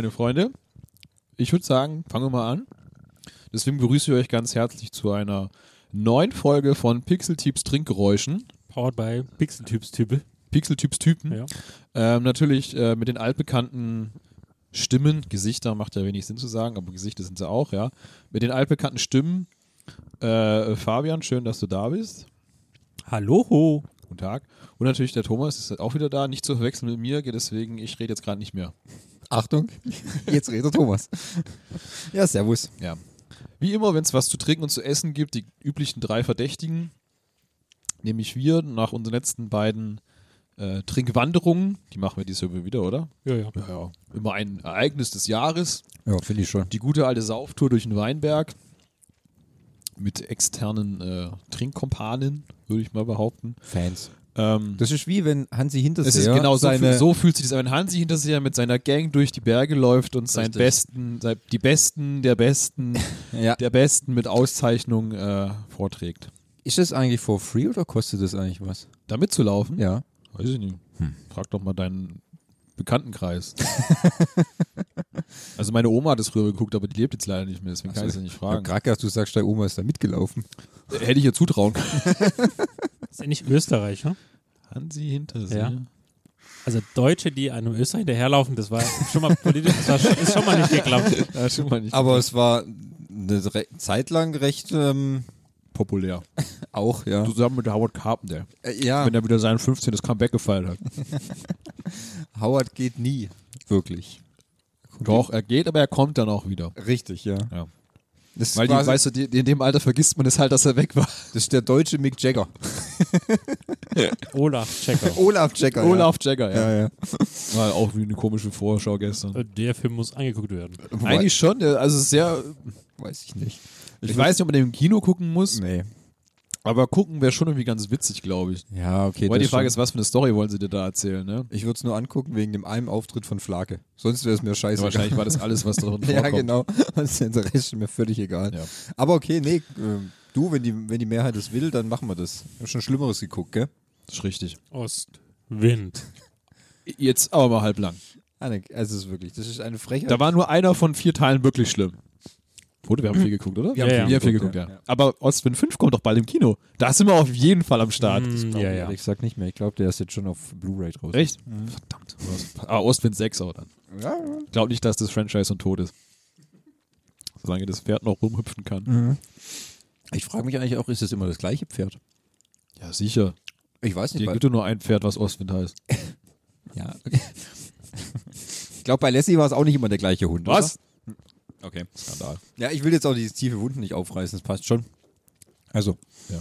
Meine Freunde, ich würde sagen, fangen wir mal an. Deswegen begrüße ich euch ganz herzlich zu einer neuen Folge von Pixeltyps Trinkgeräuschen. Powered by Pixeltyps Type. Pixeltyps Typen. Ja. Ähm, natürlich äh, mit den altbekannten Stimmen, Gesichter macht ja wenig Sinn zu sagen, aber Gesichter sind sie auch, ja. Mit den altbekannten Stimmen. Äh, Fabian, schön, dass du da bist. Hallo. Guten Tag. Und natürlich der Thomas ist auch wieder da, nicht zu verwechseln mit mir, deswegen ich rede jetzt gerade nicht mehr. Achtung, jetzt redet Thomas. Ja, servus. Ja. Wie immer, wenn es was zu trinken und zu essen gibt, die üblichen drei Verdächtigen, nämlich wir nach unseren letzten beiden äh, Trinkwanderungen, die machen wir dieses Jahr wieder, oder? Ja, ja. Ja, ja. Immer ein Ereignis des Jahres. Ja, finde ich schon. Die gute alte Sauftour durch den Weinberg mit externen äh, Trinkkompanen, würde ich mal behaupten. Fans. Ähm, Das ist wie wenn Hansi Hinterseher es ist genau so, seine... so fühlt sich das an, wenn Hansi hinterher mit seiner Gang durch die Berge läuft und seinen. Besten, sein- die Besten der Besten ja. der Besten mit Auszeichnung äh, vorträgt. Ist das eigentlich for free oder kostet das eigentlich was? Da mitzulaufen? Ja. Weiß ich nicht. Hm. Frag doch mal deinen Bekanntenkreis. also meine Oma hat es früher geguckt, aber die lebt jetzt leider nicht mehr, deswegen kann ich sie nicht fragen. Krakas, du sagst, deine Oma ist da mitgelaufen. Hätte ich ihr zutrauen können. Ist ja nicht Österreich, ne? Hansi Hinterseher. Ja. Also Deutsche, die einem Österreich hinterherlaufen, das war schon mal politisch, das war, schon- ist schon mal nicht geklappt. Ja, schon mal nicht Aber es war eine re Zeit lang recht ähm, populär. auch, ja. Zusammen mit Howard Carpenter, Äh, ja, wenn er wieder sein 15. Comeback gefeiert hat. Howard geht nie. Wirklich. Doch, er geht, aber er kommt dann auch wieder. Richtig, ja. Ja. Das, Weil die, quasi- weißt du, die, in dem Alter vergisst man es halt, dass er weg war. das ist der deutsche Mick Jagger. Olaf Checker. Olaf Jagger. Olaf Jagger, ja. Ja, ja. War auch wie eine komische Vorschau gestern. Äh, Der Film muss angeguckt werden. Eigentlich schon, also sehr. Weiß ich nicht. Ich weiß nicht, ob man den im Kino gucken muss, Nee. Aber gucken wäre schon irgendwie ganz witzig, glaube ich. Ja, okay. Weil die Frage schon. ist, was für eine Story wollen sie dir da erzählen, ne? Ich würde es nur angucken wegen dem einen Auftritt von Flake. Sonst wäre es mir scheiße. Ja, wahrscheinlich war das alles, was darin vorkommt. Ja, genau. Und der Rest ist mir völlig egal. Ja. Aber okay, nee, äh, du, wenn die, wenn die Mehrheit das will, dann machen wir das. Ich hab schon Schlimmeres geguckt, gell? Das ist richtig. Ostwind. Jetzt aber mal halblang. Also es ist wirklich, das ist eine Frechheit. Da war nur einer von vier Teilen wirklich schlimm. Oder? Wir haben viel geguckt, oder? Wir haben Ja, Wir ja. haben viel geguckt, ja. Aber Ostwind 5 kommt doch bald im Kino. Da sind wir auf jeden Fall am Start. Mm, Glaub ja, ich ja. ehrlich gesagt nicht mehr. Ich glaube, der ist jetzt schon auf Blu-ray draus. Echt? Verdammt. Ah, Ostwind 6 auch dann. Ja. Ich glaube nicht, dass das Franchise und tot ist. Solange das Pferd noch rumhüpfen kann. Mhm. Ich frage mich eigentlich auch, ist das immer das gleiche Pferd? Ja, sicher. Ich weiß nicht, weil, gibt ja nur ein Pferd, was Ostwind heißt. ja. okay. ich glaube, bei Lassie war es auch nicht immer der gleiche Hund. Was? Okay. Skandal. Ja, ich will jetzt auch diese tiefe Wunden nicht aufreißen, das passt schon. Also, Ja.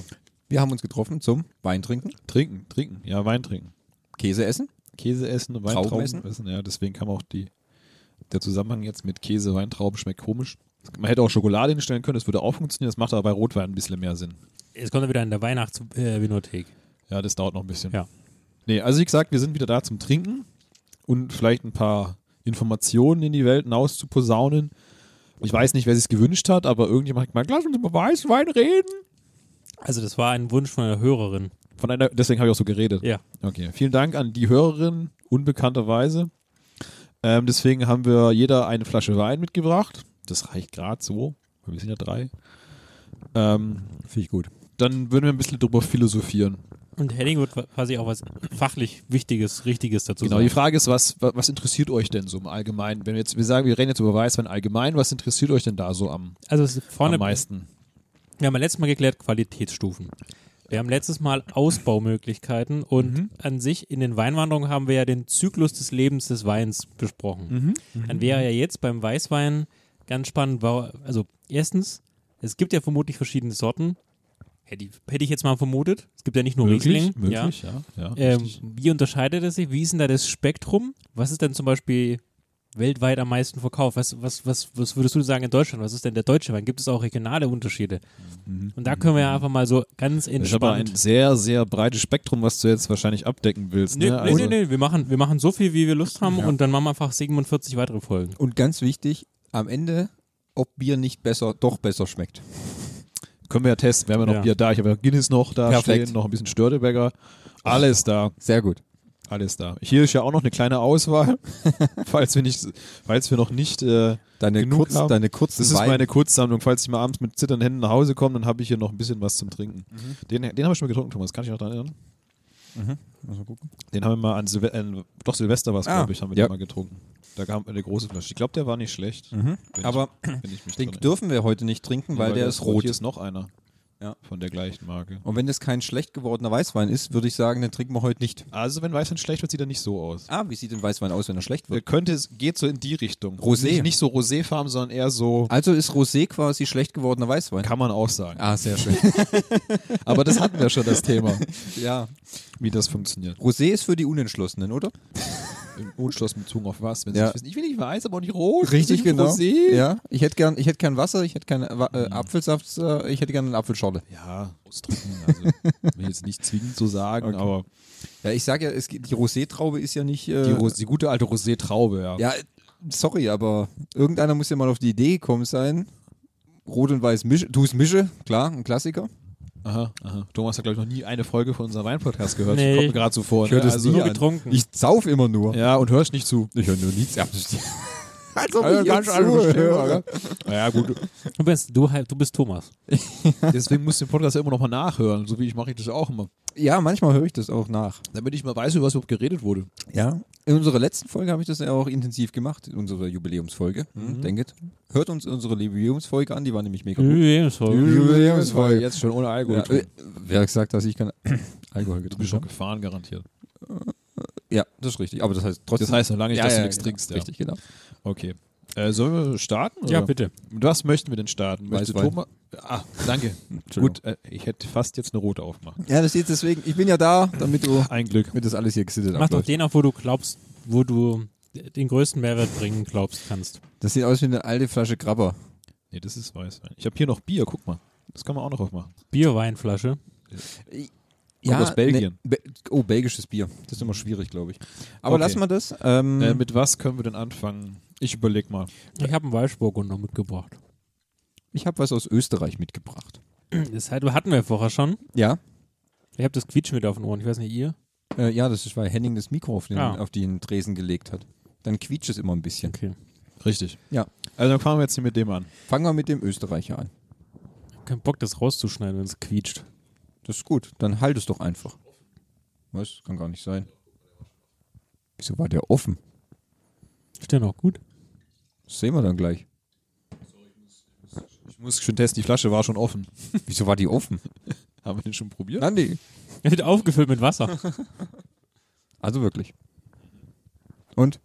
wir haben uns getroffen zum Wein trinken, Trinken, trinken. Ja, Wein trinken. Käse essen. Käse essen, Trauben Weintrauben essen? essen. Ja, deswegen kam auch die, der Zusammenhang jetzt mit Käse, Weintrauben schmeckt komisch. Man hätte auch Schokolade hinstellen können, das würde auch funktionieren. Das macht aber bei Rotwein ein bisschen mehr Sinn. Jetzt kommt er wieder in der Weihnachtsvinothek. Ja, das dauert noch ein bisschen. Ja. Nee, also wie gesagt, wir sind wieder da zum Trinken und vielleicht ein paar Informationen in die Welt hinaus zu posaunen. Ich weiß nicht, wer sich gewünscht hat, aber irgendjemand hat gemeint, lass uns über Weißwein reden. Also das war ein Wunsch von einer Hörerin. Von einer, deswegen habe ich auch so geredet. Ja. Okay, vielen Dank an die Hörerin, unbekannterweise. Ähm, deswegen haben wir jeder eine Flasche Wein mitgebracht. Das reicht gerade so, wir sind ja drei. Ähm, Finde ich gut. dann würden wir ein bisschen drüber philosophieren. Und Henning wird quasi auch was fachlich Wichtiges, Richtiges dazu Genau, sagen. die Frage ist, was, wa- was interessiert euch denn so im Allgemeinen? Wenn wir jetzt, wir sagen, wir reden jetzt über Weißwein allgemein, was interessiert euch denn da so am, also vorne, am meisten? wir haben ja letztes Mal geklärt Qualitätsstufen. Wir haben letztes Mal Ausbaumöglichkeiten und Mhm. an sich in den Weinwanderungen haben wir ja den Zyklus des Lebens des Weins besprochen. Mhm. Dann wäre ja jetzt beim Weißwein ganz spannend, also erstens, es gibt ja vermutlich verschiedene Sorten. Hätte ich, hätte ich jetzt mal vermutet. Es gibt ja nicht nur Riesling. möglich, ja. ja, Ja. Ähm, wie unterscheidet es sich? Wie ist denn da das Spektrum? Was ist denn zum Beispiel weltweit am meisten verkauft? Was, was, was, was würdest du sagen in Deutschland? Was ist denn der deutsche Wein? Gibt es auch regionale Unterschiede? Und da können wir ja einfach mal so ganz Das ist aber ein entspannt. sehr, sehr breites Spektrum, was du jetzt wahrscheinlich abdecken willst. Nee, ne? nee, Also- nee, nee, wir machen, wir machen so viel, wie wir Lust haben und dann machen wir einfach 47 weitere Folgen. Und ganz wichtig, am Ende, ob Bier nicht besser, doch besser schmeckt. Können wir ja testen. Wir haben ja noch Ja. Bier da. Ich habe ja Guinness noch da Perfekt. stehen, noch ein bisschen Störteberger. Alles da. Sehr gut. Alles da. Hier ist ja auch noch eine kleine Auswahl, falls wir nicht, falls wir noch nicht. Äh, Deine, Genug kurz, haben. deine kurzen das ist meine Kurzsammlung. Falls ich mal abends mit zitternden Händen nach Hause komme, dann habe ich hier noch ein bisschen was zum Trinken. Den, den haben wir schon mal getrunken, Thomas. Kann ich noch daran erinnern? Muss mal gucken. Den haben wir mal an Silve äh, doch Silvester was, Ah, glaube ich, haben wir ja. den mal getrunken. Da gab eine große Flasche. Ich glaube, der war nicht schlecht. Mhm. Aber ich, ich mich den dürfen wir heute nicht trinken, erinnere. weil der ist rot. Hier ist noch einer. Ja. Von der gleichen Marke. Und wenn das kein schlecht gewordener Weißwein ist, würde ich sagen, den trinken wir heute nicht. Also, wenn Weißwein schlecht wird, sieht er nicht so aus. Ah, wie sieht denn Weißwein aus, wenn er schlecht Der wird? könnte, es geht so in die Richtung. Rosé. Nicht, nicht so roséfarben, sondern eher so, Also ist Rosé quasi schlecht gewordener Weißwein. kann man auch sagen. Ah, sehr schön. Aber das hatten wir schon, das Thema, ja. wie das funktioniert. Rosé ist für die Unentschlossenen, oder? Im Unschloss bezogen auf was? Wenn Ja. Sie nicht wissen, ich will nicht weiß, aber auch nicht rot. Richtig, genau. Rosé. Ja, ich hätte gern, ich hätte gern Wasser, ich hätte gern äh, äh, Apfelsaft, äh, ich hätte gern eine Apfelschorle. Ja, ausdrücken. Also, will jetzt nicht zwingend so sagen, Okay. aber Ja, ich sage ja, es, die Rosé-Traube ist ja nicht. Äh, die, Ros die gute alte Rosé-Traube, ja. ja, sorry, aber irgendeiner muss ja mal auf die Idee gekommen sein. Rot und Weiß mische, tu es mische, klar, ein Klassiker. Aha, aha. Thomas hat, glaube ich, noch nie eine Folge von unserem Weinpodcast gehört. Nee. Kommt mir gerade so vor. Ich höre ne? das also, nie nur an. getrunken. Ich sauf immer nur. Ja, und hörst nicht zu. Ich höre nur nichts. Als ob Also ich ganz zuhöre. Thema, Ja, gut. Du bist, du, du bist Thomas. Deswegen musst du den Podcast ja immer noch mal nachhören. So wie ich mache ich das auch immer. Ja, manchmal höre ich das auch nach. Damit ich mal weiß, über was überhaupt geredet wurde. Ja. In unserer letzten Folge habe ich das ja auch intensiv gemacht, in unserer Jubiläumsfolge. Hm, Denket. Hört uns unsere Jubiläumsfolge an, die war nämlich mega gut. Jubiläumsfolge. Jetzt schon ohne Alkohol. Ja, äh, wer hat gesagt, dass ich kein Alkohol du bist getrunken schon habe? gefahren, garantiert. Ja, das ist richtig. Aber das heißt trotzdem. Das heißt, solange ich ja, dass ja, du nichts genau. trinkst. Ja. Richtig, genau. Okay. Äh, sollen wir starten? Ja, oder? bitte. Mit was möchten wir denn starten? Möchte Weißwein. Thomas. Ah, danke. Entschuldigung. Gut, äh, ich hätte fast jetzt eine rote aufmachen. Ja, das ist deswegen. Ich bin ja da, damit du, Ein Glück. damit das alles hier gesittet Mach doch abläuft. den auf, wo du glaubst, wo du den größten Mehrwert bringen glaubst kannst. Das sieht aus wie eine alte Flasche Grabber. Nee, das ist Weißwein. Ich habe hier noch Bier, guck mal. Das kann man auch noch aufmachen. Bierweinflasche. Aus Belgien. Ne, Be oh, belgisches Bier. Das ist immer schwierig, glaube ich. Aber Okay. lassen wir das. Ähm, Äh, mit was können wir denn anfangen? Ich überleg mal. Ich habe einen Weißburgunder mitgebracht. ich habe was aus Österreich mitgebracht. Das hatten wir vorher schon. Ja. Ich habe das Quietschen wieder auf den Ohren. Ich weiß nicht, ihr? Äh, ja, das ist, weil Henning das Mikro auf den, Ah. auf den Tresen gelegt hat. Dann quietscht es immer ein bisschen. Okay. Richtig. Ja. Also dann fangen wir jetzt hier mit dem an. Fangen wir mit dem Österreicher an. Ich hab keinen Bock, das rauszuschneiden, wenn es quietscht. Das ist gut. Dann halt es doch einfach. Was? Kann gar nicht sein. Wieso war der offen? Ist der noch gut? Das sehen wir dann gleich. Ich muss schon testen, die Flasche war schon offen. Wieso war die offen? Haben wir den schon probiert? Nein, nee. Er wird aufgefüllt mit Wasser. Also wirklich. Und?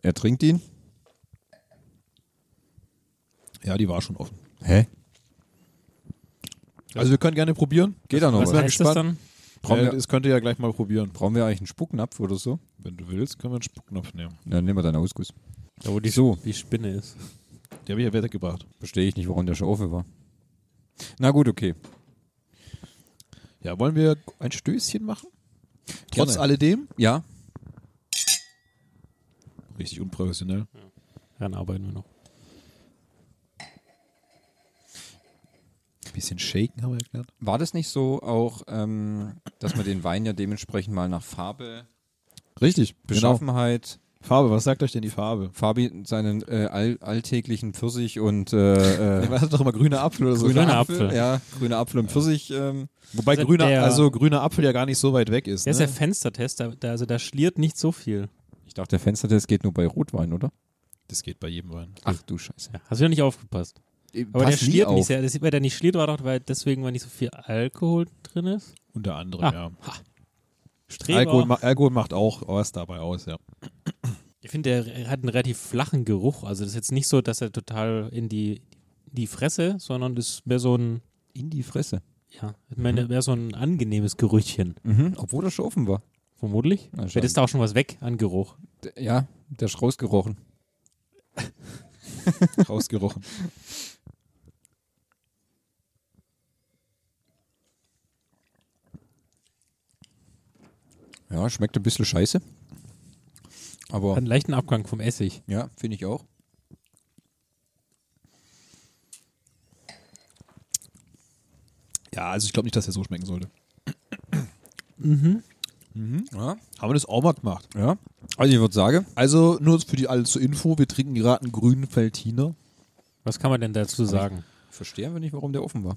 Er trinkt ihn? Ja, die war schon offen. Hä? Also wir können gerne probieren. Geht da noch Was was? heißt das dann? Brauchen Äh, wir- das könnt ihr ja gleich mal probieren. Brauchen wir eigentlich einen Spucknapf oder so? Wenn du willst, können wir einen Spucknapf nehmen. Dann nehmen wir deinen Ausguss. Da, wo die, So. die Spinne ist. Die habe ich ja weggebracht. Verstehe ich nicht, warum der schon offen war. Na gut, okay. Ja, wollen wir ein Stößchen machen? Trotz Gerne. alledem? Ja, Richtig unprofessionell. Daran arbeiten wir noch. Bisschen shaken haben wir erklärt. war das nicht so auch, ähm, dass man den Wein ja dementsprechend mal nach Farbe, Richtig, genau. Beschaffenheit, Farbe, was sagt euch denn die Farbe? Fabi seinen äh, all, alltäglichen Pfirsich und äh, äh, Was hat doch immer grüner Apfel oder so? Grüner Grüner Apfel. Ja, grüner Apfel und Pfirsich. Ähm, Wobei Also grüner, der- also grüner Apfel ja gar nicht so weit weg ist. Der ist ne? der Fenstertest, da, da, also da schliert nicht so viel. ich dachte, der Fenstertest geht nur bei Rotwein, oder? Das geht bei jedem Wein. Ach du Scheiße. Ja, hast du ja nicht aufgepasst. Aber der schliert nicht sehr. Das, weil der nicht schliert, war doch, weil deswegen, weil nicht so viel Alkohol drin ist. Unter anderem, Ah. ja. Streber. Alkohol, ma Alkohol macht auch was dabei aus, ja. Ich finde, der hat einen relativ flachen Geruch. Also das ist jetzt nicht so, dass er total in die, die Fresse, sondern das ist mehr so ein, In die Fresse. ja, mehr, mehr so ein angenehmes Gerüchchen. Mhm. Obwohl er schon offen war. Vermutlich. Na. Vielleicht ist da auch schon was weg an Geruch. D- Ja, der ist rausgerochen. Rausgerochen. Ja, schmeckt ein bisschen scheiße. Aber Hat einen leichten Abgang vom Essig. ja, finde ich auch. Ja, also ich glaube nicht, dass er so schmecken sollte. Ja. Haben wir das auch mal gemacht. ja. Also ich würde sagen, Also nur für die alle zur Info, wir trinken gerade einen grünen Feltiner. Was kann man denn dazu sagen? verstehen wir nicht, warum der offen war.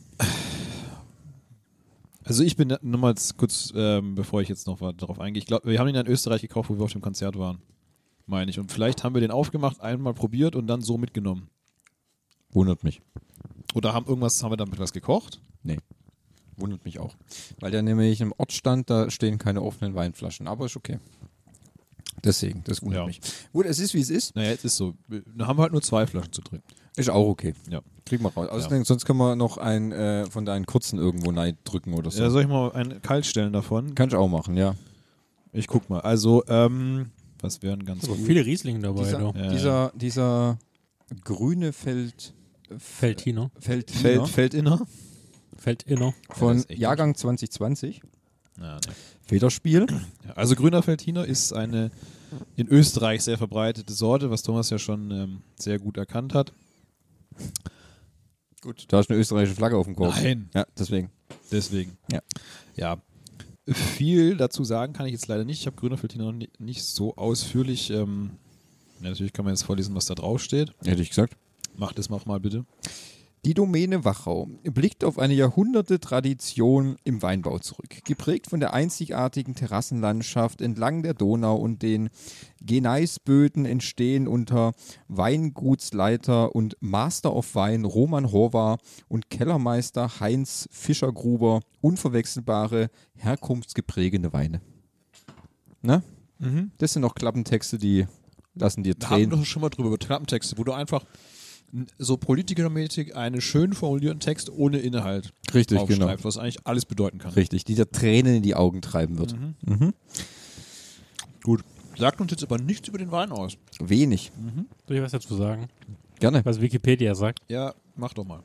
Also ich bin nochmal kurz, ähm, bevor ich jetzt noch darauf eingehe, ich glaube, wir haben ihn in Österreich gekauft, wo wir auf dem Konzert waren, meine ich. Und vielleicht haben wir den aufgemacht, einmal probiert und dann so mitgenommen. Wundert mich. Oder haben irgendwas, haben wir damit was gekocht? Nee. Wundert mich auch. Weil der nämlich im Ort stand, da stehen keine offenen Weinflaschen. Aber ist okay. Deswegen, das wundert Ja. mich. Gut, es ist wie es ist. Naja, jetzt ist so. Dann haben wir halt nur zwei Flaschen zu trinken. Ist auch okay. Ja. Kriegen wir raus. Außerdem, sonst können wir noch einen äh, von deinen kurzen irgendwo rein drücken oder so. Ja, soll ich mal einen kalt stellen davon? Kann ich auch machen, ja. Ich guck mal. Also, ähm, was wären ganz Aber gut? viele Riesling dabei, Dieser. Ja. dieser, dieser grüne Feld, Feldhiner. Feld, Feld, Feldinner? Feldinner. von echt Jahrgang 2020. Ja, ne. Federspiel. Ja, also grüner Feldhiner ist eine in Österreich sehr verbreitete Sorte, was Thomas ja schon ähm, sehr gut erkannt hat. Gut. Da ist eine österreichische Flagge auf dem Korb. Nein. Ja, deswegen. Deswegen. Ja. Ja. Viel dazu sagen kann ich jetzt leider nicht. Ich habe grüner noch ni- nicht so ausführlich. Ähm, ja, natürlich kann man jetzt vorlesen, was da drauf steht. Hätte ich gesagt. Mach das mal bitte. Die Domäne Wachau blickt auf eine Jahrhunderte-Tradition im Weinbau zurück. Geprägt von der einzigartigen Terrassenlandschaft entlang der Donau und den Geneisböden entstehen unter Weingutsleiter und Master of Wein Roman Horvar und Kellermeister Heinz Fischergruber unverwechselbare, herkunftsgeprägende Weine. Na? Das sind noch Klappentexte, die lassen dir Da haben wir Tränen. doch schon mal drüber, über Klappentexte, wo du einfach so Politikermäßig einen schön formulierten Text ohne Inhalt Richtig, genau. aufschreibst, was eigentlich alles bedeuten kann. Richtig, die dir Tränen in die Augen treiben wird. Mhm. Gut. Sagt uns jetzt aber nichts über den Wein aus. Wenig. Soll ich was dazu sagen? Gerne. Was Wikipedia sagt. Ja, mach doch mal.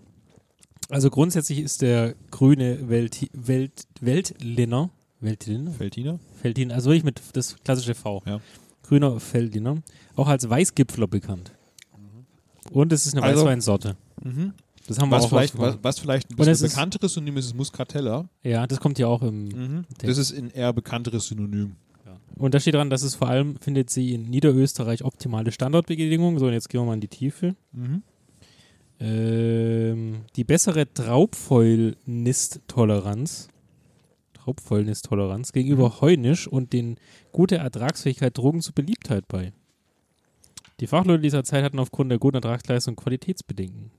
Also grundsätzlich ist der grüne Welt, Welt, Weltlinner, Weltlinner? Feldhiner? Feldin, also wirklich mit das klassische V. Ja. Grüner Feldiner. Auch als Weißgipfler bekannt. Und es ist eine Also- Weißweinsorte. Das haben wir Was auch vielleicht, was, was vielleicht ein bisschen bekannteres Synonym ist, ist Muscatella. Ja, das kommt ja auch im. Mhm. Das ist ein eher bekannteres Synonym. Und da steht dran, dass es vor allem findet sie in Niederösterreich optimale Standortbedingungen. So, und jetzt gehen wir mal in die Tiefe. Mhm. Ähm, die bessere Traubfäulnisttoleranz Traubfäulnisttoleranz gegenüber Heunisch und den gute Ertragsfähigkeit trugen zur Beliebtheit bei. Die Fachleute dieser Zeit hatten aufgrund der guten Ertragsleistung Qualitätsbedenken.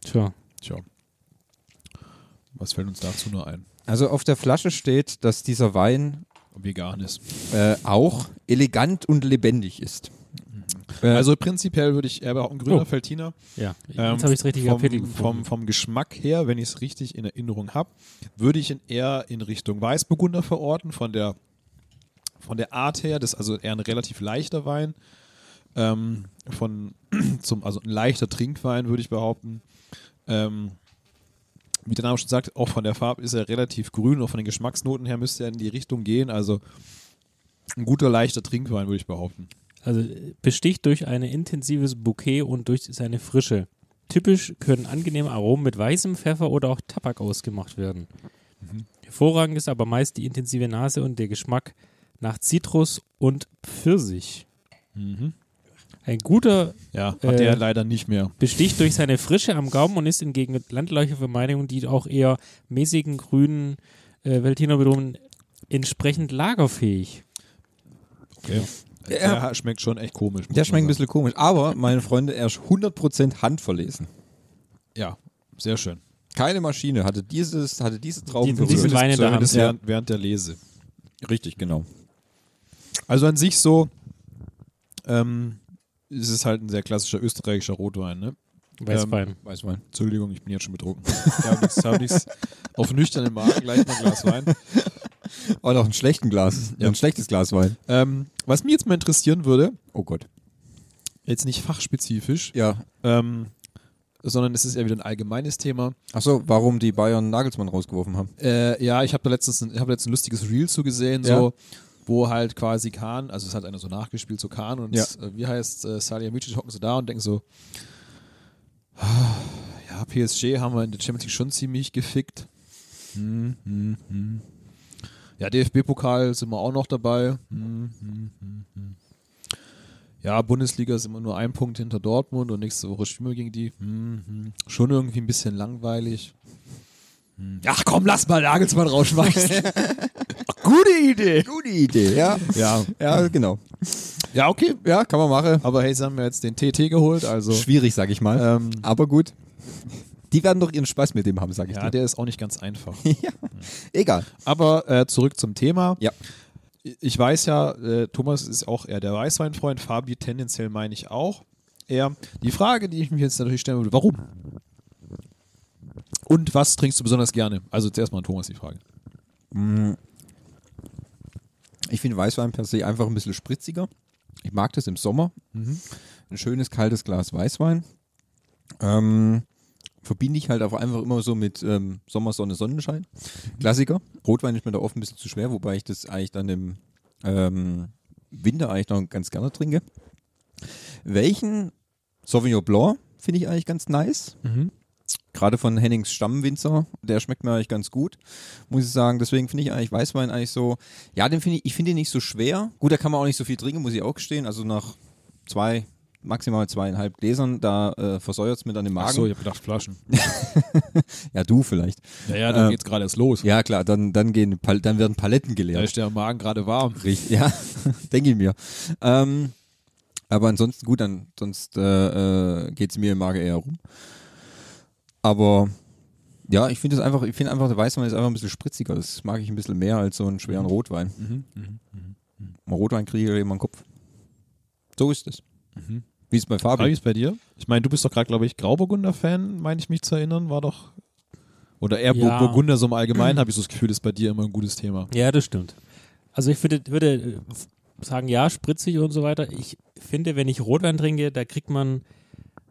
Tja, Tja. Was fällt uns dazu nur ein? Also auf der Flasche steht, dass dieser Wein Vegan ist. äh, auch elegant und lebendig ist. Äh, Also prinzipiell würde ich eher behaupten, grüner Oh. Feldhiner. ja. Jetzt Ähm, habe ich das richtige vom, Kapitel vom, vom Geschmack her, wenn ich es richtig in Erinnerung habe, würde ich ihn eher in Richtung Weißburgunder verorten, von der, von der Art her. Das ist also eher ein relativ leichter Wein. Ähm, von, zum, also ein leichter Trinkwein, würde ich behaupten. Ähm, wie der Name schon sagt, auch von der Farbe ist er relativ grün, auch von den Geschmacksnoten her müsste er in die Richtung gehen. Also ein guter, leichter Trinkwein, würde ich behaupten. Also besticht durch ein intensives Bouquet und durch seine Frische. Typisch können angenehme Aromen mit weißem Pfeffer oder auch Tabak ausgemacht werden. Hervorragend ist aber meist die intensive Nase und der Geschmack nach Zitrus und Pfirsich. Ein guter Ja, hat Äh, der leider nicht mehr. besticht durch seine Frische am Gaumen und ist mit landläufiger Vermeidung, die auch eher mäßigen grünen äh, Veltiner betonen, entsprechend lagerfähig. Okay. Der schmeckt schon echt komisch. der schmeckt ein bisschen komisch. Aber, meine Freunde, er ist 100% handverlesen. Ja, sehr schön. Keine Maschine hatte dieses, hatte diese Trauben Die- diese. Weine da haben während, während der Lese. Richtig, genau. Also an sich so, ähm, ist es halt ein sehr klassischer österreichischer Rotwein, ne? Weißwein. Weißwein. Entschuldigung, ich bin jetzt schon betrunken. Ich habe nichts, hab nichts auf nüchternen Magen, gleich mal ein Glas Wein. Oh, noch ein schlechtes Glas. Ja. Ein schlechtes Glas Wein. Ähm, was mich jetzt mal interessieren würde, Oh Gott. jetzt nicht fachspezifisch, Ja. ähm, sondern es ist eher wieder ein allgemeines Thema. Achso, warum die Bayern Nagelsmann rausgeworfen haben. Äh, ja, ich habe da letztens, ein- ich hab letztens ein lustiges Reel zu gesehen, Ja. so, wo halt quasi Kahn, also es hat einer so nachgespielt, so Kahn und Ja. äh, wie heißt äh, Salihamidzic hocken so da und denken so, ah, ja, PSG haben wir in der Champions League schon ziemlich gefickt. Hm, hm, hm. Ja, DFB-Pokal sind wir auch noch dabei. Hm, hm, hm. Ja, Bundesliga ist immer nur ein Punkt hinter Dortmund und nächste Woche spielen wir gegen die. Hm, hm. Schon irgendwie ein bisschen langweilig. Ach komm, lass mal Nagelsmann rausschmeißen. Gute Idee. Gute Idee, ja. Ja. Ja, genau. ja, okay. Ja, kann man machen. Aber hey, sie haben ja jetzt den TT geholt, also. Schwierig, sag ich mal. Ähm, Aber gut. Die werden doch ihren Spaß mit dem haben, sag ich ja, dir. der ist auch nicht ganz einfach. ja. Egal. Aber äh, zurück zum Thema. Ja. Ich weiß ja, äh, Thomas ist auch eher der Weißweinfreund, Fabi tendenziell meine ich auch. Eher. Die Frage, die ich mich jetzt natürlich stellen würde, warum? Und was trinkst du besonders gerne? Also zuerst mal an Thomas die Frage. Ich finde Weißwein per se einfach ein bisschen spritziger. Ich mag das im Sommer. Ein schönes, kaltes Glas Weißwein. Ähm, verbinde ich halt auch einfach immer so mit ähm, Sommer, Sonne, Sonnenschein. Klassiker. Rotwein ist mir da oft ein bisschen zu schwer, wobei ich das eigentlich dann im ähm, Winter eigentlich noch ganz gerne trinke. Welchen Sauvignon Blanc finde ich eigentlich ganz nice. Gerade von Hennings Stammwinzer, der schmeckt mir eigentlich ganz gut, muss ich sagen. Deswegen finde ich eigentlich Weißwein eigentlich so, ja, den finde ich, ich finde ihn nicht so schwer. Gut, da kann man auch nicht so viel trinken, muss ich auch gestehen. Also nach zwei, maximal zweieinhalb Gläsern, da äh, versäuert es mir dann im Magen. Achso, ich habe gedacht Flaschen. Ja, du vielleicht. Naja, dann Ähm, geht's gerade erst los. Ja, klar, dann, dann, gehen, dann werden Paletten Da geleert. ist der Magen gerade warm. Richtig, ja, denke ich mir. Ähm, aber ansonsten gut, dann sonst äh, äh, geht es mir im Magen eher rum. Aber ja, ich finde es einfach, ich finde einfach, der Weißwein ist einfach ein bisschen spritziger. Das mag ich ein bisschen mehr als so einen schweren Rotwein. Ein Rotwein kriege ich immer den Kopf. So ist es. Wie ist es bei Fabi, Fabi? ist bei dir? Ich meine, du bist doch gerade, glaube ich, Grauburgunder-Fan, meine ich mich zu erinnern, war doch. Oder eher Ja. Bur- Burgunder so im Allgemeinen, habe ich so das Gefühl, ist bei dir immer ein gutes Thema. Ja, das stimmt. Also ich würde, würde äh, sagen, ja, spritzig und so weiter. Ich finde, wenn ich Rotwein trinke, da kriegt man,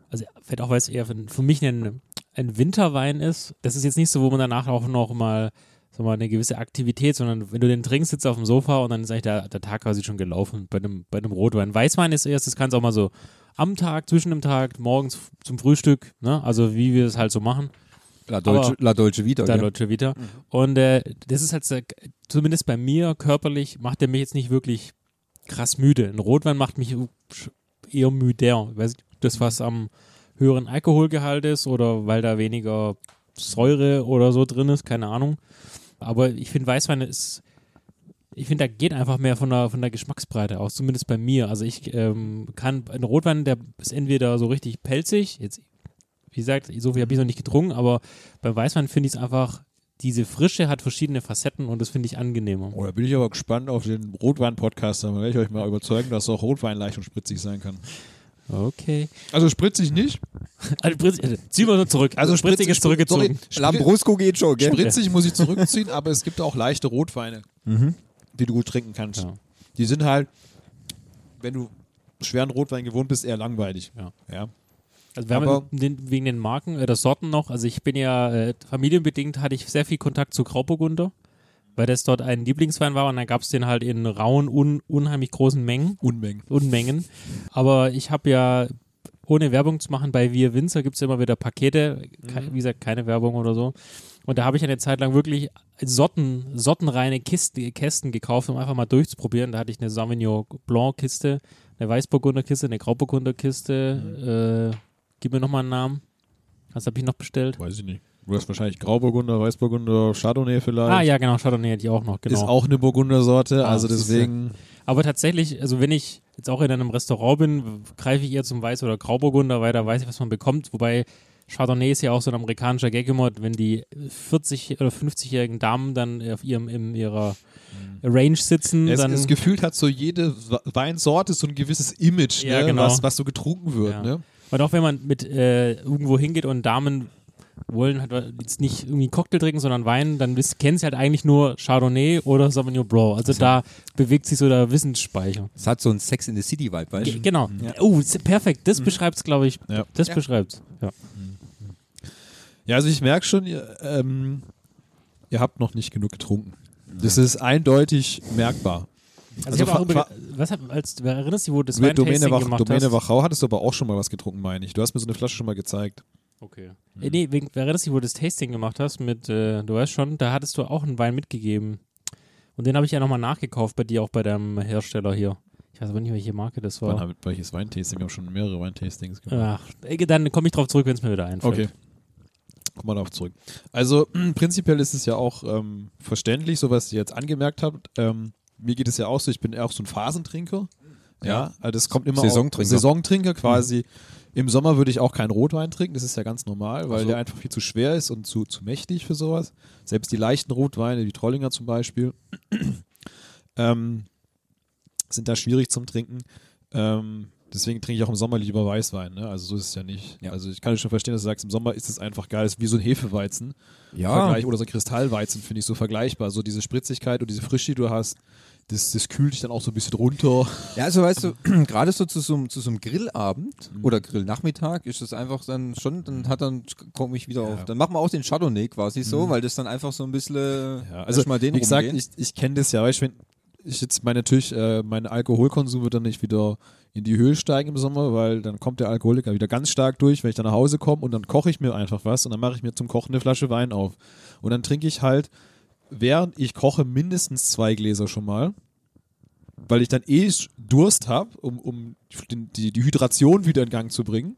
also vielleicht auch, weil es eher für, für mich ein, ein Winterwein ist. Das ist jetzt nicht so, wo man danach auch noch mal, sag mal eine gewisse Aktivität, sondern wenn du den trinkst, sitzt du auf dem Sofa und dann ist eigentlich der, der Tag quasi schon gelaufen bei einem, bei einem Rotwein. Weißwein ist erst, das kannst du auch mal so am Tag, zwischen dem Tag, morgens zum Frühstück, ne? also wie wir es halt so machen. La Dolce, La Dolce Vita. Der gell? Deutsche Vita. Und äh, das ist halt, so- zumindest bei mir körperlich, macht er mich jetzt nicht wirklich krass müde. Ein Rotwein macht mich eher müder. Ich weiß nicht, das was am höheren Alkoholgehalt ist oder weil da weniger Säure oder so drin ist, keine Ahnung. Aber ich finde, Weißwein ist, ich finde, da geht einfach mehr von der, von der Geschmacksbreite aus, zumindest bei mir. Also ich ähm, kann, ein Rotwein, der ist entweder so richtig pelzig, jetzt, wie gesagt, so viel habe ich noch nicht getrunken, aber beim Weißwein finde ich es einfach, diese Frische hat verschiedene Facetten und das finde ich angenehmer. Oh, da bin ich aber gespannt auf den Rotwein-Podcast. Da werde ich euch mal überzeugen, dass auch Rotwein leicht und spritzig sein kann. Okay. Also spritzig nicht. Also, Spritz, äh, ziehen wir nur zurück. Also Spritzig spritzig- ist zurückgezogen. sorry. Lambrusco geht schon, gell? Spritzig muss ich zurückziehen, aber es gibt auch leichte Rotweine, die du gut trinken kannst. Ja. Die sind halt, wenn du schweren Rotwein gewohnt bist, eher langweilig. Ja. ja. Also wir haben Aber- den, wegen den Marken oder Sorten noch, also ich bin ja äh, familienbedingt hatte ich sehr viel Kontakt zu Grauburgunder, weil das dort ein Lieblingswein war und dann gab es den halt in rauen, un, unheimlich großen Mengen, Unmengen. Unmengen. Aber ich habe ja, ohne Werbung zu machen, bei Wir Winzer gibt es immer wieder Pakete, ke- wie gesagt, keine Werbung oder so. Und da habe ich eine Zeit lang wirklich Sorten, sortenreine Kiste, Kästen gekauft, um einfach mal durchzuprobieren. Da hatte ich eine Sauvignon Blanc Kiste, eine Weißburgunder Kiste, eine Grauburgunder Kiste. Äh, gib mir nochmal einen Namen. Was habe ich noch bestellt? Weiß ich nicht. Du hast wahrscheinlich Grauburgunder, Weißburgunder, Chardonnay vielleicht. Ah ja, genau, Chardonnay hatte ich auch noch. Genau. Ist auch eine Burgundersorte, Ah, also deswegen. Aber tatsächlich, also wenn ich jetzt auch in einem Restaurant bin, greife ich eher zum Weiß- oder Grauburgunder, weil da weiß ich, was man bekommt. Wobei Chardonnay ist ja auch so ein amerikanischer Gag immer, wenn die 40- oder 50-jährigen Damen dann auf ihrem, in ihrer Range sitzen, Es, dann es gefühlt hat so jede We- Weinsorte so ein gewisses Image, Ja, ne, genau. was, was so getrunken wird. Ja. Ne? Und auch wenn man mit äh, irgendwo hingeht und Damen wollen halt jetzt nicht irgendwie Cocktail trinken, sondern Wein, dann kennen sie halt eigentlich nur Chardonnay oder Sauvignon Blanc. Also da bewegt sich so der Wissensspeicher. Es hat so einen Sex in the City Vibe, weißt Ge du? genau. Oh, ist perfekt. Das beschreibt es, glaube ich. Ja. Das Ja. beschreibt's. Ja. Ja, also ich merke schon, ihr, ähm, ihr habt noch nicht genug getrunken. Das ist eindeutig merkbar. Also, Also ich habe auch fa- über, was hat, als, wer erinnerst du, wo du das Domäne, Wach, gemacht Domäne hast? Wachau hattest du aber auch schon mal was getrunken, meine ich. Du hast mir so eine Flasche schon mal gezeigt. Okay. Äh, nee, wegen, du, wo du das Tasting gemacht hast mit, äh, du weißt schon, da hattest du auch einen Wein mitgegeben. Und den habe ich ja nochmal nachgekauft bei dir, auch bei deinem Hersteller hier. Ich weiß aber nicht, welche Marke das Wann war. hab, welches Weintasting? Wir haben schon mehrere Weintastings gemacht. Ach, ey, dann komme ich drauf zurück, wenn es mir wieder einfällt. Okay. Kommen wir darauf zurück. Also prinzipiell ist es ja auch ähm, verständlich, so was ihr jetzt angemerkt habt. Ähm, mir geht es ja auch so, ich bin eher auch so ein Phasentrinker. Ja, also das kommt immer Saisontrinker. Auch, Saisontrinker quasi. Im Sommer würde ich auch keinen Rotwein trinken, das ist ja ganz normal, weil Ach so. der einfach viel zu schwer ist und zu, zu mächtig für sowas. Selbst die leichten Rotweine, wie Trollinger zum Beispiel, ähm, sind da schwierig zum Trinken. Ähm, deswegen trinke ich auch im Sommer lieber Weißwein. Ne? Also so ist es ja nicht. Ja. Also ich kann schon verstehen, dass du sagst, im Sommer ist es einfach geil. Das ist wie so ein Hefeweizen. Ja, Vergleich, oder so ein Kristallweizen finde ich so vergleichbar. So diese Spritzigkeit und diese Frische, die du hast, das, das kühlt dich dann auch so ein bisschen runter. Ja, also weißt du, gerade so zu so, einem- zu so einem Grillabend Mhm. oder Grillnachmittag ist das einfach dann schon, dann hat dann komme ich wieder Ja. auf. Dann machen wir auch den Chardonnay quasi so, Mhm. weil das dann einfach so ein bisschen Ja, also mal den wie gesagt, ich, ich kenne das ja, weißt du, wenn ich jetzt meine natürlich, äh, mein Alkoholkonsum wird dann nicht wieder in die Höhe steigen im Sommer, weil dann kommt der Alkoholiker wieder ganz stark durch, wenn ich dann nach Hause komme und dann koche ich mir einfach was und dann mache ich mir zum Kochen eine Flasche Wein auf. Und dann trinke ich halt, während ich koche, mindestens zwei Gläser schon mal, weil ich dann eh Durst habe, um, um die, die Hydration wieder in Gang zu bringen.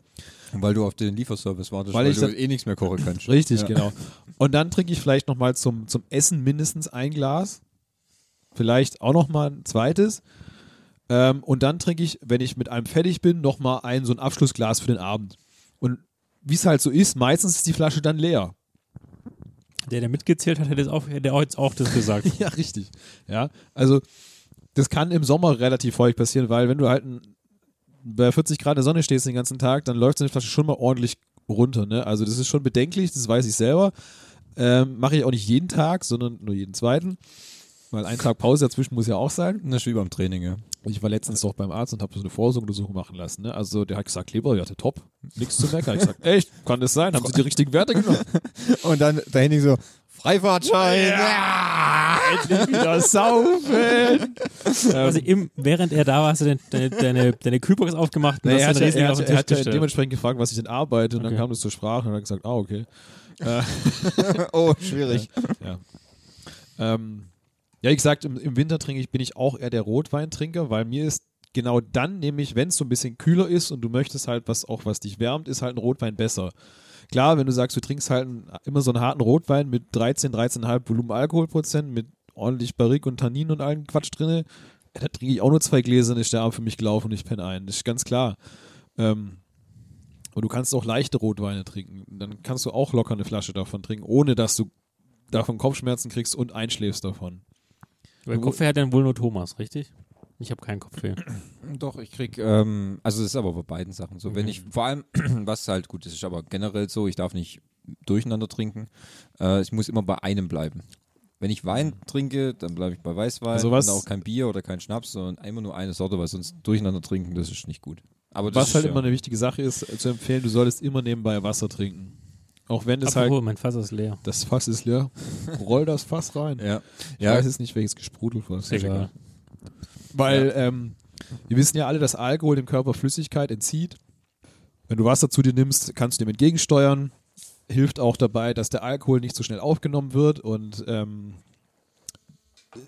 weil du auf den Lieferservice wartest, Weil weil, ich du eh nichts mehr kochen kannst. Richtig, Ja. genau. Und dann trinke ich vielleicht nochmal zum, zum Essen mindestens ein Glas. Vielleicht auch nochmal ein zweites. Ähm, und dann trinke ich, wenn ich mit einem fertig bin, nochmal ein so ein Abschlussglas für den Abend. Und wie es halt so ist, meistens ist die Flasche dann leer. Der, der mitgezählt hat, hätte, es auch, hätte auch jetzt auch das gesagt. ja, richtig. Ja, also das kann im Sommer relativ häufig passieren, weil wenn du halt ein, bei 40 Grad in der Sonne stehst den ganzen Tag, dann läuft so eine Flasche schon mal ordentlich runter. Ne? Also das ist schon bedenklich, das weiß ich selber. Ähm, Mache ich auch nicht jeden Tag, sondern nur jeden zweiten. Weil ein Tag Pause dazwischen muss ja auch sein. Das ist wie beim Training, ja. Ich war letztens doch beim Arzt und habe so eine Vorsorgeuntersuchung machen lassen. Ne? Also der hat gesagt, Leberwerte top, nichts zu meckern. Ich gesagt, echt, kann das sein? Haben Sie die richtigen Werte genommen? Und dann da Henning so, Freifahrtschein! Ja, endlich wieder saufen. Also im, während er da war, hast du deine, deine, deine, Kühlbox aufgemacht und Nee, er hast hat, den ja, er, auf er Tisch hat ja gestellt. dementsprechend gefragt, was ich denn arbeite und dann Okay. kam das zur Sprache und hat gesagt, ah, okay. oh, schwierig. Ja. Ähm, ja, wie gesagt, im, im Winter trinke ich, bin ich auch eher der Rotweintrinker, weil mir ist genau dann, nämlich wenn es so ein bisschen kühler ist und du möchtest halt was auch, was dich wärmt, ist halt ein Rotwein besser. Klar, wenn du sagst, du trinkst halt einen, immer so einen harten Rotwein mit 13, 13,5 Volumen Alkoholprozent, mit ordentlich Barrique und Tannin und allen Quatsch drinne, da trinke ich auch nur zwei Gläser, dann ist der Abend für mich gelaufen und ich penne ein. Das ist ganz klar. Ähm, und du kannst auch leichte Rotweine trinken. Dann kannst du auch locker eine Flasche davon trinken, ohne dass du davon Kopfschmerzen kriegst und einschläfst davon. Weil Kopfweh hat dann wohl nur Thomas, richtig? Ich habe keinen Kopfweh. Doch, ich krieg, ähm, also das ist aber bei beiden Sachen so. Wenn Okay. ich, vor allem, was halt gut ist, ist aber generell so, ich darf nicht durcheinander trinken. Äh, ich muss immer bei einem bleiben. Wenn ich Wein trinke, dann bleibe ich bei Weißwein Also was- und auch kein Bier oder kein Schnaps, sondern immer nur eine Sorte, weil sonst durcheinander trinken, das ist nicht gut. Aber das Was halt ist, immer ja. eine wichtige Sache ist, äh, zu empfehlen, du solltest immer nebenbei Wasser trinken. Auch wenn das Apropos, halt, mein Fass ist leer. das Fass ist leer, roll das Fass rein. Ja, Ich ja weiß jetzt nicht, welches gesprudelt war. Ist egal. Weil ähm, wir wissen ja alle, dass Alkohol dem Körper Flüssigkeit entzieht. Wenn du Wasser zu dir nimmst, kannst du dem entgegensteuern. Hilft auch dabei, dass der Alkohol nicht so schnell aufgenommen wird und ähm,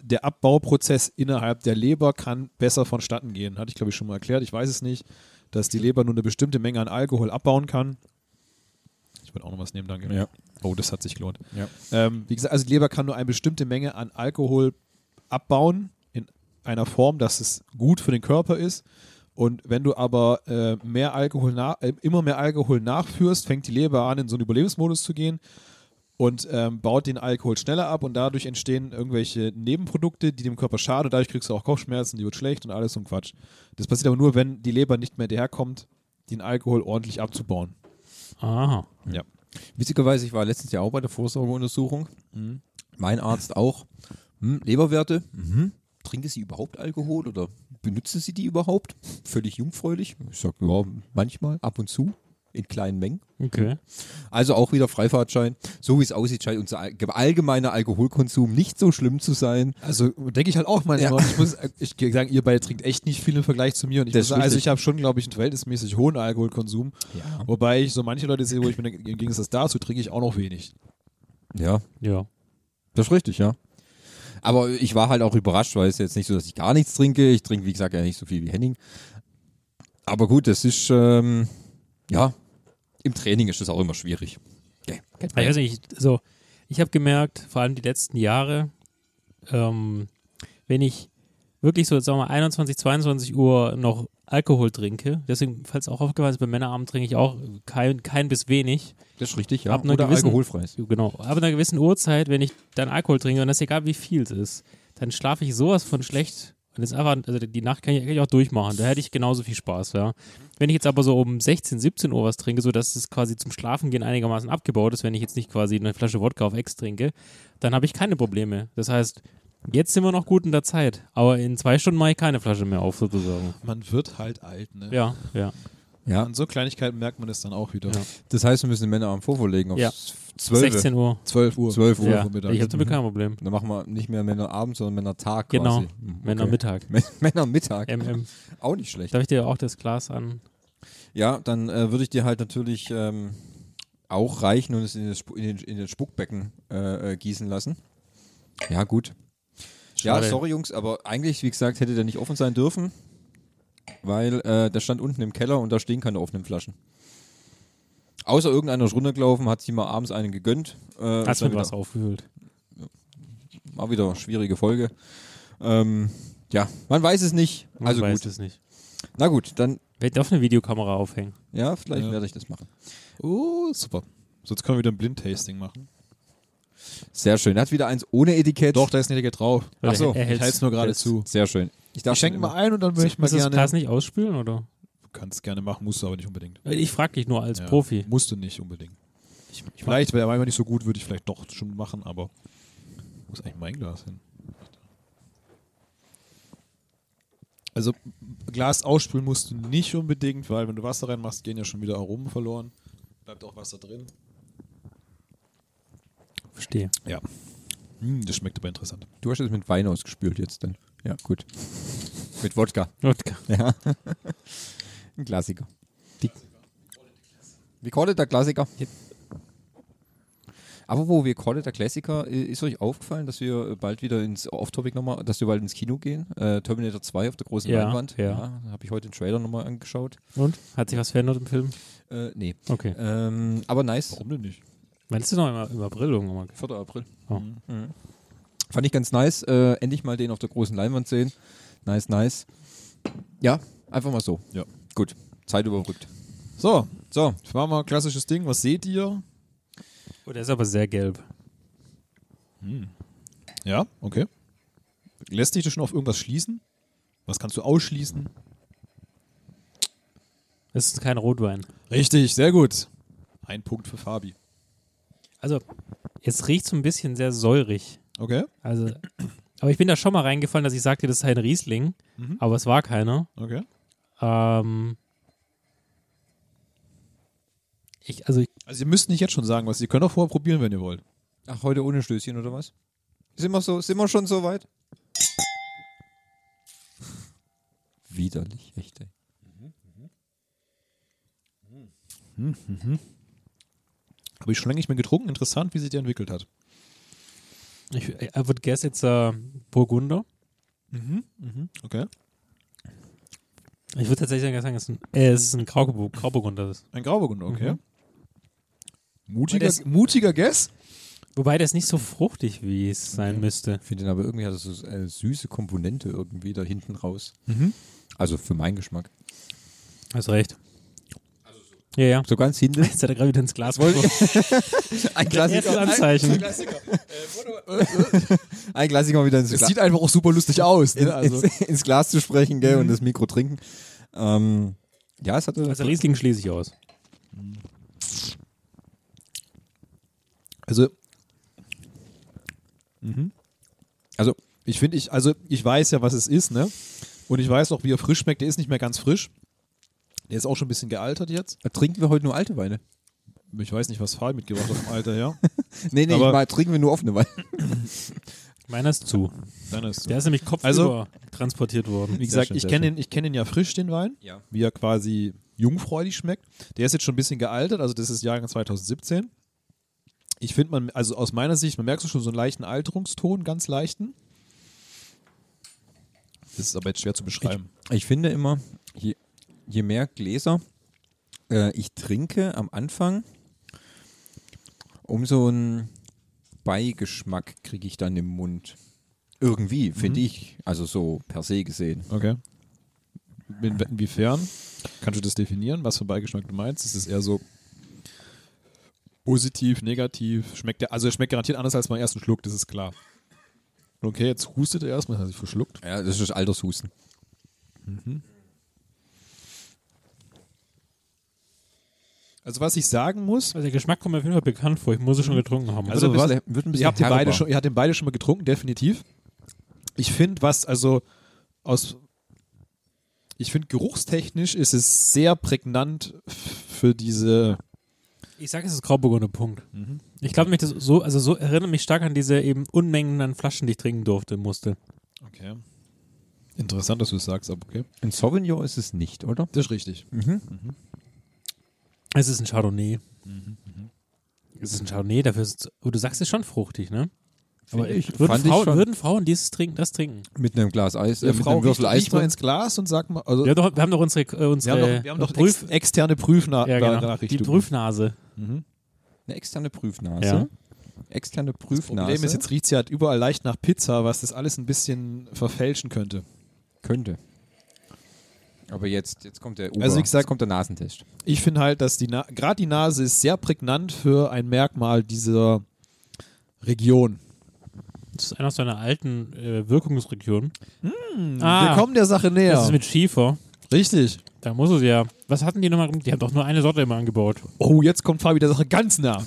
der Abbauprozess innerhalb der Leber kann besser vonstatten gehen. Hatte ich, glaube ich, schon mal erklärt. Ich weiß es nicht, dass die Leber nur eine bestimmte Menge an Alkohol abbauen kann. Ich wollte auch noch was nehmen, danke. Ja. Oh, das hat sich gelohnt. Ja. Ähm, wie gesagt, also die Leber kann nur eine bestimmte Menge an Alkohol abbauen in einer Form, dass es gut für den Körper ist. Und wenn du aber äh, mehr Alkohol nach, äh, immer mehr Alkohol nachführst, fängt die Leber an, in so einen Überlebensmodus zu gehen und ähm, baut den Alkohol schneller ab und dadurch entstehen irgendwelche Nebenprodukte, die dem Körper schaden und dadurch kriegst du auch Kopfschmerzen, die wird schlecht und alles so ein Quatsch. Das passiert aber nur, wenn die Leber nicht mehr daherkommt, den Alkohol ordentlich abzubauen. Aha. Witzigerweise, ich war letztens ja auch bei der Vorsorgeuntersuchung. Mhm. Mein Arzt auch. Hm, Leberwerte. Mhm. Trinken Sie überhaupt Alkohol oder benutzen Sie die überhaupt? Völlig jungfräulich. Ich sage, ja, manchmal, ab und zu, in kleinen Mengen. Okay. Also auch wieder Freifahrtschein. So wie es aussieht, scheint unser all- allgemeiner Alkoholkonsum nicht so schlimm zu sein. Also denke ich halt auch manchmal. Ich muss ich kann sagen, ihr beide trinkt echt nicht viel im Vergleich zu mir. Und ich Das muss also ich habe schon, glaube ich, einen verhältnismäßig hohen Alkoholkonsum. Ja. Wobei ich so manche Leute sehe, wo ich mir denke, im Gegensatz dazu trinke ich auch noch wenig. Ja, Ja. das ist richtig, ja. Aber ich war halt auch überrascht, weil es jetzt nicht so, dass ich gar nichts trinke. Ich trinke, wie gesagt, ja nicht so viel wie Henning. Aber gut, das ist, ähm, ja, im Training ist das auch immer schwierig. Okay. Ich weiß nicht, so, ich habe gemerkt, vor allem die letzten Jahre, ähm, wenn ich wirklich so, sagen wir mal, 21, 22 Uhr noch Alkohol trinke, deswegen, falls auch aufgefallen ist, beim Männerabend trinke ich auch kein, kein bis wenig. Das ist richtig, ja. Ab einer Oder gewissen- alkoholfreies. Genau. Aber einer gewissen Uhrzeit, wenn ich dann Alkohol trinke, und das ist egal, wie viel es ist, dann schlafe ich sowas von schlecht. Und das ist einfach, also die Nacht kann ich, kann ich auch durchmachen. Da hätte ich genauso viel Spaß, ja. Wenn ich jetzt aber so um 16, 17 Uhr was trinke, sodass es quasi zum Schlafengehen einigermaßen abgebaut ist, wenn ich jetzt nicht quasi eine Flasche Wodka auf Ex trinke, dann habe ich keine Probleme. Das heißt, jetzt sind wir noch gut in der Zeit. Aber in zwei Stunden mache ich keine Flasche mehr auf, sozusagen. Man wird halt alt, ne? Ja, ja. Ja, An so Kleinigkeiten merkt man es dann auch wieder. Ja. das heißt, wir müssen den Männerabend vorverlegen auf Ja. 12. 16 Uhr. 12 Uhr. 12 Uhr Ja, Vormittag. ich habe damit kein Problem. Dann machen wir nicht mehr Männerabend, sondern Männertag Genau. quasi. Hm, okay. Männermittag. Män- Männermittag. MM. Auch nicht schlecht. Darf ich dir auch das Glas an? Ja, dann äh, würde ich dir halt natürlich ähm, auch reichen und es in, das in, den, in den Spuckbecken äh, äh, gießen lassen. Ja, gut. Ja, Schade. sorry Jungs, aber eigentlich, wie gesagt, hätte der nicht offen sein dürfen, weil äh, der stand unten im Keller und da stehen keine offenen Flaschen. Außer irgendeiner ist runtergelaufen, hat sich mal abends einen gegönnt. Äh, Hast wieder- was aufgehüllt. Mal wieder eine schwierige Folge. Ähm, ja, man weiß es nicht. Man Also weiß gut. es nicht. Na gut, dann, Wir dürfen eine Videokamera aufhängen. ja, vielleicht Ja. werde ich das machen. Oh, super. Sonst können wir wieder ein Blindtasting machen. Sehr schön. Er hat wieder eins ohne Etikett. Doch, da ist ein Etikett drauf. Ach so, Er Ich halte es nur gerade zu. Sehr schön. Ich, darf Ich schenke mal ein und dann möchte ich mal Muss das gerne. Glas nicht ausspülen, oder? Du kannst gerne machen, musst du aber nicht unbedingt. Ich frage dich nur als Ja, Profi. Musst du nicht unbedingt. Ich, ich Vielleicht, wäre er nicht so gut, würde ich vielleicht doch schon machen, aber wo ist eigentlich mein Glas hin? Also Glas ausspülen musst du nicht unbedingt, weil wenn du Wasser reinmachst, gehen ja schon wieder Aromen verloren. Bleibt auch Wasser drin. verstehe. Ja. Hm, das schmeckt aber interessant. Du hast es mit Wein ausgespült jetzt dann. Ja, gut. mit Wodka. Wodka. Ja. Ein Klassiker. Die- Wie callet der Klassiker? Aber wo wir callet der Klassiker, ist euch aufgefallen, dass wir bald wieder ins Off-Topic nochmal, dass wir bald ins Kino gehen? Äh, Terminator 2 auf der großen Ja, Leinwand. ja. Habe ich heute den Trailer nochmal angeschaut. Und? Hat sich was verändert im Film? Äh, nee. Okay. Ähm, aber nice. Warum denn nicht? Meinst du noch im, im April irgendwann? 4. April. Oh. Mhm. Fand ich ganz nice. Äh, endlich mal den auf der großen Leinwand sehen. Nice, nice. Ja, einfach mal so. Ja. Gut. Zeit überbrückt. So, So, das war mal ein klassisches Ding. Was seht ihr? Oh, der ist aber sehr gelb. Ja, okay. Lässt dich das schon auf irgendwas schließen? Was kannst du ausschließen? Es ist kein Rotwein. Richtig, sehr gut. Ein Punkt für Fabi. Also, es riecht so ein bisschen sehr säurig. Okay, Also, aber ich bin da schon mal reingefallen, dass ich sagte, das ist ein Riesling, Mhm. aber es war keiner. okay. Ähm, ich, also, ich, Also ihr müsst nicht jetzt schon sagen, was ihr könnt auch vorher probieren, wenn ihr wollt. ach, heute ohne Stößchen oder was? Sind wir, so, sind wir schon so weit? Widerlich, echt, ey. Habe ich schon länger nicht mehr getrunken. Interessant, wie sich der entwickelt hat. Ich, I would guess it's a Burgunder. Okay. Ich würde tatsächlich sagen, es ist ein, äh, es ist ein Grauburg, Grauburgunder. Ein Grauburgunder, okay. Mhm. Mutiger, Das- mutiger Guess? Wobei der ist nicht so fruchtig, wie es sein müsste. Ich finde den aber irgendwie hat das so eine süße Komponente irgendwie da hinten raus. Mhm. Also für meinen Geschmack. Hast recht. Ja, ja. So ganz hinten. Jetzt hat er gerade wieder ins Glas Wollte- geworfen. Ein Erstes Anzeichen. Ein Klassiker mal wieder ins, Es Gla sieht einfach auch super lustig aus. Ne? Also, ins, ins Glas zu sprechen gell, und das Mikro trinken. Ähm, ja, es hatte. Also Riesling schließe ich aus. also, mhm. Also- ich finde, ich, also ich weiß ja, was es ist, ne? Und ich weiß auch, wie er frisch schmeckt. Der ist nicht mehr ganz frisch. Der ist auch schon ein bisschen gealtert jetzt. trinken wir heute nur alte Weine? Ich weiß nicht, was Fabi mitgebracht hat vom Alter her. Nee, nee, Aber- ich meine, trinken wir nur offene Weine. Meiner ist zu. Dann ist Der ist nämlich kopfüber Also- transportiert worden. Wie gesagt, schön, ich kenne ich kenn ihn ja frisch, den Wein, Ja. wie er quasi jungfräulich schmeckt. Der ist jetzt schon ein bisschen gealtert, also das ist Jahrgang 2017. Ich finde man, also aus meiner Sicht, man merkt so schon so einen leichten Alterungston, ganz leichten. Das ist aber jetzt schwer zu beschreiben. Ich finde immer, je, je mehr Gläser äh, ich trinke am Anfang, umso einen Beigeschmack kriege ich dann im Mund. Irgendwie, finde ich. Also so per se gesehen. Okay. In, inwiefern? Kannst du das definieren, was für Beigeschmack du meinst? Ist es eher so positiv, negativ? Schmeckt der, also er schmeckt garantiert anders als beim ersten Schluck, das ist klar. Okay, jetzt hustet er erstmal, hat er sich verschluckt. Ja, das ist Altershusten. Also was ich sagen muss, Also der Geschmack kommt mir auf jeden Fall bekannt vor. Ich muss es schon getrunken haben. Also ein was, bisschen- wird ein bisschen ihr habt den beide schon, ihr habt den beide schon mal getrunken, definitiv. Ich finde, was also aus, ich finde geruchstechnisch ist es sehr prägnant für diese. Ich sage, es ist Grauburgunder, Punkt. Ich glaube, mich das so, also so erinnert mich stark an diese eben Unmengen an Flaschen, die ich trinken durfte, musste. Okay. Interessant, dass du es sagst, aber okay. Ein Sauvignon ist es nicht, oder? Das ist richtig. Es ist ein Chardonnay. Es ist ein Chardonnay, dafür ist es, oh, du sagst es ist schon fruchtig, ne? Aber ich- würden, fand ich würden Frauen dieses trinken, das trinken? Mit einem Glas Eis, äh, mit Frau einem Würfel Eis mal ins Glas und sag mal, also Wir haben doch, wir haben doch unsere, äh, wir unsere haben doch, wir haben doch Prüf, ex externe Prüfna ja, genau, die. Prüfnase. Mhm. Eine externe Prüfnase. Ja. Externe Das Prüfnase. Problem ist, jetzt riecht sie halt überall leicht nach Pizza, was das alles ein bisschen verfälschen könnte. Könnte. Aber jetzt, jetzt kommt der Uber, Also wie gesagt- jetzt kommt der Nasentest. Ich finde halt, dass die Na gerade die Nase ist sehr prägnant für ein Merkmal dieser Region. Das ist einer aus seiner alten äh, Wirkungsregion. Wir Ah, kommen der Sache näher. das ist mit Schiefer. Richtig. Da muss es ja. Was hatten die nochmal? Die haben doch nur eine Sorte immer angebaut. Oh, jetzt kommt Fabi der Sache ganz nah.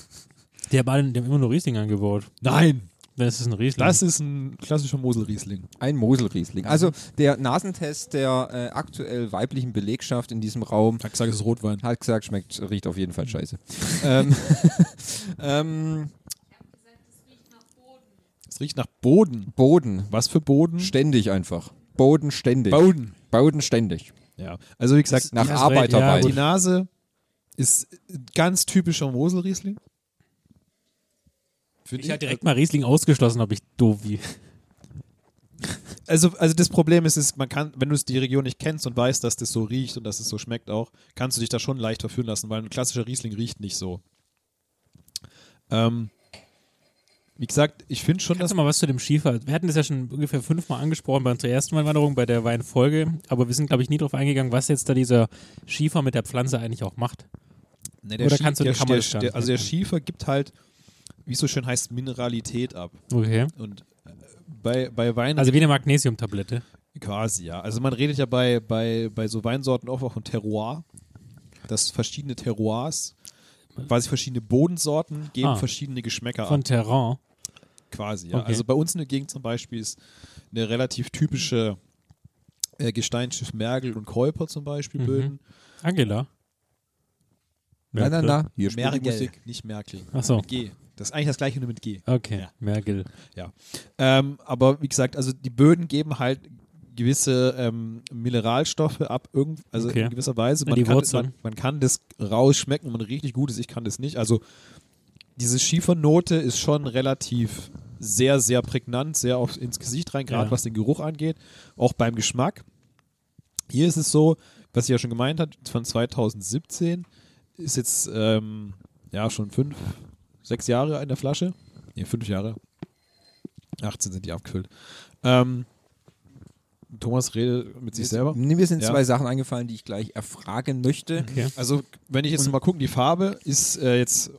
Die haben, alle, die haben immer nur Riesling angebaut. Nein, Das ist ein Riesling. das ist ein klassischer Moselriesling. Ein Moselriesling. Also der Nasentest der äh, aktuell weiblichen Belegschaft in diesem Raum Hat gesagt, es ist Rotwein. hat gesagt, schmeckt, riecht auf jeden Fall scheiße. ähm, ähm, Es riecht nach Boden. Boden. Was für Boden? Ständig einfach. Boden ständig. Boden. Boden ständig. Ja. Also wie gesagt, Nach Ja, ist Arbeiterwein. recht, die Nase ist ganz typischer Moselriesling. Finde ich hatte direkt mal Riesling ausgeschlossen, ob ich doof wie. Also, also das Problem ist, ist, man kann, wenn du die Region nicht kennst und weißt, dass das so riecht und dass es so schmeckt auch, kannst du dich da schon leicht verführen lassen, weil ein klassischer Riesling riecht nicht so. Ähm, wie gesagt, ich finde schon, Kannst dass mal was zu dem Schiefer? Wir hatten das ja schon ungefähr fünfmal angesprochen bei unserer ersten Weinwanderung, bei der Weinfolge, aber wir sind, glaube ich, nie drauf eingegangen, was jetzt da dieser Schiefer mit der Pflanze eigentlich auch macht. Nee, Oder Schie- kannst du- der, der, der, Also der? Schiefer gibt halt, wie es so schön heißt, Mineralität ab. Okay. Und äh, bei, bei Wein Also wie eine Magnesiumtablette. quasi, ja. Also man redet ja bei, bei, bei so Weinsorten auch von Terroir, dass verschiedene Terroirs, quasi verschiedene Bodensorten geben Ah. verschiedene Geschmäcker Von ab. Terrain. Quasi, ja. Okay. Also bei uns in der Gegend zum Beispiel ist eine relativ typische äh, Gesteinsschiff Mergel und Käuper zum Beispiel Mhm. Böden. Angela. Na, na, na. Hier Mergel, Musik. nicht Merkel. Ach so. Mit G. Das ist eigentlich das gleiche nur mit G. Okay, Ja. Mergel. Ähm, aber wie gesagt, also die Böden geben halt gewisse ähm, Mineralstoffe ab, irgend, also Okay. in gewisser Weise. Ja, Man, kann, man, man kann das rausschmecken, wenn man richtig gut ist. Ich kann das nicht. Also diese Schiefernote ist schon relativ sehr, sehr prägnant, sehr auf, ins Gesicht rein, gerade Ja. was den Geruch angeht, auch beim Geschmack. Hier ist es so, was ich ja schon gemeint hat, von 2017 ist jetzt ähm, ja schon fünf, sechs Jahre in der Flasche. Ne, fünf Jahre. 18 sind die abgefüllt. Ähm, Thomas redet mit sich selber. Mir sind Ja. zwei Sachen eingefallen, die ich gleich erfragen möchte. Okay. Also, wenn ich jetzt mal gucken, die Farbe ist äh, jetzt,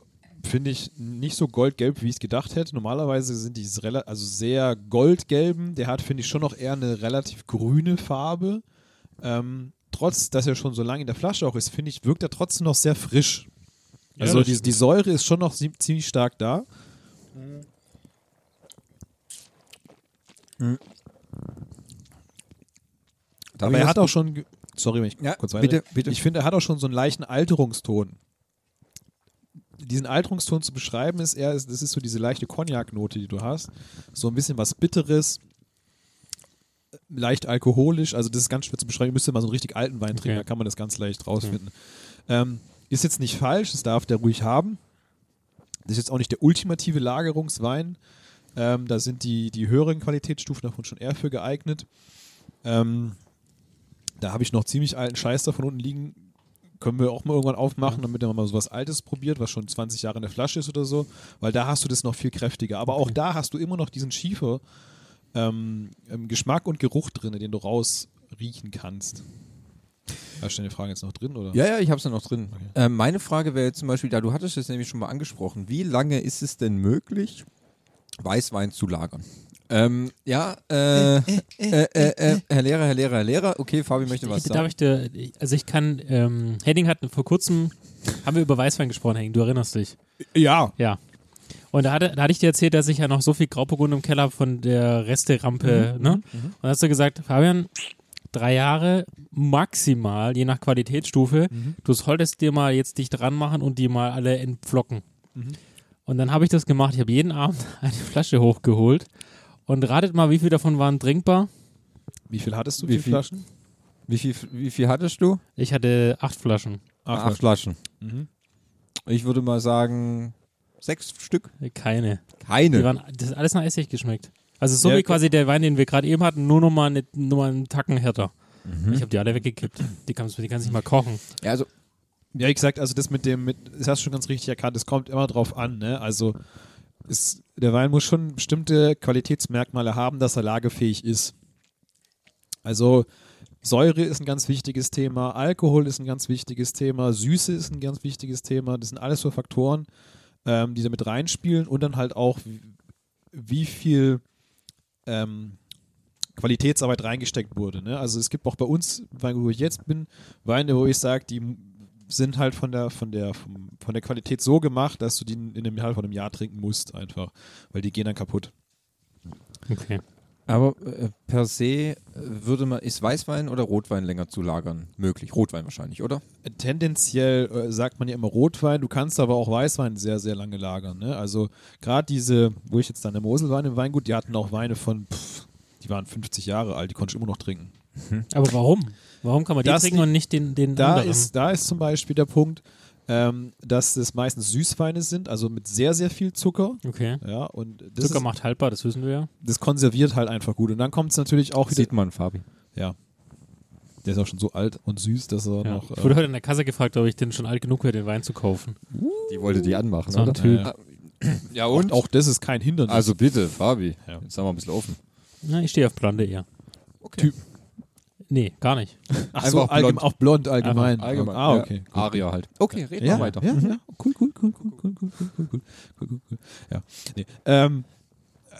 finde ich, nicht so goldgelb, wie ich es gedacht hätte. Normalerweise sind die also sehr goldgelben. Der hat, finde ich, schon noch eher eine relativ grüne Farbe. Ähm, trotz, dass er schon so lange in der Flasche auch ist, finde ich, wirkt er trotzdem noch sehr frisch. Ja, Also das die, die Säure ist schon noch zie- ziemlich stark da. Aber ich er hat auch schon, sorry, wenn ich Ja, kurz weiter. bitte, bitte. Ich finde, er hat auch schon so einen leichten Alterungston. Diesen Alterungston zu beschreiben ist eher, das ist so diese leichte Cognac-Note, die du hast. So ein bisschen was Bitteres, leicht alkoholisch, also das ist ganz schwer zu beschreiben. Ihr müsst mal so einen richtig alten Wein trinken, Okay. da kann man das ganz leicht rausfinden. Ähm, ist jetzt nicht falsch, das darf der ruhig haben. Das ist jetzt auch nicht der ultimative Lagerungswein. Ähm, da sind die, die höheren Qualitätsstufen davon schon eher für geeignet. Ähm, da habe ich noch ziemlich alten Scheiß da von unten liegen. Können wir auch mal irgendwann aufmachen, damit man mal so was Altes probiert, was schon 20 Jahre in der Flasche ist oder so. Weil da hast du das noch viel kräftiger. Aber auch da hast du immer noch diesen Schiefer ähm, Geschmack und Geruch drin, den du rausriechen kannst. Hast du die Frage jetzt noch drin, oder? Ja, ja, ich habe es ja noch drin. Ähm, meine Frage wäre jetzt zum Beispiel, da du hattest es nämlich schon mal angesprochen, wie lange ist es denn möglich, Weißwein zu lagern? Ähm, ja, äh, äh, äh, äh, Herr Lehrer, Herr Lehrer, Herr Lehrer, okay, Fabi möchte was Darf sagen. ich dir, also ich kann, ähm, Henning hat vor kurzem, haben wir über Weißwein gesprochen, Henning, du erinnerst dich. Ja. Ja. Und da hatte, da hatte ich dir erzählt, dass ich ja noch so viel Grauburgund im Keller habe von der Resterampe, Mhm, ne? Und da hast du gesagt, Fabian, drei Jahre maximal, je nach Qualitätsstufe, Mhm. du solltest dir mal jetzt dich dran machen und die mal alle entpflocken. Mhm. Und dann habe ich das gemacht. Ich habe jeden Abend eine Flasche hochgeholt. Und ratet mal, wie viel davon waren trinkbar? Wie viel hattest du? Wie Wie viel? Flaschen? Wie viel, wie viel hattest du? Ich hatte acht Flaschen. Acht Acht Flaschen. Mhm. Ich würde mal sagen, sechs Stück. Keine. Die Keine. waren, das hat alles nach Essig geschmeckt. Also so Ja, wie quasi der Wein, den wir gerade eben hatten, nur noch mal, eine, nur mal einen Tacken härter. Mhm. Ich habe die alle weggekippt. Die kannst du die kannst nicht mal kochen. Ja, also, Ja, wie gesagt, also das mit dem, mit, das hast du schon ganz richtig erkannt, es kommt immer drauf an, ne? Also ist, der Wein muss schon bestimmte Qualitätsmerkmale haben, dass er lagefähig ist. Also Säure ist ein ganz wichtiges Thema, Alkohol ist ein ganz wichtiges Thema, Süße ist ein ganz wichtiges Thema. Das sind alles so Faktoren, ähm, die da mit reinspielen und dann halt auch, wie, wie viel ähm, Qualitätsarbeit reingesteckt wurde. Ne? Also es gibt auch bei uns, wo ich jetzt bin, Weine, wo ich sage, die sind halt von der, von der, vom, von der Qualität so gemacht, dass du die in einem Jahr von einem Jahr trinken musst, einfach. Weil die gehen dann kaputt. Okay. Aber äh, per se äh, würde man, ist Weißwein oder Rotwein länger zu lagern möglich? Rotwein wahrscheinlich, oder? Tendenziell äh, sagt man ja immer Rotwein, du kannst aber auch Weißwein sehr, sehr lange lagern. Ne? Also gerade diese, wo ich jetzt dann der Mosel war im Weingut, die hatten auch Weine von, pff, die waren 50 Jahre alt, die konnte ich immer noch trinken. Aber warum? Warum kann man die Das trinken liegt- und nicht den, den Da anderen? ist, da ist zum Beispiel der Punkt, ähm, dass es meistens Süßweine sind, also mit sehr, sehr viel Zucker. okay. Ja, und das, Zucker ist, macht haltbar, das wissen wir ja. das konserviert halt einfach gut. Und dann kommt es natürlich auch wieder. Sieht man, Fabi. Ja. Der ist auch schon so alt und süß, dass er ja. noch. ich wurde Äh, heute in der Kasse gefragt, ob ich denn schon alt genug wäre, den Wein zu kaufen. Die wollte die anmachen, So ein oder? Typ. Ja. Ja, und auch das ist kein Hindernis. Also bitte, Fabi. Ja. Jetzt haben wir ein bisschen offen. Na, ich stehe auf Blonde eher. Okay. Typ. Nee, gar nicht. Ach so, einfach allgemein, blond. auch blond allgemein. Allgemein. Ah, ja. okay. Gut. Aria halt. Okay, reden Ja, wir weiter. Ja, ja. Cool, cool, cool, cool, cool, cool, cool, cool, cool, cool, cool, cool. Ja. Nee. Ähm,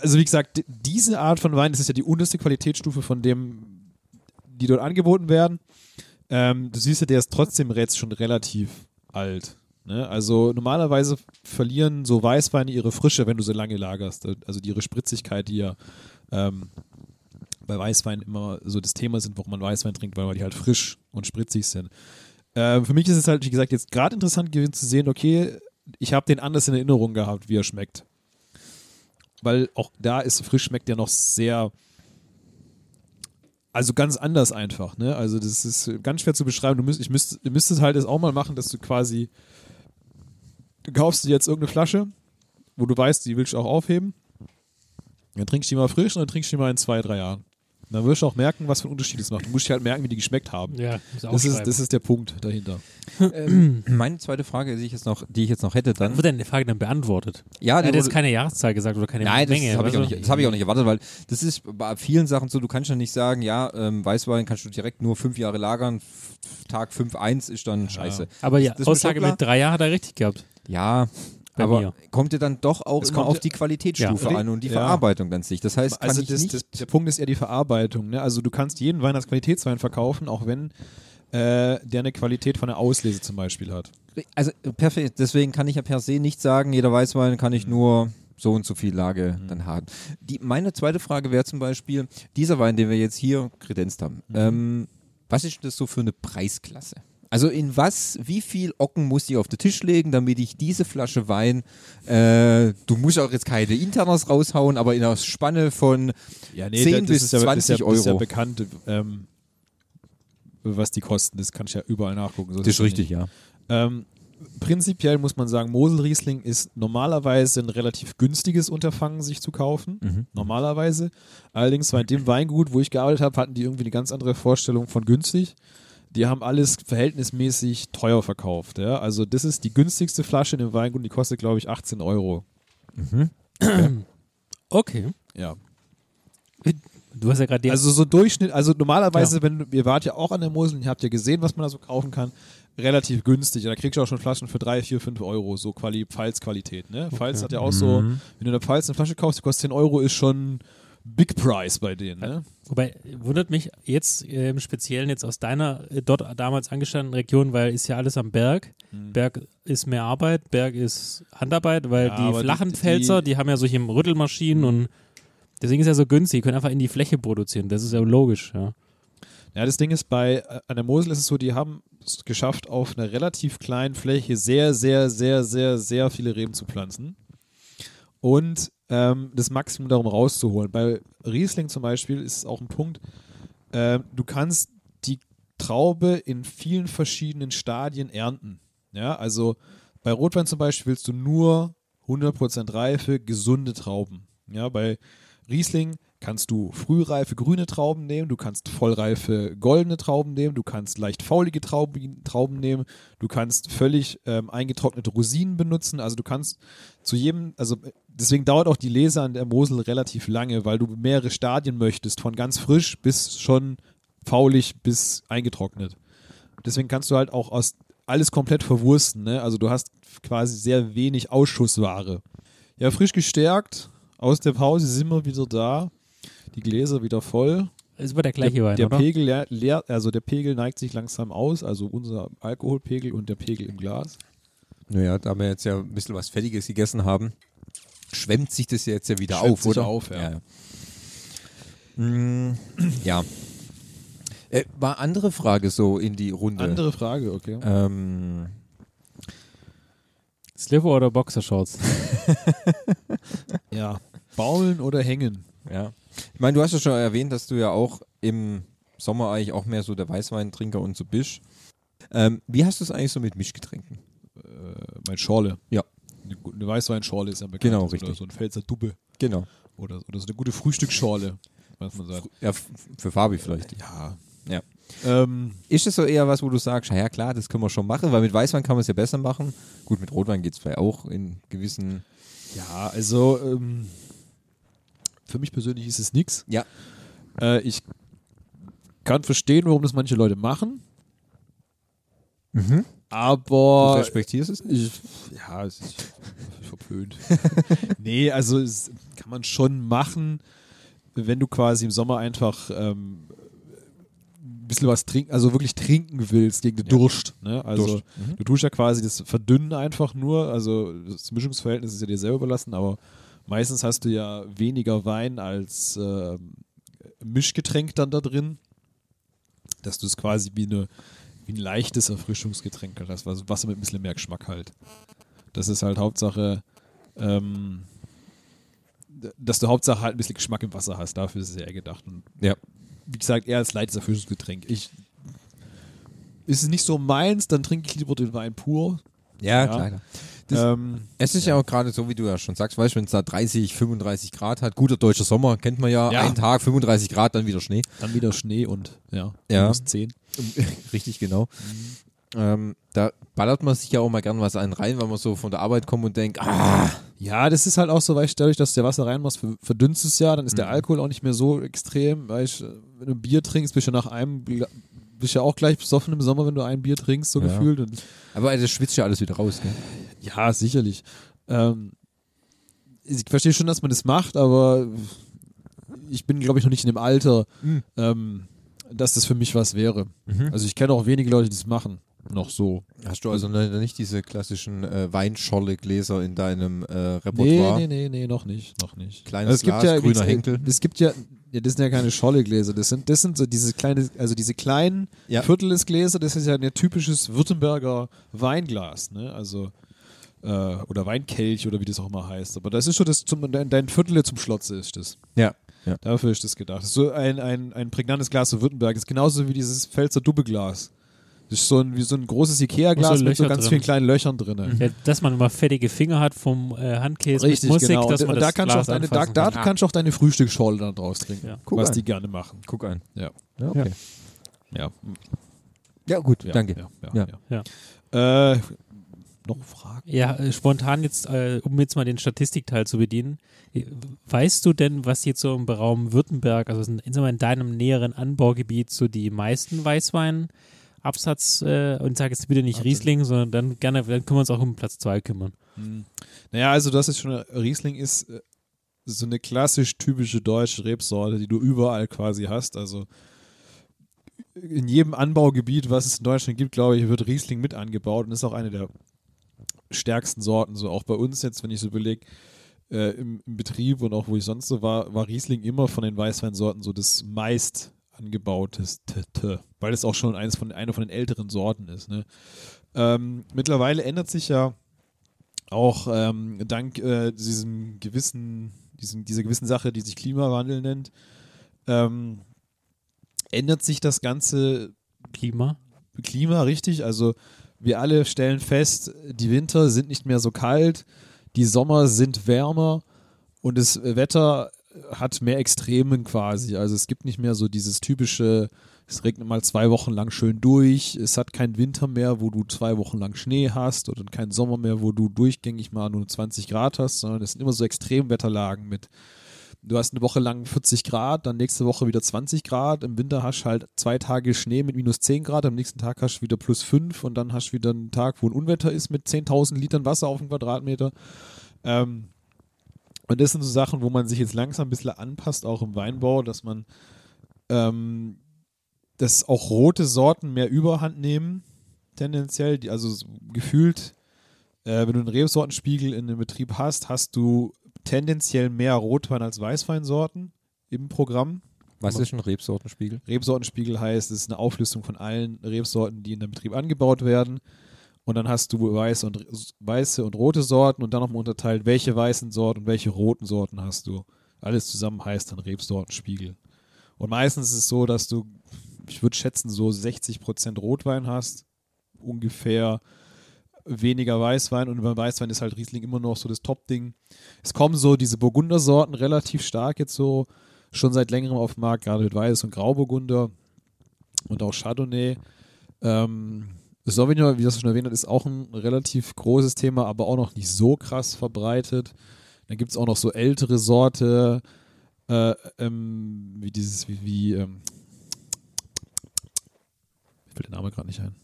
also wie gesagt, diese Art von Wein, das ist ja die unterste Qualitätsstufe von dem, die dort angeboten werden. Ähm, du siehst ja, der ist trotzdem jetzt schon relativ alt. Ne? Also normalerweise verlieren so Weißweine ihre Frische, wenn du sie lange lagerst. Also ihre Spritzigkeit, die ja ähm, bei Weißwein immer so das Thema sind, warum man Weißwein trinkt, weil die halt frisch und spritzig sind. Äh, für mich ist es halt, wie gesagt, jetzt gerade interessant gewesen zu sehen, okay, ich habe den anders in Erinnerung gehabt, wie er schmeckt. Weil auch da ist frisch schmeckt ja noch sehr, also ganz anders einfach, ne? Also das ist ganz schwer zu beschreiben. Du müsst, ich müsste, ihr müsstest halt das auch mal machen, dass du quasi, du kaufst dir jetzt irgendeine Flasche, wo du weißt, die willst du auch aufheben. Dann trinkst du die mal frisch und dann trinkst du die mal in zwei, drei Jahren. Und dann wirst du auch merken, was für einen Unterschied es macht. Du musst dir halt merken, wie die geschmeckt haben. Ja, Das ist, das ist der Punkt dahinter. Ähm, meine zweite Frage, die ich jetzt noch, die ich jetzt noch hätte, dann. Wird denn die Frage dann beantwortet? Ja, Er die hat jetzt keine Jahreszahl gesagt oder keine Nein, das Menge. habe ich, auch nicht- das hab ich auch nicht erwartet, weil das ist bei vielen Sachen so, du kannst ja nicht sagen, ja, ähm, Weißwein kannst du direkt nur fünf Jahre lagern, Tag 5, 1 ist dann scheiße. Aber die Das mir Aussage mit drei Jahren hat er richtig gehabt. Ja, Bei aber mir. kommt ja dann doch auch Es immer kommt auf die Qualitätsstufe Ja. an und die Ja. Verarbeitung an sich. Das heißt, kann Also ich das, nicht... das, der Punkt ist eher die Verarbeitung. Ne? Also du kannst jeden Wein als Qualitätswein verkaufen, auch wenn äh, der eine Qualität von der Auslese zum Beispiel hat. Also perfekt, deswegen kann ich ja per se nicht sagen, jeder Weißwein kann ich nur so und so viel Lage dann haben. Die, meine zweite Frage wäre zum Beispiel, dieser Wein, den wir jetzt hier kredenzt haben, ähm, was ist das so für eine Preisklasse? Also in was, wie viel Ocken muss ich auf den Tisch legen, damit ich diese Flasche Wein, äh, du musst auch jetzt keine Internas raushauen, aber in einer Spanne von Ja, 10 bis ja, 20 ist ja, Das ist ja Euro. bekannt, ähm, was die kosten. Das kann ich ja überall nachgucken. So Das ist richtig, nicht. ja. Ähm, prinzipiell muss man sagen, Mosel-Riesling ist normalerweise ein relativ günstiges Unterfangen, sich zu kaufen. Mhm. Normalerweise. Allerdings bei dem Weingut, wo ich gearbeitet habe, hatten die irgendwie eine ganz andere Vorstellung von günstig. Die haben alles verhältnismäßig teuer verkauft. Ja? Also, das ist die günstigste Flasche in dem Weingut, die kostet, glaube ich, 18 Euro. Okay. Ja. Du hast ja gerade. Also so Durchschnitt, also normalerweise, wenn du, ihr wart ja auch an der Mosel und ihr habt ja gesehen, was man da so kaufen kann, relativ günstig. Da kriegst du auch schon Flaschen für 3, 4, 5 Euro, so Quali Pfalz-Qualität. Ne? Pfalz hat ja auch so, wenn du in der Pfalz eine Flasche kaufst, die kostet 10 Euro, ist schon Big Price bei denen. Ne? Wobei, wundert mich jetzt äh, im Speziellen jetzt aus deiner äh, dort damals angestandenen Region, weil ist ja alles am Berg. Berg ist mehr Arbeit, Berg ist Handarbeit, weil Ja, die die- flachen die- Pfälzer, die haben ja solche Rüttelmaschinen und deswegen ist ja so günstig, die können einfach in die Fläche produzieren. Das ist ja logisch, ja. Ja, das Ding ist, bei äh, an der Mosel ist es so, die haben es geschafft, auf einer relativ kleinen Fläche sehr, sehr, sehr, sehr, sehr viele Reben zu pflanzen und ähm, das Maximum darum rauszuholen. Bei Riesling zum Beispiel ist es auch ein Punkt, ähm, du kannst die Traube in vielen verschiedenen Stadien ernten. Ja, also bei Rotwein zum Beispiel willst du nur 100% reife, gesunde Trauben. Ja, bei Riesling kannst du frühreife grüne Trauben nehmen, du kannst vollreife goldene Trauben nehmen, du kannst leicht faulige Trauben, Trauben nehmen, du kannst völlig ähm, eingetrocknete Rosinen benutzen, also du kannst zu jedem, also deswegen dauert auch die Lese an der Mosel relativ lange, weil du mehrere Stadien möchtest, von ganz frisch bis schon faulig bis eingetrocknet. Deswegen kannst du halt auch aus alles komplett verwursten, ne? Also du hast quasi sehr wenig Ausschussware. Ja, frisch gestärkt, aus der Pause sind wir wieder da. Die Gläser wieder voll. Ist aber der gleiche der, Wein, der oder? Pegel leer, leer, also der Pegel neigt sich langsam aus, also unser Alkoholpegel und der Pegel im Glas. Naja, da wir jetzt ja ein bisschen was Fettiges gegessen haben, schwemmt sich das ja jetzt ja wieder Schwemmt auf, sich oder? auf, ja. Ja. Ja. Mm, ja. Äh, war andere Frage so in die Runde. Andere Frage, okay. Ähm, Slipper oder Boxershorts? Ja. Baumeln oder hängen? Ja. Ich meine, du hast ja schon erwähnt, dass du ja auch im Sommer eigentlich auch mehr so der Weißweintrinker und so bist. Ähm, wie hast du es eigentlich so mit Mischgetränken? Äh, mein Schorle. Ja. Eine, Weißweinschorle ist ja bekannt. Genau, Oder richtig. so ein Pfälzer Dubbe. Genau. Oder, oder so eine gute Frühstücksschorle, was man sagt. Ja, für Fabi vielleicht. Ja. Ja. Ähm, Ist es so eher was, wo du sagst, ja klar, das können wir schon machen, weil mit Weißwein kann man es ja besser machen. Gut, mit Rotwein geht es vielleicht auch in gewissen. ja, also ähm, für mich persönlich ist es nichts. Ja. Äh, ich kann verstehen, warum das manche Leute machen, Du aber respektierst es? ich, ja, es ist verpönt. nee, also es kann man schon machen, wenn du quasi im Sommer einfach ähm, ein bisschen was trinken, also wirklich trinken willst gegen den Ja. Durst. Ne? Also Durst. Mhm. du tust ja quasi das Verdünnen einfach nur, also das Mischungsverhältnis ist ja dir selber überlassen, aber meistens hast du ja weniger Wein als ähm, Mischgetränk dann da drin, dass du es quasi wie, eine, wie ein leichtes Erfrischungsgetränk hast, was Wasser mit ein bisschen mehr Geschmack halt. Das ist halt Hauptsache, ähm, dass du Hauptsache halt ein bisschen Geschmack im Wasser hast. Dafür ist es ja eher gedacht. Und Ja. wie gesagt, eher als leichtes Erfrischungsgetränk. Ich, ist es nicht so meins, dann trinke ich lieber den Wein pur. Ja, Ja. klar. Ähm, Es ist ja, auch gerade so, wie du ja schon sagst, weißt du, wenn es da 30, 35 Grad hat, guter deutscher Sommer, kennt man ja, Ja. einen Tag 35 Grad, dann wieder Schnee. dann wieder Schnee und ja, Ja. minus 10. Richtig, genau. Ähm, da ballert man sich ja auch mal gern was einen rein, weil man so von der Arbeit kommt und denkt, ah, Ja, das ist halt auch so, weil ich dadurch, dass du ja Wasser reinmachst, ver- verdünnst du es ja, dann ist der Alkohol auch nicht mehr so extrem, weil ich, wenn du Bier trinkst, bist du ja nach einem, bist ja auch gleich besoffen im Sommer, wenn du ein Bier trinkst, so Ja. gefühlt. Und aber das schwitzt ja alles wieder raus, gell? Ja, sicherlich. Ähm, ich verstehe schon, dass man das macht, aber ich bin, glaube ich, noch nicht in dem Alter, Mhm. ähm, dass das für mich was wäre. Mhm. Also ich kenne auch wenige Leute, die das machen. Noch so. Hast du also ne- nicht diese klassischen äh, Weinscholle-Gläser in deinem äh, Nee, Repertoire? nee, nee, nee, noch nicht. Noch nicht. Kleines Also es gibt Glas, ja, grüner gesagt, Henkel. Es gibt ja, ja, das sind ja keine Scholle-Gläser. Das sind, das sind so diese kleine, also diese kleinen Ja. Viertel des Gläser, das ist ja ein typisches Württemberger Weinglas, ne? Also äh, oder Weinkelch oder wie das auch immer heißt. Aber das ist schon das zum, dein, dein Viertel zum Schlotze ist das. Ja. ja. Dafür ist das gedacht. Das ist so ein, ein, ein prägnantes Glas für Württemberg. Das ist genauso wie dieses Pfälzer Dubbeglas. Das ist so ein, wie so ein großes Ikea-Glas so mit so ganz drin. vielen kleinen Löchern drin. Ja, dass man immer fettige Finger hat vom äh, Handkäse Richtig, mit Musik, genau. dass Und man da das kannst du auch Glas deine, da, da kann. kannst du auch deine Frühstücksschorle dann draus trinken, Ja. Was an. die gerne machen. Guck an. Ja. Ja, okay. Ja, Ja, gut, ja danke. Ja, Ja. ja, ja. Äh, noch Fragen? Ja, äh, spontan jetzt, äh, um jetzt mal den Statistikteil zu bedienen. äh, Weißt du denn, was jetzt so im Raum Württemberg, also in, in, in deinem näheren Anbaugebiet, so die meisten Weißwein-Absatz, äh, und sag jetzt bitte nicht Warte. Riesling, sondern dann gerne, dann können wir uns auch um Platz 2 kümmern. Hm. Naja, also das ist schon, Riesling ist äh, so eine klassisch typische deutsche Rebsorte, die du überall quasi hast. Also in jedem Anbaugebiet, was es in Deutschland gibt, glaube ich, wird Riesling mit angebaut und ist auch eine der stärksten Sorten. So auch bei uns jetzt, wenn ich so überlege, äh, im, im Betrieb und auch wo ich sonst so war, war Riesling immer von den Weißweinsorten so das meist angebauteste, weil es auch schon eines von, eine von den älteren Sorten ist. Ne? Ähm, mittlerweile ändert sich ja auch ähm, dank äh, diesem gewissen, diesem, dieser gewissen Sache, die sich Klimawandel nennt, ähm, ändert sich das ganze Klima? Klima richtig. Also wir alle stellen fest, die Winter sind nicht mehr so kalt, die Sommer sind wärmer und das Wetter hat mehr Extremen quasi. Also es gibt nicht mehr so dieses typische, es regnet mal zwei Wochen lang schön durch, es hat keinen Winter mehr, wo du zwei Wochen lang Schnee hast oder keinen Sommer mehr, wo du durchgängig mal nur 20 Grad hast, sondern es sind immer so Extremwetterlagen mit Du hast eine Woche lang 40 Grad, dann nächste Woche wieder 20 Grad. Im Winter hast du halt zwei Tage Schnee mit minus 10 Grad, am nächsten Tag hast du wieder plus 5 und dann hast du wieder einen Tag, wo ein Unwetter ist mit 10.000 Litern Wasser auf dem Quadratmeter. Ähm, und das sind so Sachen, wo man sich jetzt langsam ein bisschen anpasst, auch im Weinbau, dass man ähm, dass auch rote Sorten mehr Überhand nehmen, tendenziell. Die, also so gefühlt, äh, wenn du einen Rebsortenspiegel in einem Betrieb hast, hast du tendenziell mehr Rotwein als Weißweinsorten im Programm. Was ist ein Rebsortenspiegel? Rebsortenspiegel heißt, es ist eine Auflistung von allen Rebsorten, die in dem Betrieb angebaut werden. Und dann hast du weiße und, weiße und rote Sorten und dann nochmal unterteilt, welche weißen Sorten und welche roten Sorten hast du. Alles zusammen heißt dann Rebsortenspiegel. Und meistens ist es so, dass du, ich würde schätzen, so 60% Rotwein hast, ungefähr weniger Weißwein und beim Weißwein ist halt Riesling immer noch so das Top-Ding. Es kommen so diese Burgundersorten relativ stark jetzt so schon seit längerem auf den Markt, gerade mit Weiß- und Grauburgunder und auch Chardonnay. Ähm, Sauvignon, wie das schon erwähnt hat, ist auch ein relativ großes Thema, aber auch noch nicht so krass verbreitet. Dann gibt es auch noch so ältere Sorte, äh, ähm, wie dieses, wie, wie ähm, ich fällt der Name gerade nicht ein.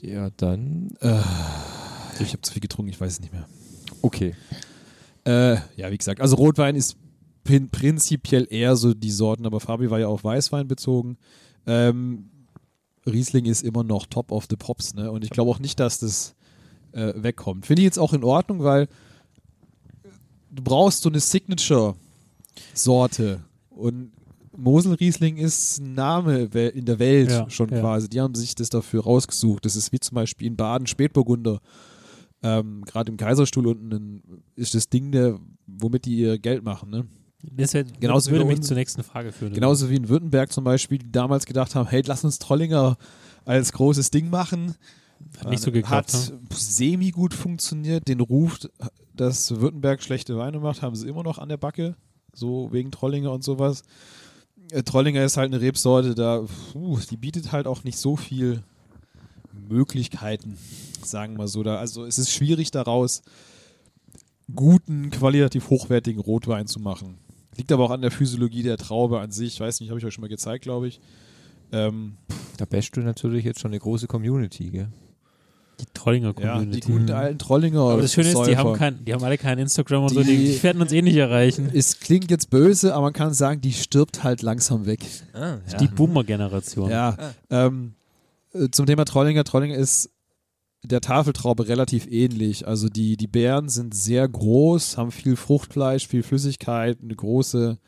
Ja, dann. Äh, ich habe zu viel getrunken, ich weiß es nicht mehr. Okay. Äh, ja, wie gesagt, also Rotwein ist prin prinzipiell eher so die Sorten, aber Fabi war ja auf Weißwein bezogen. Ähm, Riesling ist immer noch top of the pops, ne? Und ich glaube auch nicht, dass das äh, wegkommt. Finde ich jetzt auch in Ordnung, weil du brauchst so eine Signature-Sorte. Und Mosel-Riesling ist ein Name in der Welt Ja, schon ja. quasi. Die haben sich das dafür rausgesucht. Das ist wie zum Beispiel in Baden Spätburgunder. Ähm, Gerade im Kaiserstuhl unten ist das Ding, der, womit die ihr Geld machen. Ne? Das wär, Genauso würde mich zur nächsten Frage führen. Genauso wie in Württemberg zum Beispiel, die damals gedacht haben, hey, lass uns Trollinger als großes Ding machen. Hat nicht so geklappt. Hat ne? semi gut funktioniert. Den Ruf, dass Württemberg schlechte Weine macht, haben sie immer noch an der Backe. So wegen Trollinger und sowas. Äh, Trollinger ist halt eine Rebsorte, da, puh, die bietet halt auch nicht so viel Möglichkeiten, sagen wir so. Da, also es ist schwierig daraus guten, qualitativ hochwertigen Rotwein zu machen. Liegt aber auch an der Physiologie der Traube an sich. Ich weiß nicht, habe ich euch schon mal gezeigt, glaube ich. Ähm, Da bashst du natürlich jetzt schon eine große Community, gell? Die Trollinger ja, Community. die guten alten Trollinger. Aber das Schöne ist, die haben, kein, die haben alle kein Instagram und so, Die- die, die werden uns eh nicht erreichen. Es klingt jetzt böse, aber man kann sagen, die stirbt halt langsam weg. Ah, Die Boomer-Generation. Ja. Ähm, äh, zum Thema Trollinger. Trollinger ist der Tafeltraube relativ ähnlich. Also die, die Beeren sind sehr groß, haben viel Fruchtfleisch, viel Flüssigkeit, eine große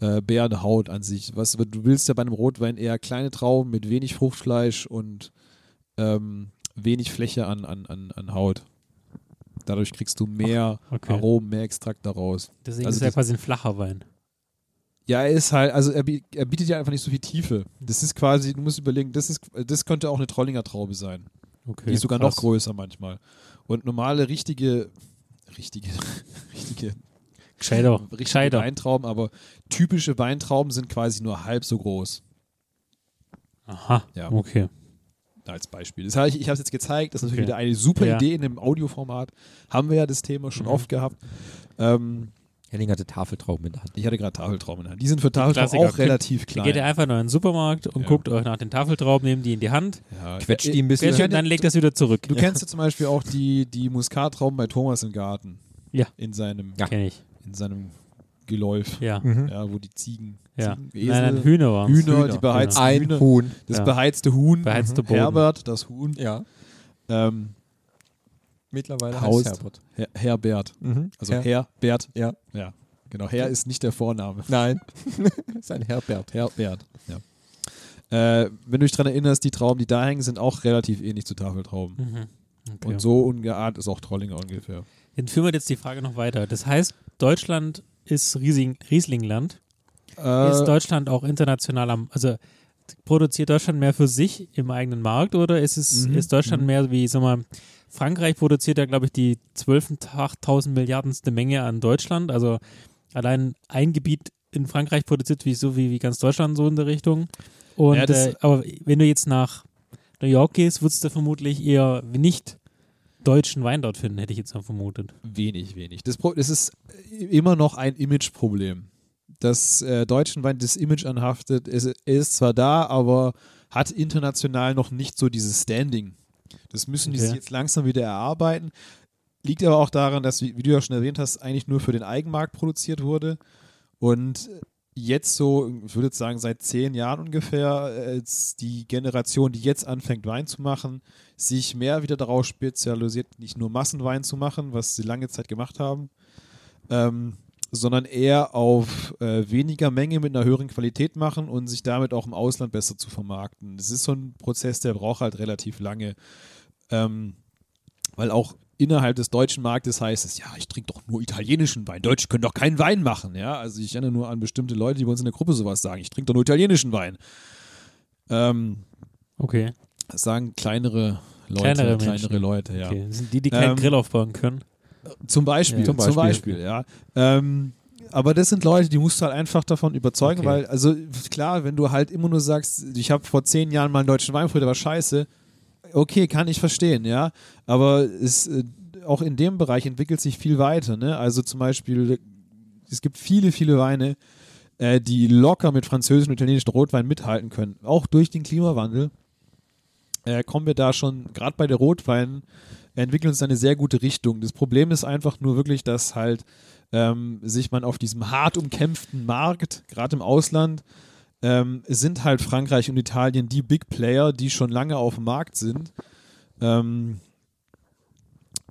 äh, Beerenhaut an sich. Was, du willst ja bei einem Rotwein eher kleine Trauben mit wenig Fruchtfleisch und ähm, wenig Fläche an, an, an, an Haut. Dadurch kriegst du mehr Okay. Aromen, mehr Extrakt daraus. Deswegen Also ist er quasi ein flacher Wein. Ja, er ist halt, also er, er bietet ja einfach nicht so viel Tiefe. Das ist quasi, du musst überlegen, das ist, das könnte auch eine Trollinger Traube sein. Okay. Die ist sogar krass. noch größer manchmal. Und normale, richtige, richtige, richtige, Gescheiter. richtige Gescheiter. Weintrauben, aber typische Weintrauben sind quasi nur halb so groß. Aha. Ja. Okay. Als Beispiel. Das hab ich ich habe es jetzt gezeigt, das ist natürlich Okay. wieder eine super Ja. Idee in dem Audioformat. Haben wir ja das Thema schon Mhm. oft gehabt. Ähm, Henning hatte Tafeltrauben in der Hand. ich hatte gerade Tafeltrauben in der Hand. Die sind für Tafeltrauben Klassiker. auch relativ klein. geht ihr einfach nur in den Supermarkt und Ja. guckt euch nach den Tafeltrauben, nehmt die in die Hand, ja. Quetscht die ein bisschen. und dann legt das wieder zurück. Du kennst ja zum Beispiel auch die, die Muskattrauben bei Thomas im Garten. Ja. In seinem, Ja. Kenn ich. in seinem Geläuf. Ja. Mhm. Ja, wo die Ziegen, Ja. Ziegen Nein, nein, Esel, Hühner waren Hühner, Hühner. die beheizten Ein Hühner. Huhn. Das Ja. beheizte Huhn. Beheizte Boden. Herbert, das Huhn. Ja. Ähm, Mittlerweile Haust. heißt Herbert. Her Herbert. Mhm. Also Her Herbert. Ja. Ja. Genau. Herr ist nicht der Vorname. Nein. Sein Herbert. Herbert. Ja. Äh, wenn du dich daran erinnerst, die Trauben, die da hängen, sind auch relativ ähnlich zu Tafeltrauben. Mhm. Okay. Und so ungeahnt ist auch Trollinger ungefähr. Dann führen wir jetzt die Frage noch weiter. Das heißt, Deutschland ist Riesling, Rieslingland. Äh, ist Deutschland auch international am, also produziert Deutschland mehr für sich im eigenen Markt oder ist es Mhm, ist Deutschland mhm. mehr wie, sag mal, Frankreich produziert ja, glaube ich, die 12.000 Milliardenste Menge an Deutschland. Also allein ein Gebiet in Frankreich produziert wie so wie, wie ganz Deutschland so in der Richtung. Und Ja, äh, aber wenn du jetzt nach New York gehst, würdest du vermutlich eher nicht deutschen Wein dort finden, hätte ich jetzt mal vermutet. Wenig, wenig. Das, das ist immer noch ein Imageproblem. Das äh, deutschen Wein das Image anhaftet, ist, ist zwar da, aber hat international noch nicht so dieses Standing. Das müssen die Okay. sich jetzt langsam wieder erarbeiten. Liegt aber auch daran, dass, wie, wie du ja schon erwähnt hast, eigentlich nur für den Eigenmarkt produziert wurde. Und jetzt so, ich würde jetzt sagen, seit zehn Jahren ungefähr, als die Generation, die jetzt anfängt, Wein zu machen, sich mehr wieder darauf spezialisiert, nicht nur Massenwein zu machen, was sie lange Zeit gemacht haben, ähm, sondern eher auf äh, weniger Menge mit einer höheren Qualität machen und sich damit auch im Ausland besser zu vermarkten. Das ist so ein Prozess, der braucht halt relativ lange, ähm, weil auch innerhalb des deutschen Marktes heißt es, ja, ich trinke doch nur italienischen Wein. Deutsche können doch keinen Wein machen, ja. Also ich erinnere nur an bestimmte Leute, die bei uns in der Gruppe sowas sagen. Ich trinke doch nur italienischen Wein. Ähm, Okay. das sagen kleinere Leute, Kleinere kleinere. Leute, ja. okay. Das sind die, die keinen Ähm, Grill aufbauen können. Zum Beispiel, Ja. zum Zum Beispiel, Beispiel. ja. Ähm, aber das sind Leute, die musst du halt einfach davon überzeugen, Okay. weil, also klar, wenn du halt immer nur sagst, ich habe vor zehn Jahren mal einen deutschen Wein probiert, der war scheiße, okay, kann ich verstehen, ja. Aber es, äh, auch in dem Bereich entwickelt sich viel weiter, ne? Also zum Beispiel, es gibt viele, viele Weine, äh, die locker mit französischen und italienischen Rotwein mithalten können. Auch durch den Klimawandel äh, kommen wir da schon, gerade bei der Rotwein, entwickeln uns eine sehr gute Richtung. Das Problem ist einfach nur wirklich, dass halt ähm, sich man auf diesem hart umkämpften Markt, gerade im Ausland, ähm, sind halt Frankreich und Italien die Big Player, die schon lange auf dem Markt sind. Ähm,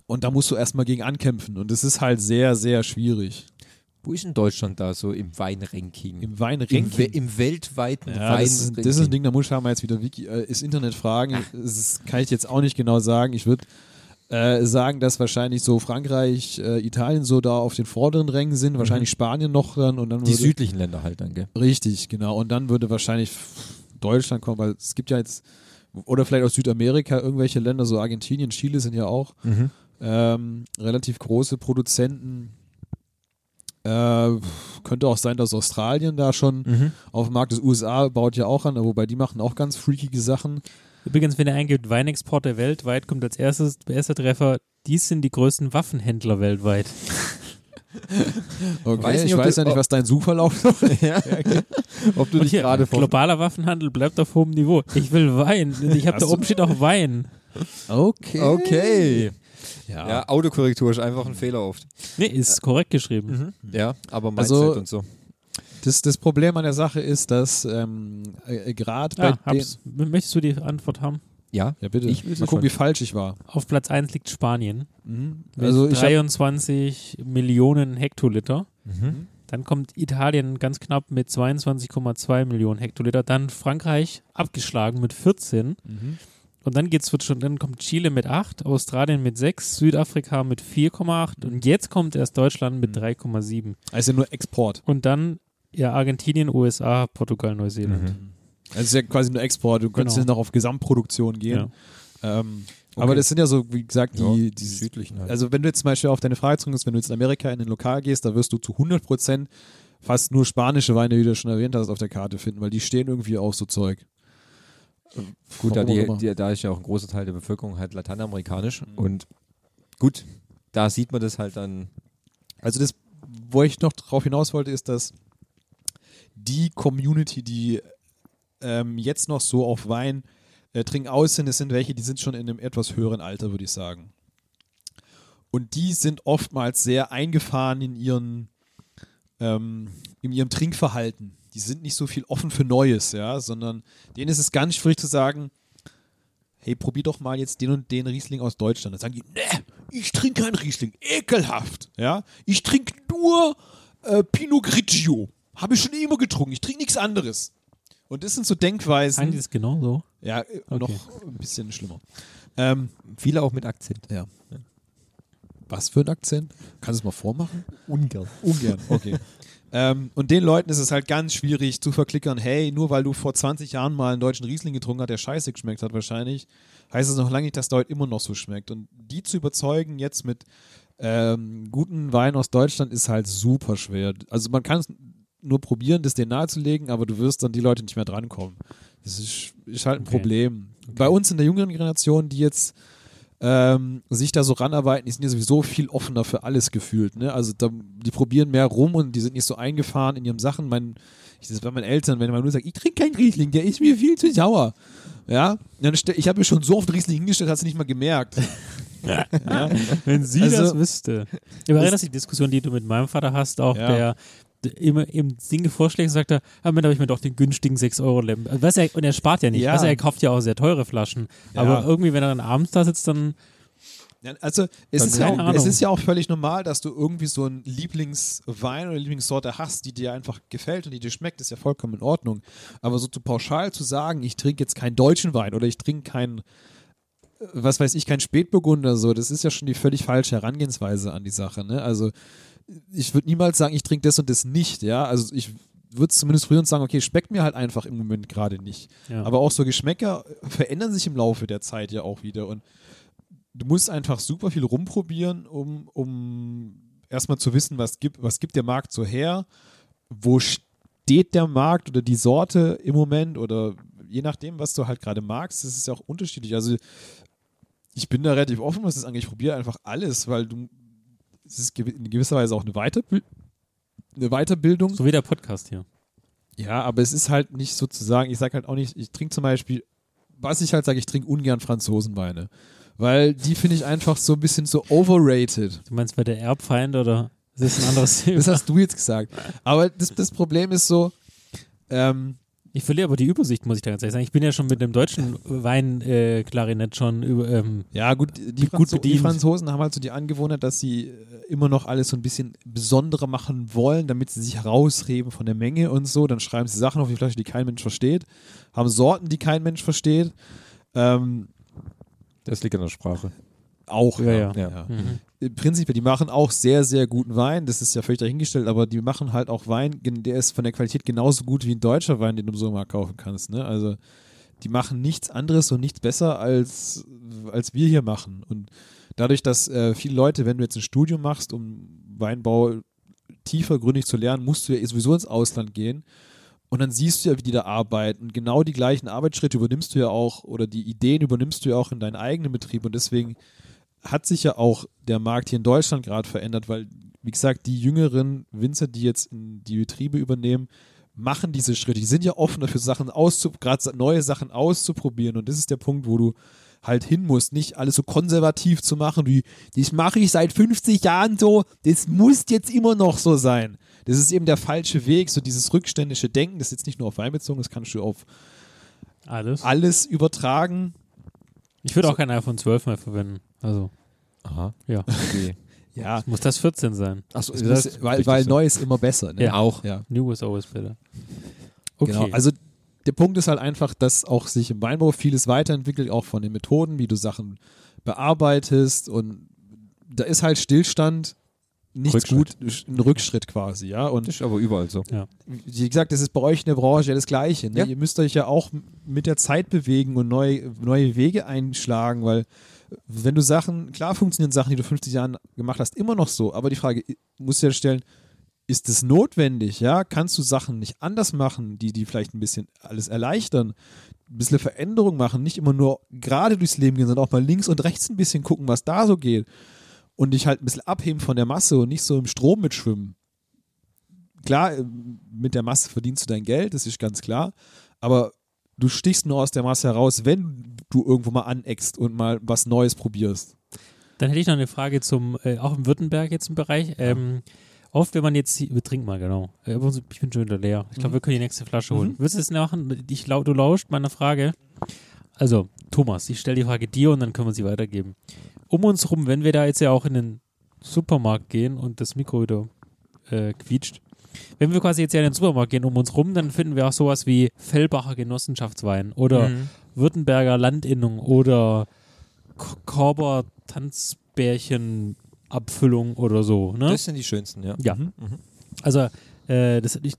und da musst du erstmal gegen ankämpfen. Und das ist halt sehr, sehr schwierig. Wo ist denn Deutschland da so im Weinranking? Im Im, Weinranking. We im weltweiten Ja, das, Weinranking. das ist ein Ding, da muss ich mal jetzt wieder Wiki, äh, ist Internet fragen. Das ist, kann ich jetzt auch nicht genau sagen. Ich würde äh, sagen, dass wahrscheinlich so Frankreich, äh, Italien so da auf den vorderen Rängen sind, wahrscheinlich Spanien noch dann und dann Mhm. Die würde, südlichen Länder halt dann, gell? richtig, genau. Und dann würde wahrscheinlich Deutschland kommen, weil es gibt ja jetzt oder vielleicht aus Südamerika irgendwelche Länder, so Argentinien, Chile sind ja auch ähm, relativ große Produzenten. Äh, könnte auch sein, dass Australien da schon Mhm. auf dem Markt ist. USA baut ja auch an, wobei die machen auch ganz freakige Sachen. Übrigens, wenn ihr eingibt, Weinexporte weltweit, kommt als erstes, der erste Treffer, dies sind die größten Waffenhändler weltweit. Okay, Weiß nicht, ich weiß du- ja nicht, was dein Suchverlauf ist. ja. Ob du dich gerade vor globaler Waffenhandel bleibt auf hohem Niveau. Ich will Wein. Ich habe da oben steht auch Wein. Okay. Okay. Ja. Ja, Autokorrektur ist einfach ein Fehler oft. Nee, ist korrekt geschrieben. Ja, aber Mindset Also- und so. Das, das Problem an der Sache ist, dass ähm, äh, gerade bei Ah, den. hab's. Möchtest du die Antwort haben? Ja, Ja, bitte. Ich will sie Mal gucken, wie falsch ich war. Auf Platz 1 liegt Spanien. Mhm. Mit Also ich habe 23 Millionen Hektoliter. Mhm. Dann kommt Italien ganz knapp mit 22,2 Millionen Hektoliter. Dann Frankreich abgeschlagen mit 14. mhm. Und dann geht's wird schon, dann kommt Chile mit 8, Australien mit 6, Südafrika mit 4,8 und jetzt kommt erst Deutschland mit Mhm. 3,7. also nur Export. Und dann Ja, Argentinien, USA, Portugal, Neuseeland. Mhm. Also es ist ja quasi nur Export, du könntest Genau. ja noch auf Gesamtproduktion gehen. Ähm, Okay. Aber das sind ja so, wie gesagt, die, Ja, die südlichen halt. Also wenn du jetzt zum Beispiel auf deine Frage zurückkommst, wenn du jetzt in Amerika in ein Lokal gehst, da wirst du zu 100 Prozent fast nur spanische Weine, wie du schon erwähnt hast, auf der Karte finden, weil die stehen irgendwie auf so Zeug. Gut, da, die, die, da ist ja auch ein großer Teil der Bevölkerung halt lateinamerikanisch Mhm. und gut, da sieht man das halt dann. Also das, wo ich noch drauf hinaus wollte, ist, dass die Community, die ähm, jetzt noch so auf Wein äh, trinken aus sind, es sind welche, die sind schon in einem etwas höheren Alter, würde ich sagen. Und die sind oftmals sehr eingefahren in ihren ähm, in ihrem Trinkverhalten. Die sind nicht so viel offen für Neues, ja, sondern denen ist es ganz schwierig zu sagen, hey, probier doch mal jetzt den und den Riesling aus Deutschland. Dann sagen die, ne, ich trinke keinen Riesling, ekelhaft, ja. Ich trinke nur äh, Pinot Grigio. Habe ich schon immer getrunken, ich trinke nichts anderes. Und das sind so Denkweisen, Eigentlich ist es genau so. ja, äh, Okay. noch ein bisschen schlimmer. Ähm, Viele auch mit Akzent. ja. Was für ein Akzent? Kannst du es mal vormachen? Ungern. Ungern, okay. ähm, und den Leuten ist es halt ganz schwierig zu verklickern, hey, nur weil du vor 20 Jahren mal einen deutschen Riesling getrunken hast, der scheiße geschmeckt hat wahrscheinlich, heißt es noch lange nicht, dass der heute immer noch so schmeckt. Und die zu überzeugen jetzt mit ähm, guten Wein aus Deutschland ist halt super schwer. Also man kann es nur probieren, das dir nahezulegen, aber du wirst dann die Leute nicht mehr drankommen. Das ist, ist halt ein Okay. Problem. Bei uns in der jüngeren Generation, die jetzt ähm, sich da so ranarbeiten, die sind ja sowieso viel offener für alles gefühlt. Ne? Also da, die probieren mehr rum und die sind nicht so eingefahren in ihren Sachen. Mein, ich das bei meinen Eltern, wenn man nur sagt, ich trinke keinen Riesling, der ist mir viel zu sauer. Ja, dann ich habe mir schon so oft Riesling hingestellt, hast du nicht mal gemerkt. ja. Wenn sie Also- das wüsste. Ich erinnere die Diskussion, die du mit meinem Vater hast, auch Ja. der immer im Dinge vorschlägt, sagt er, ah, dann habe ich mir doch den günstigen 6 Euro Lemon. Also, weißt du, und er spart ja nicht. Ja. Weißt du, er kauft ja auch sehr teure Flaschen. Ja. Aber irgendwie, wenn er dann abends da sitzt, dann Also es ist, ja auch, es ist ja auch völlig normal, dass du irgendwie so einen Lieblingswein oder Lieblingssorte hast, die dir einfach gefällt und die dir schmeckt, ist ja vollkommen in Ordnung. Aber so zu pauschal zu sagen, ich trinke jetzt keinen deutschen Wein oder ich trinke keinen, äh, was weiß ich, keinen Spätburgunder, so, das ist ja schon die völlig falsche Herangehensweise an die Sache. Ne? Also ich würde niemals sagen, ich trinke das und das nicht, ja. Also ich würde zumindest früher sagen, okay, schmeckt mir halt einfach im Moment gerade nicht. ja. Aber auch so Geschmäcker verändern sich im Laufe der Zeit ja auch wieder. Und du musst einfach super viel rumprobieren, um, um erstmal zu wissen, was gibt, was gibt der Markt so her, wo steht der Markt oder die Sorte im Moment oder je nachdem, was du halt gerade magst, das ist ja auch unterschiedlich. Also ich bin da relativ offen, was das angeht. Ich probiere einfach alles, weil du es ist in gewisser Weise auch eine, Weiterbil eine Weiterbildung. so wie der Podcast hier. Ja, aber es ist halt nicht sozusagen, ich sage halt auch nicht, ich trinke zum Beispiel, was ich halt sage, ich trinke ungern Franzosenweine. Weil die finde ich einfach so ein bisschen so overrated. Du meinst bei der Erbfeind oder ist das ein anderes Thema? Das hast du jetzt gesagt. Aber das, das Problem ist so, ähm, Ich verliere aber die Übersicht, muss ich da ganz ehrlich sagen. Ich bin ja schon mit dem deutschen Wein-Klarinett schon über, ähm, ja gut, die, Gut Franzo die bedient. Franzosen haben halt so die Angewohnheit, dass sie äh, immer noch alles so ein bisschen besonderer machen wollen, damit sie sich herausheben von der Menge und so. Dann schreiben sie Sachen auf die Flasche, die kein Mensch versteht. Haben Sorten, die kein Mensch versteht. Ähm, Das liegt an der Sprache. Auch. Ja, ja. Ja. mhm. im Prinzip, die machen auch sehr, sehr guten Wein. Das ist ja völlig dahingestellt, aber die machen halt auch Wein, der ist von der Qualität genauso gut wie ein deutscher Wein, den du im Supermarkt kaufen kannst. Ne? Also die machen nichts anderes und nichts besser als, als wir hier machen. Und dadurch, dass äh, viele Leute, wenn du jetzt ein Studium machst, um Weinbau tiefer gründig zu lernen, musst du ja sowieso ins Ausland gehen. Und dann siehst du ja, wie die da arbeiten. Genau die gleichen Arbeitsschritte übernimmst du ja auch oder die Ideen übernimmst du ja auch in deinen eigenen Betrieb. Und deswegen hat sich ja auch der Markt hier in Deutschland gerade verändert, weil, wie gesagt, die jüngeren Winzer, die jetzt in die Betriebe übernehmen, machen diese Schritte. Die sind ja offen dafür, Sachen auszu gerade neue Sachen auszuprobieren. Und das ist der Punkt, wo du halt hin musst, nicht alles so konservativ zu machen, wie das mache ich seit 50 Jahren so, das muss jetzt immer noch so sein. Das ist eben der falsche Weg, so dieses rückständische Denken, das ist jetzt nicht nur auf Wein bezogen, das kannst du auf Alles. alles übertragen. Ich würde auch kein iPhone 12 mehr verwenden. Also, Aha. ja. Okay. Ja, Muss das 14 sein? Achso, weil, weil neu ist immer besser. Ne? Ja. auch. Ja. New is always better. Okay. Genau, also der Punkt ist halt einfach, dass auch sich im Weinbau vieles weiterentwickelt, auch von den Methoden, wie du Sachen bearbeitest und da ist halt Stillstand nichts Rückschritt. gut, ein Rückschritt quasi, ja. Und Das ist aber überall so. wie gesagt, das ist bei euch in der Branche ja das Gleiche. Ne? Ja. Ihr müsst euch ja auch mit der Zeit bewegen und neue, neue Wege einschlagen, weil wenn du Sachen, klar funktionieren Sachen, die du 50 Jahren gemacht hast, immer noch so, aber die Frage musst du ja stellen, ist es notwendig, ja? Kannst du Sachen nicht anders machen, die, die vielleicht ein bisschen alles erleichtern, ein bisschen Veränderung machen, nicht immer nur gerade durchs Leben gehen, sondern auch mal links und rechts ein bisschen gucken, was da so geht und dich halt ein bisschen abheben von der Masse und nicht so im Strom mitschwimmen klar, äh, mit der Masse verdienst du dein Geld, das ist ganz klar, aber du stichst nur aus der Masse heraus, wenn du irgendwo mal aneckst und mal was Neues probierst. Dann hätte ich noch eine Frage zum, äh, auch im Württemberg jetzt im Bereich. Ähm, oft, wenn man jetzt, wir trinken mal, genau. Äh, ich bin schon wieder leer. Ich glaube, Mhm. wir können die nächste Flasche holen. Mhm. Willst du es machen? Ich, lau- du lauscht meiner Frage. Also, Thomas, ich stelle die Frage dir und dann können wir sie weitergeben. Um uns rum, wenn wir da jetzt ja auch in den Supermarkt gehen und das Mikro wieder äh, quietscht, wenn wir quasi jetzt ja in den Supermarkt gehen um uns rum, dann finden wir auch sowas wie Fellbacher Genossenschaftswein oder Mhm. Württemberger Landinnung oder K- Korber Tanzbärchen Abfüllung oder so. Ne? Das sind die schönsten, ja. ja. Mhm. Also, äh, das ich,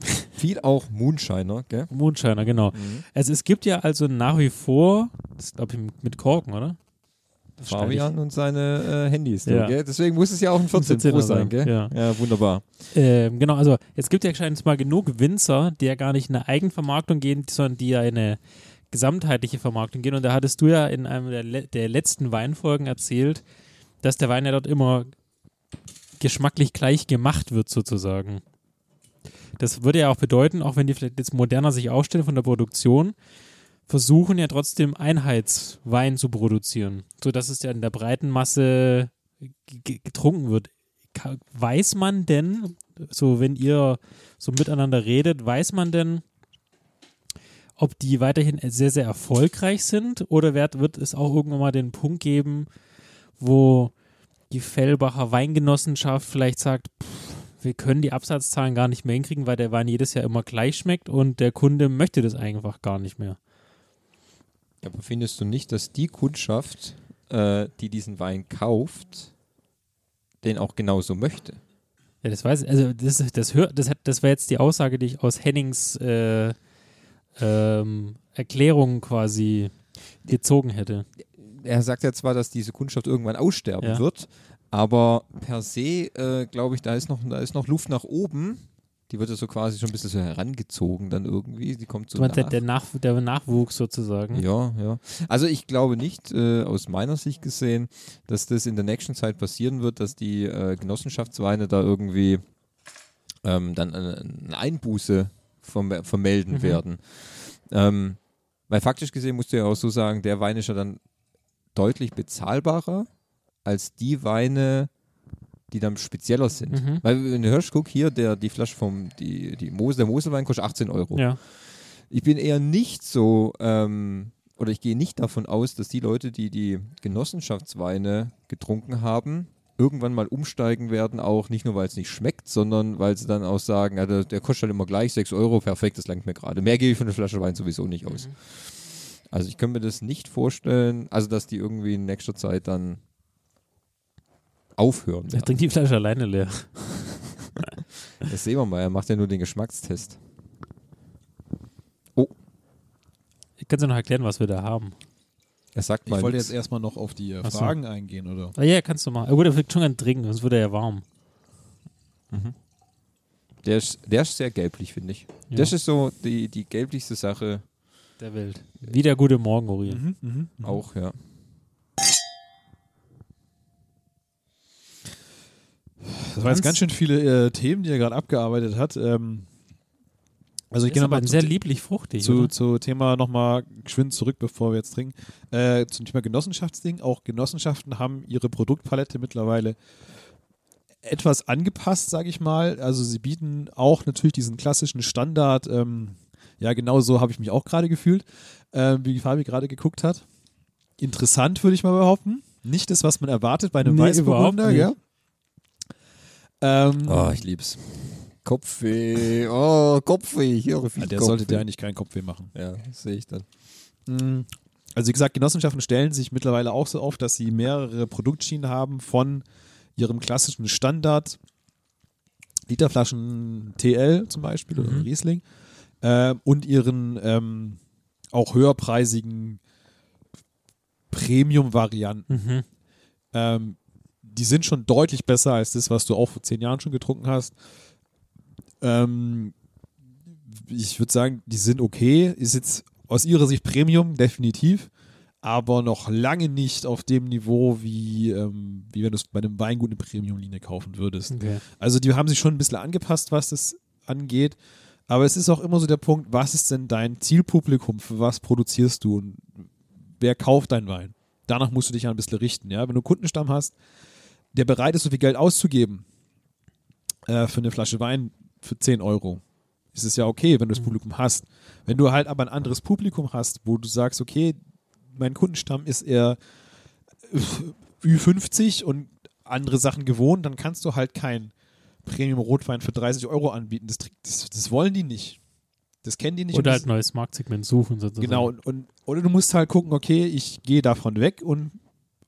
Viel auch Moonshiner, gell? Moonshiner, genau. Mhm. Also, es gibt ja also nach wie vor, das glaube ich mit Korken, oder? Das Fabian und seine äh, Handys, Ja. gell? Deswegen muss es ja auch ein 14 Pro 14er sein, gell? ja. ja wunderbar. Ähm, genau, also es gibt ja scheinbar mal genug Winzer, die ja gar nicht in eine Eigenvermarktung gehen, sondern die ja in eine gesamtheitliche Vermarktung gehen. Und da hattest du ja in einem der, le der letzten Weinfolgen erzählt, dass der Wein ja dort immer geschmacklich gleich gemacht wird, sozusagen. Das würde ja auch bedeuten, auch wenn die vielleicht jetzt moderner sich aufstellen von der Produktion, versuchen ja trotzdem Einheitswein zu produzieren, sodass es ja in der breiten Masse getrunken wird. Weiß man denn, so wenn ihr so miteinander redet, weiß man denn, ob die weiterhin sehr, sehr erfolgreich sind oder wird, wird es auch irgendwann mal den Punkt geben, wo die Fellbacher Weingenossenschaft vielleicht sagt, pff, wir können die Absatzzahlen gar nicht mehr hinkriegen, weil der Wein jedes Jahr immer gleich schmeckt und der Kunde möchte das einfach gar nicht mehr. Aber findest du nicht, dass die Kundschaft, äh, die diesen Wein kauft, den auch genauso möchte? Ja, das weiß ich. Also das, das, hör, das, das war jetzt die Aussage, die ich aus Hennings äh, ähm, Erklärung quasi gezogen hätte. Er sagt ja zwar, dass diese Kundschaft irgendwann aussterben Ja. wird, aber per se, äh, glaube ich, da ist, noch, da ist noch Luft nach oben. Die wird ja so quasi schon ein bisschen so herangezogen dann irgendwie. Die kommt so Du meinst, der, nach. der, Nach, der Nachwuchs sozusagen. Ja, ja. Also ich glaube nicht, äh, aus meiner Sicht gesehen, dass das in der nächsten Zeit passieren wird, dass die äh, Genossenschaftsweine da irgendwie ähm, dann eine, eine Einbuße verm vermelden Mhm. werden. Ähm, weil faktisch gesehen musst du ja auch so sagen, der Wein ist ja dann deutlich bezahlbarer als die Weine, die dann spezieller sind. Mhm. Weil wenn du hörst, guck hier, der, die Flasche vom, die, die Mose, der Moselwein kostet 18 Euro. Ja. Ich bin eher nicht so, ähm, oder ich gehe nicht davon aus, dass die Leute, die die Genossenschaftsweine getrunken haben, irgendwann mal umsteigen werden, auch nicht nur, weil es nicht schmeckt, sondern weil sie dann auch sagen, ja, der, der kostet halt immer gleich 6 Euro, perfekt, das langt mir gerade. Mehr gebe ich für eine Flasche Wein sowieso nicht aus. Mhm. Also ich kann mir das nicht vorstellen, also dass die irgendwie in nächster Zeit dann aufhören. Er trinkt die Flasche alleine leer. Das sehen wir mal, er macht ja nur den Geschmackstest. Ich kann dir noch erklären, was wir da haben. Er sagt Ich mal, wollte nix. jetzt erstmal noch auf die äh, Ach so. Fragen eingehen, oder? Ah, ja, kannst du mal. Gut, er fängt schon an trinken, sonst wird er ja warm. der, ist, der ist sehr gelblich, finde ich. Ja. Das ist so die, die gelblichste Sache Der Welt. Wie der gute Morgen, Uri. Mhm, mhm, mhm. auch, ja. Das waren jetzt Ganz- schön viele äh, Themen, die er gerade abgearbeitet hat. Ähm, also ich gehe nochmal sehr lieblich fruchtig. zu, zu Thema nochmal geschwind zurück, bevor wir jetzt trinken. Äh, zum Thema Genossenschaftsding. Auch Genossenschaften haben ihre Produktpalette mittlerweile etwas angepasst, sage ich mal. Also sie bieten auch natürlich diesen klassischen Standard. Ähm, ja, genau so habe ich mich auch gerade gefühlt, äh, wie Fabi gerade geguckt hat. Interessant, würde ich mal behaupten. Nicht das, was man erwartet bei einem Nee, Weißburgunder, gell? Ähm, Oh, ich lieb's. Kopfweh, oh, Kopfweh, hier viel Ja, der Kopfweh. sollte dir eigentlich keinen Kopfweh machen. Ja, sehe ich dann. Mm, Also wie gesagt, Genossenschaften stellen sich mittlerweile auch so auf, dass sie mehrere Produktschienen haben von ihrem klassischen Standard Literflaschen TL zum Beispiel oder Mhm. Riesling äh, und ihren ähm, auch höherpreisigen Premium-Varianten. Mhm. Ähm, die sind schon deutlich besser als das, was du auch vor zehn Jahren schon getrunken hast. Ähm, ich würde sagen, die sind okay. Ist jetzt aus ihrer Sicht Premium, definitiv. Aber noch lange nicht auf dem Niveau, wie, ähm, wie wenn du es bei einem Weingut eine Premium-Linie kaufen würdest. Okay. Also die haben sich schon ein bisschen angepasst, was das angeht. Aber es ist auch immer so der Punkt, was ist denn dein Zielpublikum? Für was produzierst du? Und wer kauft deinen Wein? Danach musst du dich ja ein bisschen richten. Ja? Wenn du Kundenstamm hast, der bereit ist, so viel Geld auszugeben äh, für eine Flasche Wein für 10 Euro, ist es ja okay, wenn du das Publikum hast. Wenn du halt aber ein anderes Publikum hast, wo du sagst, okay, mein Kundenstamm ist eher Ü50 und andere Sachen gewohnt, dann kannst du halt kein Premium-Rotwein für 30 Euro anbieten. Das, das, das wollen die nicht. Das kennen die nicht. Oder halt neues Marktsegment suchen sozusagen. Genau, und, und, oder du musst halt gucken, okay, ich gehe davon weg und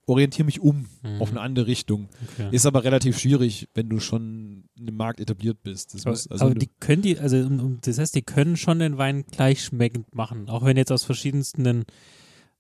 orientiere mich um Mhm. auf eine andere Richtung. Okay. Ist aber relativ schwierig, wenn du schon im Markt etabliert bist. Das aber muss, also aber die können die, also das heißt, die können schon den Wein gleich schmeckend machen, auch wenn jetzt aus verschiedensten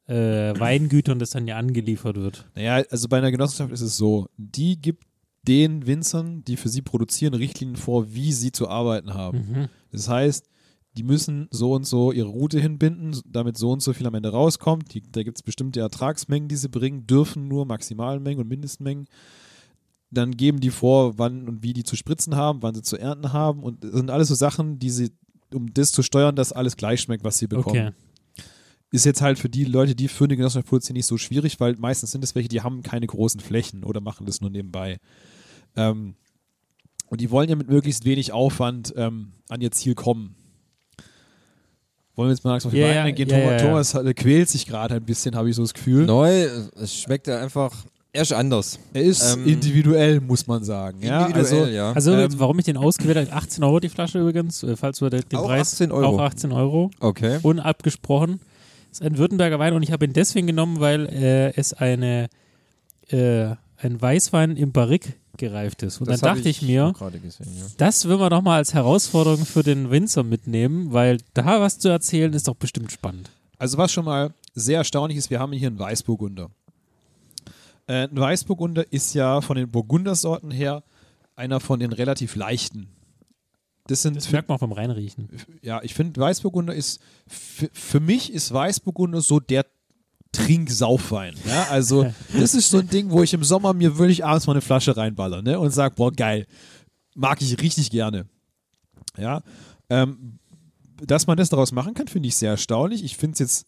äh, Weingütern das dann ja angeliefert wird. naja, also bei einer Genossenschaft ist es so, die gibt den Winzern, die für sie produzieren, Richtlinien vor, wie sie zu arbeiten haben. Mhm. Das heißt, die müssen so und so ihre Route hinbinden, damit so und so viel am Ende rauskommt. Die, da gibt es bestimmte Ertragsmengen, die sie bringen, dürfen nur Maximalmengen und Mindestmengen. Dann geben die vor, wann und wie die zu spritzen haben, wann sie zu ernten haben. Und das sind alles so Sachen, die sie, um das zu steuern, dass alles gleich schmeckt, was sie bekommen. Okay. Ist jetzt halt für die Leute, die für eine Genossenschaft produzieren, nicht so schwierig, weil meistens sind es welche, die haben keine großen Flächen oder machen das nur nebenbei. Ähm, und die wollen ja mit möglichst wenig Aufwand ähm, an ihr Ziel kommen. Wollen wir jetzt mal langsam auf die ja, eingehen? ja, Thomas. Thomas äh, quält sich gerade ein bisschen, habe ich so das Gefühl. Neu, es schmeckt ja einfach, er ist anders. Er ist Ähm, individuell, muss man sagen. Ja, Individuell, also, ja. Also, Ähm, warum ich den ausgewählt habe, 18 Euro die Flasche übrigens, äh, falls du den, den Auch Preis 18 Euro. auch 18 Euro, okay. unabgesprochen. Ist ein Württemberger Wein und ich habe ihn deswegen genommen, weil äh, es eine äh, ein Weißwein im Barrique gereift ist. Und Das dann dachte ich, mir, auch gerade gesehen, ja. das will man doch mal als Herausforderung für den Winzer mitnehmen, weil da was zu erzählen ist doch bestimmt spannend. also was schon mal sehr erstaunlich ist, wir haben hier einen Weißburgunder. Äh, ein Weißburgunder ist ja von den Burgundersorten her einer von den relativ leichten. Das sind Das merkt man auch beim Reinriechen. ja, ich finde, Weißburgunder ist, für, für mich ist Weißburgunder so der Trinksaufwein. Ja? Also, das ist so ein Ding, wo ich im Sommer mir wirklich abends mal eine Flasche reinballer ne? und sage, boah, geil. Mag ich richtig gerne. Ja. Ähm, dass man das daraus machen kann, finde ich sehr erstaunlich. Ich finde es jetzt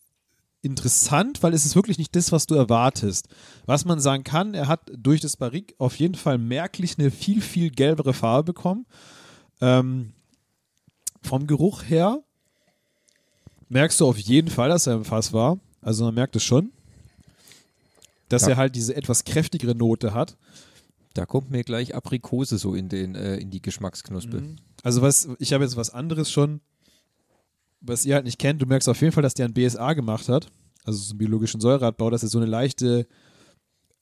interessant, weil es ist wirklich nicht das, was du erwartest. Was man sagen kann, er hat durch das Barrique auf jeden Fall merklich eine viel, viel gelbere Farbe bekommen. Ähm, vom Geruch her merkst du auf jeden Fall, dass er im Fass war. Also man merkt es schon. Dass Ja. er halt diese etwas kräftigere Note hat. Da kommt mir gleich Aprikose so in, den, äh, in die Geschmacksknospe. Also was, ich habe jetzt was anderes schon, was ihr halt nicht kennt. Du merkst auf jeden Fall, dass der ein BSA gemacht hat. Also so einen biologischen Säureabbau, dass er so eine leichte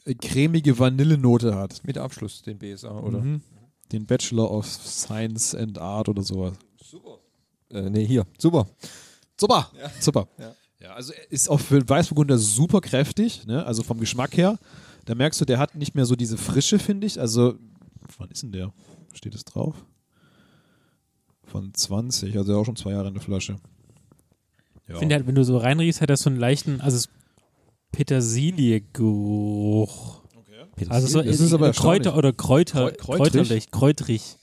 äh, cremige Vanillenote hat. Mit Abschluss, den BSA, oder? Mhm. Den Bachelor of Science and Art oder sowas. Äh, nee, hier. Super. Super, super. Ja. Ja, also ist auch für Weißburgunder super kräftig, ne? also vom Geschmack her. Da merkst du, der hat nicht mehr so diese Frische, finde ich. Also, wann ist denn der? Steht es drauf? Von 20, also auch schon zwei Jahre in der Flasche. Ja. Ich finde halt, wenn du so reinriechst, hat das so einen leichten, also es Petersilie-Geruch. Also so Das ist aber Kräuter oder Kräuter, Kräu- kräutrig? kräuterlich, kräutrig.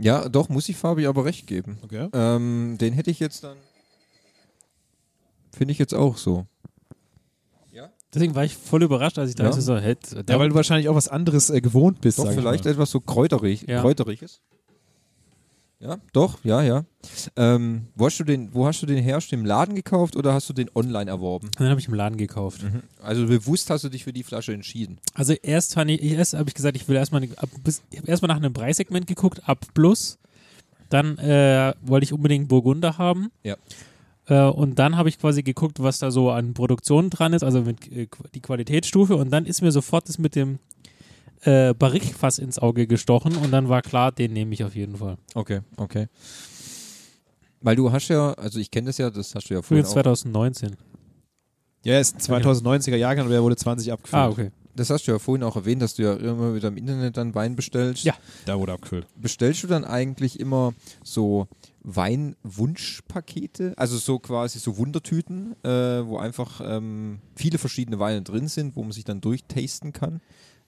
Ja, doch, muss ich Fabi aber recht geben. okay. Ähm, den hätte ich jetzt dann. Finde ich jetzt auch so. Deswegen war ich voll überrascht, als ich da Ja. so, so hä, Ja, weil du wahrscheinlich auch was anderes äh, gewohnt bist. Doch, sag ich vielleicht mal. etwas so kräuterig, Ja. kräuteriges. Ja, doch, ja, ja. Ähm, wo, hast du den, wo hast du den herrscht? Im Laden gekauft oder hast du den online erworben? den habe ich im Laden gekauft. Also bewusst hast du dich für die Flasche entschieden. Also erst ich, erst habe ich gesagt, ich will erstmal ab, bis- ich habe erstmal nach einem Preissegment geguckt, ab plus. Dann äh, wollte ich unbedingt Burgunder haben. Ja. Äh, und dann habe ich quasi geguckt, was da so an Produktion dran ist, also mit äh, die Qualitätsstufe. Und dann ist mir sofort das mit dem äh, Barrique-Fass ins Auge gestochen und dann war klar, den nehme ich auf jeden Fall. Okay, okay. Weil du hast ja, also ich kenne das ja, das hast du ja vorhin auch, 2019. Ja, er ist ein 2090er Jahrgang und er wurde 20 abgefüllt. Ah, okay. Das hast du ja vorhin auch erwähnt, dass du ja immer wieder im Internet dann Wein bestellst. Ja. Da wurde abgefüllt. Bestellst du dann eigentlich immer so Weinwunschpakete, also so quasi so Wundertüten, äh, wo einfach ähm, viele verschiedene Weine drin sind, wo man sich dann durchtasten kann?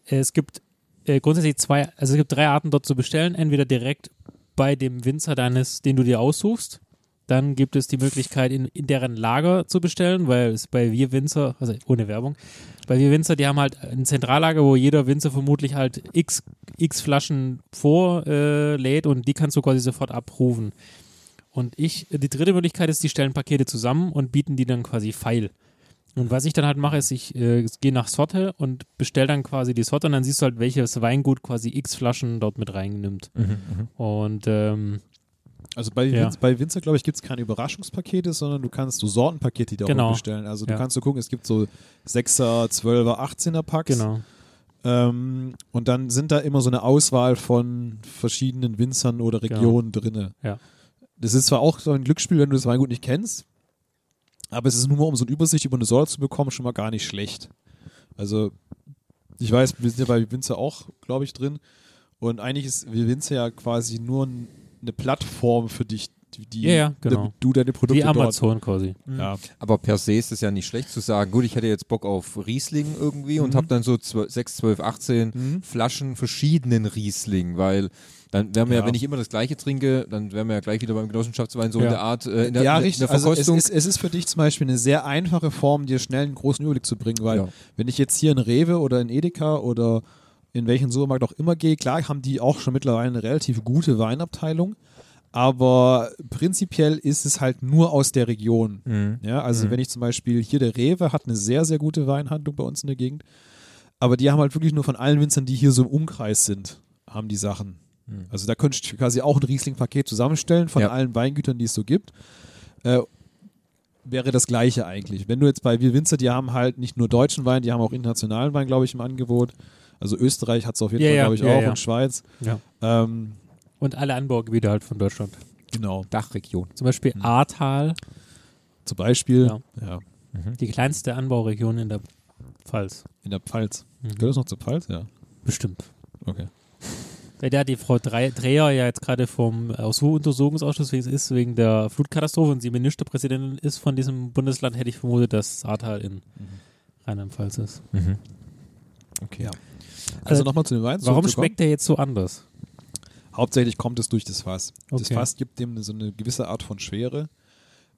Es gibt äh, grundsätzlich zwei, also es gibt drei Arten dort zu bestellen. Entweder direkt bei dem Winzer deines, den du dir aussuchst. Dann gibt es die Möglichkeit, in, in deren Lager zu bestellen, weil es bei Wir Winzer, also ohne Werbung, bei Wir Winzer, die haben halt ein Zentrallager, wo jeder Winzer vermutlich halt x, x Flaschen vorlädt äh, und die kannst du quasi sofort abrufen. Und ich, die dritte Möglichkeit ist, die stellen Pakete zusammen und bieten die dann quasi feil. Und was ich dann halt mache, ist, ich äh, gehe nach Sorte und bestelle dann quasi die Sorte und dann siehst du halt, welches Weingut quasi x Flaschen dort mit reinnimmt. Und ähm, Also bei, Ja. Winz, bei Winzer, glaube ich, gibt es keine Überraschungspakete, sondern du kannst so Sortenpakete auch Genau. bestellen. Also du Ja. kannst so gucken, es gibt so 6er, 12er, 18er Packs. genau. Ähm, und dann sind da immer so eine Auswahl von verschiedenen Winzern oder Regionen drinne. Ja. Das ist zwar auch so ein Glücksspiel, wenn du das Weingut nicht kennst, aber es ist nur mal, um so eine Übersicht über eine Sorte zu bekommen, schon mal gar nicht schlecht. Also, ich weiß, wir sind ja bei Winzer auch, glaube ich, drin. Und eigentlich ist Winzer ja quasi nur ein, eine Plattform für dich, die, Ja, ja, genau. du deine Produkte Wie dort. Amazon quasi. Ja. Aber per se ist es ja nicht schlecht zu sagen, gut, ich hätte jetzt Bock auf Riesling irgendwie und habe dann so 12, 6, 12, 18 Mhm. Flaschen verschiedenen Riesling, weil dann wären wir ja. Ja. wenn ich immer das gleiche trinke, dann wären wir ja gleich wieder beim Genossenschaftswein so Ja. in der Art, äh, in der, ja, in der richtig. Also es ist, es ist für dich zum Beispiel eine sehr einfache Form, dir schnell einen großen Überblick zu bringen, weil Ja. wenn ich jetzt hier in Rewe oder in Edeka oder in welchen Supermarkt auch immer gehe, klar haben die auch schon mittlerweile eine relativ gute Weinabteilung, aber prinzipiell ist es halt nur aus der Region. Mhm. Ja, also wenn ich zum Beispiel hier der Rewe hat eine sehr, sehr gute Weinhandlung bei uns in der Gegend, aber die haben halt wirklich nur von allen Winzern, die hier so im Umkreis sind, haben die Sachen. Also da könnte ich quasi auch ein Riesling-Paket zusammenstellen von Ja. allen Weingütern, die es so gibt. Äh, wäre das gleiche eigentlich. Wenn du jetzt bei Wir Winzer, die haben halt nicht nur deutschen Wein, die haben auch internationalen Wein, glaube ich, im Angebot. Also Österreich hat es auf jeden Ja, Fall, ja, glaube ich, ja, auch ja. und Schweiz. Ja. Ähm, Und alle Anbaugebiete halt von Deutschland. genau. Dachregion. Zum Beispiel Ahrtal, Zum Beispiel Ja. ja. die kleinste Anbauregion in der Pfalz. in der Pfalz. Mhm. Gehört das noch zur Pfalz? Ja. Bestimmt. Okay. Weil da die Frau Dre- Dreher ja jetzt gerade vom Untersuchungsausschuss wie es ist, wegen der Flutkatastrophe und sie Ministerpräsidentin ist von diesem Bundesland, hätte ich vermutet, dass Ahrtal in Rheinland-Pfalz ist. Okay. Ja. Also Äh, nochmal zu den Weinen. Warum schmeckt der jetzt so anders? Hauptsächlich kommt es durch das Fass. Das Okay. Fass gibt dem so eine gewisse Art von Schwere.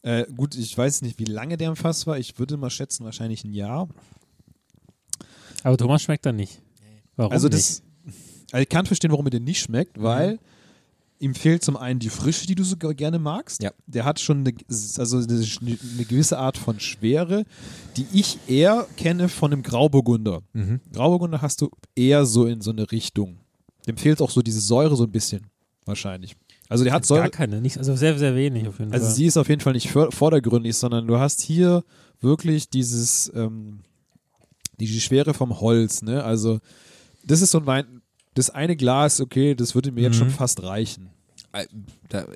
Äh, gut, ich weiß nicht, wie lange der im Fass war. Ich würde mal schätzen, wahrscheinlich ein Jahr. Aber Thomas schmeckt er nicht. Warum also nicht? das, also ich kann verstehen, warum er dir nicht schmeckt, weil ihm fehlt zum einen die Frische, die du so gerne magst. Ja. Der hat schon eine, also eine, eine gewisse Art von Schwere, die ich eher kenne von einem Grauburgunder. Mhm. Grauburgunder hast du eher so in so eine Richtung. Dem fehlt auch so diese Säure so ein bisschen, wahrscheinlich. Also der hat Gar Säure, keine, nicht, also sehr, sehr wenig auf jeden also Fall. sie ist auf jeden Fall nicht vor- vordergründig, sondern du hast hier wirklich dieses, ähm, die, die Schwere vom Holz, ne? Also das ist so ein Wein, das eine Glas, okay, das würde mir jetzt Mhm. schon fast reichen. Äh,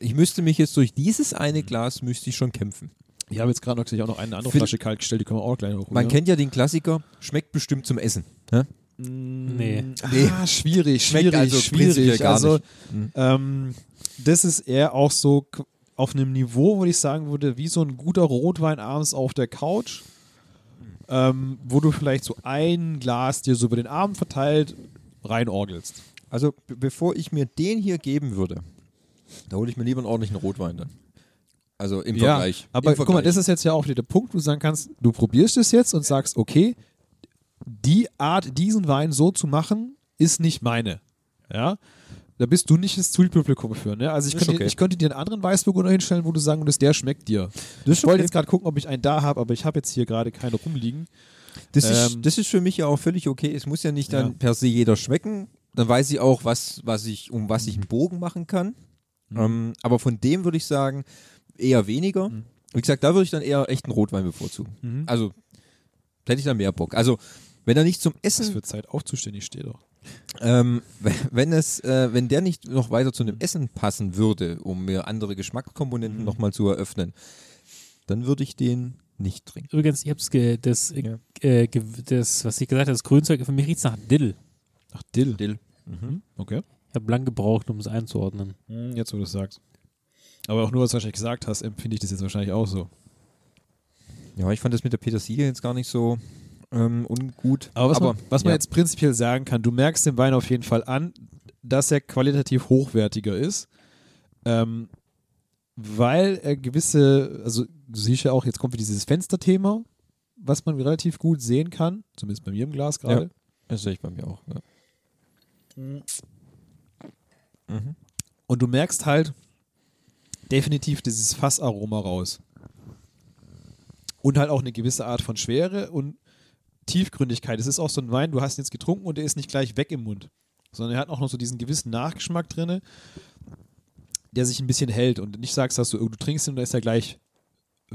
ich müsste mich jetzt durch dieses eine Glas müsste ich schon kämpfen. Ich habe jetzt gerade noch, auch noch eine andere Flasche kalt gestellt, die können wir auch gleich noch holen. Man kennt ja den Klassiker, schmeckt bestimmt zum Essen. Ne? Nee. Nee. Ah, schwierig, Schmeckt schwierig, also schwierig. gar also nicht. Mhm. ähm, das ist eher auch so auf einem Niveau, wo ich sagen würde, wie so ein guter Rotwein abends auf der Couch, ähm, wo du vielleicht so ein Glas dir so über den Abend verteilt reinorgelst. Also be- bevor ich mir den hier geben würde, da hole ich mir lieber einen ordentlichen Rotwein dann. Also im Ja, Vergleich. aber Im guck mal, das ist jetzt ja auch wieder der Punkt, wo du sagen kannst, du probierst es jetzt und sagst, okay, die Art, diesen Wein so zu machen, ist nicht meine. Ja, da bist du nicht das Zielpublikum für. Ne? Also ich könnte, okay. ich könnte dir einen anderen Weißburgunder hinstellen, wo du sagen würdest, der schmeckt dir. Das ich wollte jetzt gerade gucken, ob ich einen da habe, aber ich habe jetzt hier gerade keine rumliegen. Das, ist, Ähm, das ist für mich ja auch völlig okay. Es muss ja nicht dann Ja. per se jeder schmecken. Dann weiß ich auch, was, was ich, um was ich einen Bogen machen kann. Mhm. Ähm, aber von dem würde ich sagen, eher weniger. Mhm. Wie gesagt, da würde ich dann eher echt einen Rotwein bevorzugen. Mhm. Also da hätte ich dann mehr Bock. Also wenn er nicht zum Es Essen. wird Zeit aufzustehen, ich stehe doch. Ähm, wenn- wenn es, äh, wenn der nicht noch weiter zu einem Essen passen würde, um mir andere Geschmackskomponenten Mhm. nochmal zu eröffnen, dann würde ich den nicht trinken. Übrigens, ich hab's ge, das, äh, Ja. äh, ge, das, was ich gesagt habe, das Grünzeug, für mich riecht's nach Dill. Ach, Dill. Dill. Okay. Ich habe lang gebraucht, um es einzuordnen. Hm, Jetzt, wo du es sagst. Aber auch nur, was du wahrscheinlich gesagt hast, empfinde ich das jetzt wahrscheinlich auch so. Ja, ich fand das mit der Petersilie jetzt gar nicht so ähm, ungut. Aber was, man, was man ja. jetzt prinzipiell sagen kann, du merkst dem Wein auf jeden Fall an, dass er qualitativ hochwertiger ist, ähm, weil er gewisse, also du siehst ja auch, jetzt kommt wieder dieses Fensterthema, was man relativ gut sehen kann, zumindest bei mir im Glas gerade. Das sehe ich bei mir auch. Ja. Mhm. Und du merkst halt definitiv dieses Fassaroma raus. Und halt auch eine gewisse Art von Schwere und Tiefgründigkeit. Es ist auch so ein Wein, du hast ihn jetzt getrunken und der ist nicht gleich weg im Mund, sondern er hat auch noch so diesen gewissen Nachgeschmack drin, der sich ein bisschen hält und nicht sagst, dass du, du trinkst ihn und da ist er gleich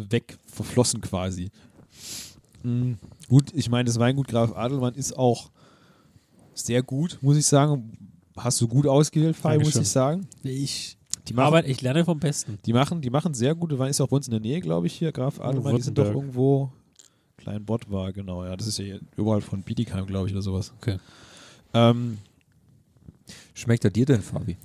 weg, verflossen quasi. Mm, gut, ich meine, das Weingut Graf Adelmann ist auch sehr gut, muss ich sagen. Hast du gut ausgewählt, Fai, muss ich sagen. Ich, Die machen, aber ich lerne vom Besten. die machen, die machen sehr gute Weine. Ist auch bei uns in der Nähe, glaube ich, hier. Graf Adelmann, die sind doch irgendwo. Klein Bott war, genau. Ja, das ist ja überall von Bietigheim, glaube ich, oder sowas. Okay. Ähm, Schmeckt er dir denn, Fabi?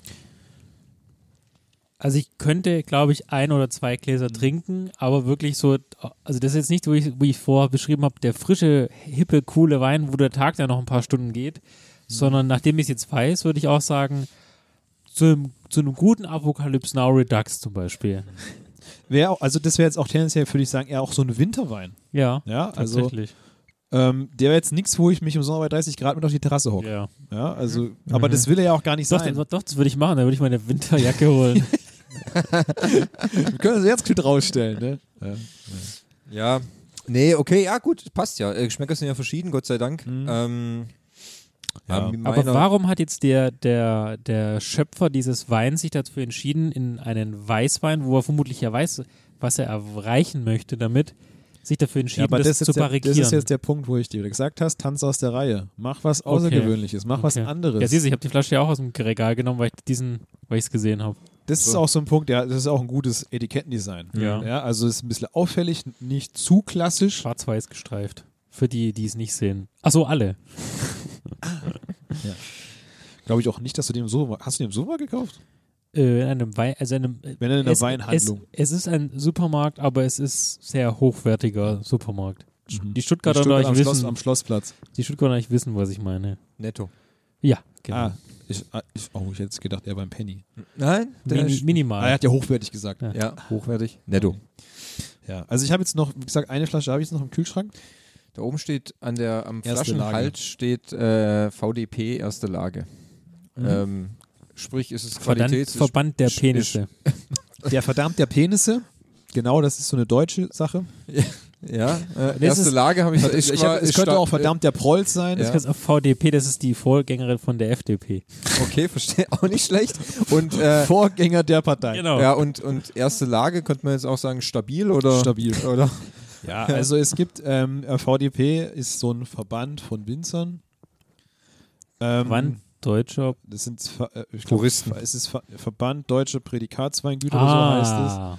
Also ich könnte, glaube ich, ein oder zwei Gläser Mhm. trinken, aber wirklich so, also das ist jetzt nicht, wie ich, wie ich vorher beschrieben habe, der frische, hippe, coole Wein, wo der Tag dann noch ein paar Stunden geht, Mhm. sondern nachdem ich es jetzt weiß, würde ich auch sagen, zu einem, zu einem guten Apocalypse Now Redux zum Beispiel. wär auch, also das wäre jetzt auch tendenziell, würde ich sagen, eher auch so ein Winterwein. Ja, Ja, also tatsächlich. ähm, der wäre jetzt nichts, wo ich mich im Sommer bei 30 Grad mit auf die Terrasse hocke. ja. Ja, also, aber das will er ja auch gar nicht Doch, sein. doch, doch, das würde ich machen, dann würde ich meine Winterjacke holen. Wir können uns jetzt gut rausstellen, ne? Ja. Ja. Nee, okay, ja gut, passt ja. Äh, Geschmäcker sind ja verschieden, Gott sei Dank. Ähm, Ja. mit Aber warum hat jetzt der, der, der Schöpfer dieses Weins sich dafür entschieden, in einen Weißwein, wo er vermutlich ja weiß, was er erreichen möchte damit, sich dafür Ja, entschieden, aber das, das, ist zu jetzt der, barrikieren? das ist jetzt der Punkt, wo ich dir gesagt hast, tanz aus der Reihe. Mach was Außergewöhnliches, mach was Okay. anderes. ja, siehst du, ich habe die Flasche ja auch aus dem Regal genommen, weil ich diesen, weil ich es gesehen habe. Das ist So. auch so ein Punkt, ja, das ist auch ein gutes Etikettendesign. Ja. ja also es ist ein bisschen auffällig, nicht zu klassisch. Schwarz-weiß gestreift. Für die, die es nicht sehen. Achso, alle. Glaube ich auch nicht, dass du den im Supermarkt. Hast du den im Supermarkt gekauft? Äh, in einem Wein, also in einem, Wenn in einer es, Weinhandlung. Es, es ist ein Supermarkt, aber es ist sehr hochwertiger Supermarkt. Mhm. Die Stuttgarter In Stuttgart am, nicht Schloss, wissen, am Schlossplatz. die Stuttgarter nicht wissen, was ich meine. Netto. Ja, genau. Ah, ich, ah, ich, oh, ich hätte jetzt gedacht, er beim Penny. Nein, der Mini, ist- Ah, minimal. er hat ja hochwertig gesagt. Ja. Ja, hochwertig. Netto. Ja, also ich habe jetzt noch, wie gesagt, eine Flasche habe ich jetzt noch im Kühlschrank. Da oben steht an der am Erste Flaschenhals steht äh, VDP erste Lage. Mhm. Ähm, sprich, ist es Verband, Qualitäts Verband der Penisse. Der verdammt der Penisse. Genau, das ist so eine deutsche Sache. Ja, äh, erste ist- Lage habe ich. Ich, ich hab, es könnte auch verdammt der Prolz sein. Ja. Das ist VDP, das ist die Vorgängerin von der FDP. Okay, verstehe auch nicht schlecht. Und äh, Vorgänger der Partei. Genau. ja und und erste Lage könnte man jetzt auch sagen stabil oder Stabil. oder Ja, also es gibt, ähm, äh, VDP ist so ein Verband von Winzern. Ähm, Wann Deutscher. Das sind äh, ich glaub, Puristen. Es ist Ver Verband Deutsche Prädikatsweingüter oder so heißt es.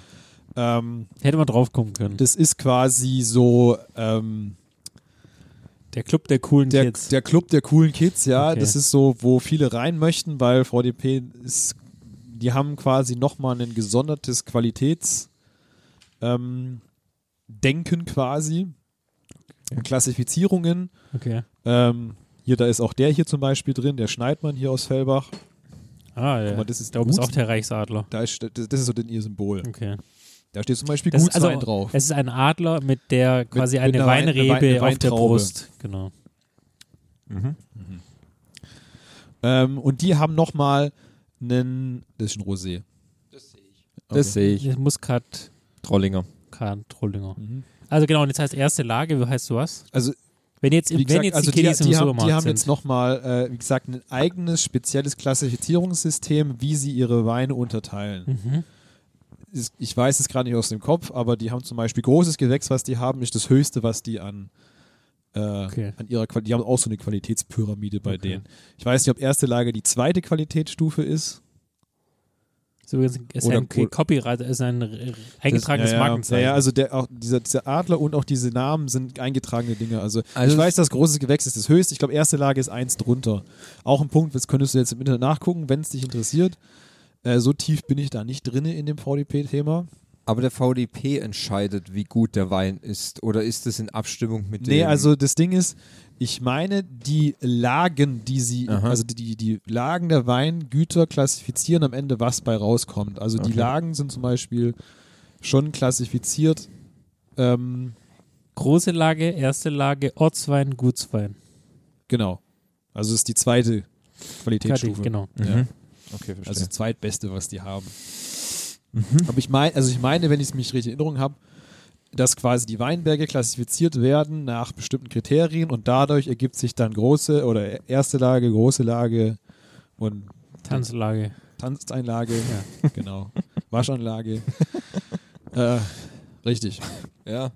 Ähm, hätte man drauf kommen können. das ist quasi so ähm, Der Club der coolen der, Kids. der Club der coolen Kids, ja. Okay. Das ist so, wo viele rein möchten, weil VDP ist, die haben quasi nochmal ein gesondertes Qualitäts ähm, quasi. Klassifizierungen. okay. Ähm, hier, da ist auch der hier zum Beispiel drin, der Schneidmann hier aus Fellbach. Ah, ja. Guck mal, das ist da oben ist auch der Reichsadler. Da ist, das, das ist so denn ihr Symbol. Okay. Da steht zum Beispiel Das Gutswein also, drauf. Es ist ein Adler mit der quasi mit eine einer Wein- eine Weinrebe Wein- eine auf der. Brust. Genau. Ähm, und die haben nochmal einen, das ist ein Rosé. das sehe ich. Das Muskat, Trollinger. Kahn, Trollinger. Mhm. Also genau, und jetzt heißt erste Lage, wie heißt du was? Also, Wenn jetzt, wie wenn gesagt, jetzt also die die, Kiddies im die, haben, die haben jetzt nochmal, äh, wie gesagt, ein eigenes spezielles Klassifizierungssystem, wie sie ihre Weine unterteilen. Mhm. Ist- Ich weiß es gerade nicht aus dem Kopf, aber die haben zum Beispiel großes Gewächs, was die haben, ist das höchste, was die an Äh, Okay. an ihrer Quali die haben auch so eine Qualitätspyramide bei denen. Ich weiß nicht, ob erste Lage die zweite Qualitätsstufe ist. Ist übrigens ist Oder- ein Copyright, ist ein eingetragenes ja, ja, Markenzeichen. Ja, ja, also der, auch dieser, dieser Adler und auch diese Namen sind eingetragene Dinge. Also, Also ich weiß, das große Gewächs ist das höchste. Ich glaube, erste Lage ist eins drunter. Auch ein Punkt, das könntest du jetzt im Internet nachgucken, wenn es dich interessiert. Äh, so tief bin ich da nicht drin in dem VDP-Thema. Aber der VDP entscheidet, wie gut der Wein ist. Oder ist es in Abstimmung mit dem? Nee, also das Ding ist, ich meine, die Lagen, die sie, Aha. also die, die Lagen der Weingüter klassifizieren am Ende, was bei rauskommt. Also die Okay. Lagen sind zum Beispiel schon klassifiziert. Ähm, Große Lage, erste Lage, Ortswein, Gutswein. genau. Also es ist die zweite Qualitätsstufe. Genau. Mhm. Ja. Okay, verstehe. Also das zweitbeste, was die haben. Mhm. Aber ich meine, also ich meine, wenn ich es mich richtig in Erinnerung habe, dass quasi die Weinberge klassifiziert werden nach bestimmten Kriterien und dadurch ergibt sich dann große oder erste Lage, große Lage und Tanzlage. Tanzeinlage, genau, Waschanlage. äh, richtig. ja.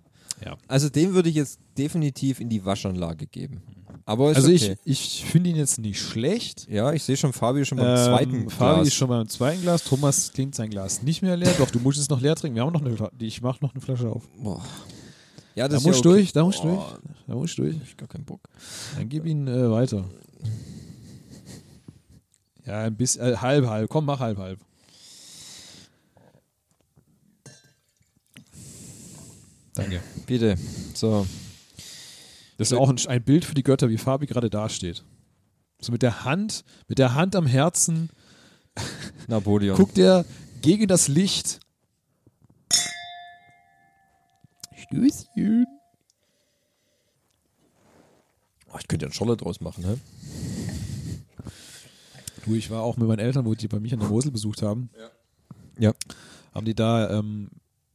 Ja. Also den würde ich jetzt definitiv in die Waschanlage geben. Aber Also okay. ich, ich finde ihn jetzt nicht schlecht. Ja, ich sehe schon Fabio schon beim Ähm, zweiten Fabi Glas. ist schon beim zweiten Glas. Thomas klingt sein Glas nicht mehr leer. Doch, du musst es noch leer trinken. Wir haben noch eine Flasche. Ich mache noch eine Flasche auf. Boah. Ja, Da das musst ist du ja okay. durch, da musst du durch. Da musst du durch. Ich gar keinen Bock. Dann gib ihn äh, weiter. Ja, ein bisschen, äh, halb, halb. Komm, mach halb, halb. Danke. Bitte. So. Das ist auch ein, ein Bild für die Götter, wie Fabi gerade dasteht. So mit der Hand, mit der Hand am Herzen Napoleon. guckt er gegen das Licht. Stößchen. Oh, ich könnte ja einen Scholle draus machen, hä? Du, ich war auch mit meinen Eltern, wo die bei mich an der Mosel besucht haben. Ja. Haben die da, ähm,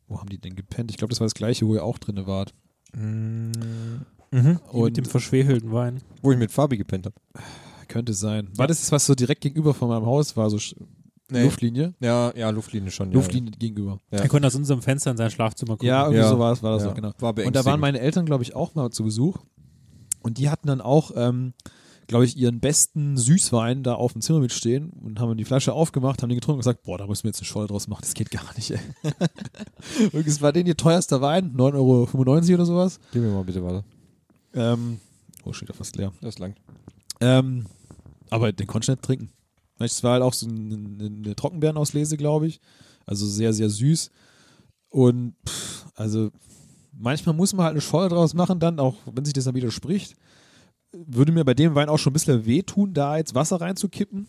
wo haben die denn gepennt? Ich glaube, das war das gleiche, wo ihr auch drin wart. Mhm. Die mit Und dem verschwefelten Wein. Wo ich mit Fabi gepennt habe. könnte sein. War das das, was so direkt gegenüber von meinem Haus war, so Nee. Luftlinie? Ja, ja, Luftlinie schon. Luftlinie gegenüber. Ja. Er konnte aus unserem Fenster in sein Schlafzimmer gucken. Ja, irgendwie Ja. so war es, war das Ja. so, genau. War Und da waren meine Eltern, glaube ich, auch mal zu Besuch. Und die hatten dann auch, ähm, glaube ich, ihren besten Süßwein da auf dem Zimmer mitstehen und haben die Flasche aufgemacht, haben den getrunken und gesagt, boah, da müssen wir jetzt eine Scholle draus machen, das geht gar nicht, ey. und es war denen ihr teuerster Wein, 9,95 Euro oder sowas. Gib mir mal bitte weiter. Ähm, oh, steht da fast leer. Das langt. Ähm, aber den konnte ich nicht trinken. Es war halt auch so eine, eine Trockenbeerenauslese, glaube ich. Also sehr, sehr süß. Und pff, also manchmal muss man halt eine Scholle draus machen, dann, auch wenn sich das dann widerspricht. Würde mir bei dem Wein auch schon ein bisschen wehtun, da jetzt Wasser reinzukippen.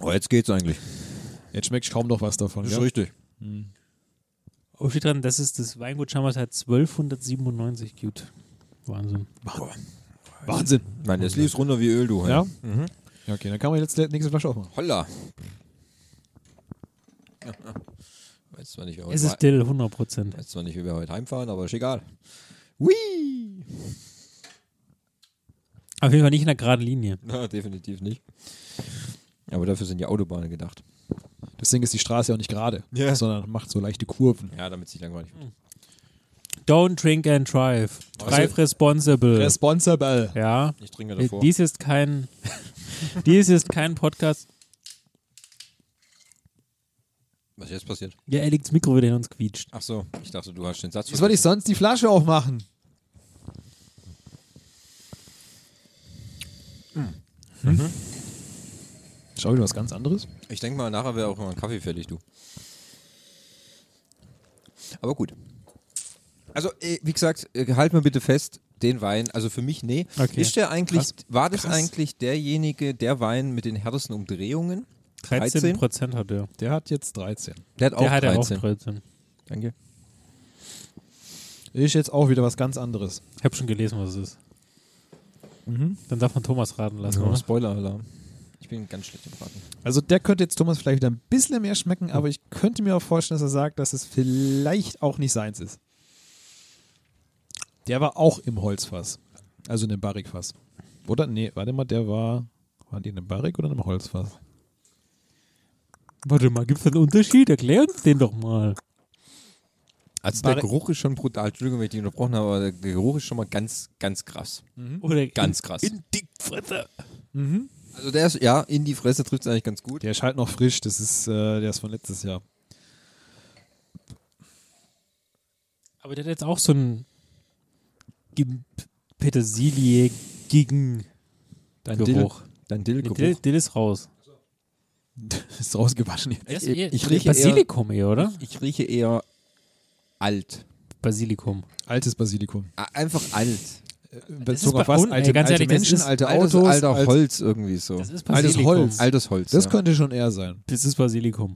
Oh, jetzt geht's eigentlich. Jetzt schmeckt kaum noch was davon. Das ist gell? richtig. Oh, steht dran, das ist das Weingut Schammers hat 1297 gut. Wahnsinn. Wahnsinn. Nein, das lief runter wie Öl, du. hä? Ja? Mhm. Ja, okay, dann kann man jetzt die nächste Flasche aufmachen. Holla. Weiß zwar nicht, wie wir Es ist still, 100 Prozent. weiß zwar nicht, wie wir heute heimfahren, aber ist egal. Whee! Auf jeden Fall nicht in der geraden Linie. Na, definitiv nicht. Aber dafür sind ja Autobahnen gedacht. Deswegen ist die Straße ja auch nicht gerade, Ja. sondern macht so leichte Kurven. Ja, damit sich langweilig wird. Don't drink and drive. Drive responsible. Responsible. ja. Ich trinke davor. Dies ist kein dies ist kein Podcast. Was jetzt passiert? Ja, er legt das Mikro wieder in uns quietscht. Ach so, ich dachte, du hast den Satz. Wie soll ich sonst die Flasche aufmachen? Mhm. Schau wieder was ganz anderes. Ich denke mal, nachher wäre auch mal ein Kaffee fertig, du. Aber gut. Also, äh, wie gesagt, äh, halt mal bitte fest, den Wein, also für mich, nee. Okay. Ist der eigentlich, Krass. war das Krass. eigentlich derjenige, der Wein mit den härtesten Umdrehungen? 13 Prozent hat er. Der hat jetzt 13. Der hat auch Der hat er auch 13. 13. Danke. Ist jetzt auch wieder was ganz anderes. Ich habe schon gelesen, was es ist. Mhm. Dann darf man Thomas raten lassen, oder? Spoiler-Alarm. Ich bin ganz schlecht im Raten. Also der könnte jetzt Thomas vielleicht wieder ein bisschen mehr schmecken, aber ich könnte mir auch vorstellen, dass er sagt, dass es vielleicht auch nicht seins ist. Der war auch im Holzfass. Also in einem Barrikfass. Oder? Nee, warte mal, der war. War die in einem Barrik oder in einem Holzfass? Warte mal, gibt es einen Unterschied? Erklär uns den doch mal. Also der Barri- Geruch ist schon brutal. Entschuldigung, wenn ich dich unterbrochen habe, aber der Geruch ist schon mal ganz, ganz krass. Oder Ganz in, krass. In die Fresse. Also der ist, ja, in die Fresse trifft es eigentlich ganz gut. Der ist halt noch frisch, das ist, äh, der ist von letztes Jahr. Aber der hat jetzt auch so ein Petersilie gegen Dein Geruch. Dill, dein Nee, Dillgeruch. Dill, Dill ist raus. ist rausgewaschen jetzt. Ich- ich rieche Basilikum eher, oder? Ich rieche eher alt. Basilikum. Altes Basilikum. Einfach alt. Bezogen auf was? uns- Alte, ganz alte ehrlich, das Menschen, ist alte Altes, Autos. alter alt- Holz irgendwie so. Das ist Altes Basilikum. Holz. Altes Holz. Das ja. könnte schon eher sein. Das ist Basilikum.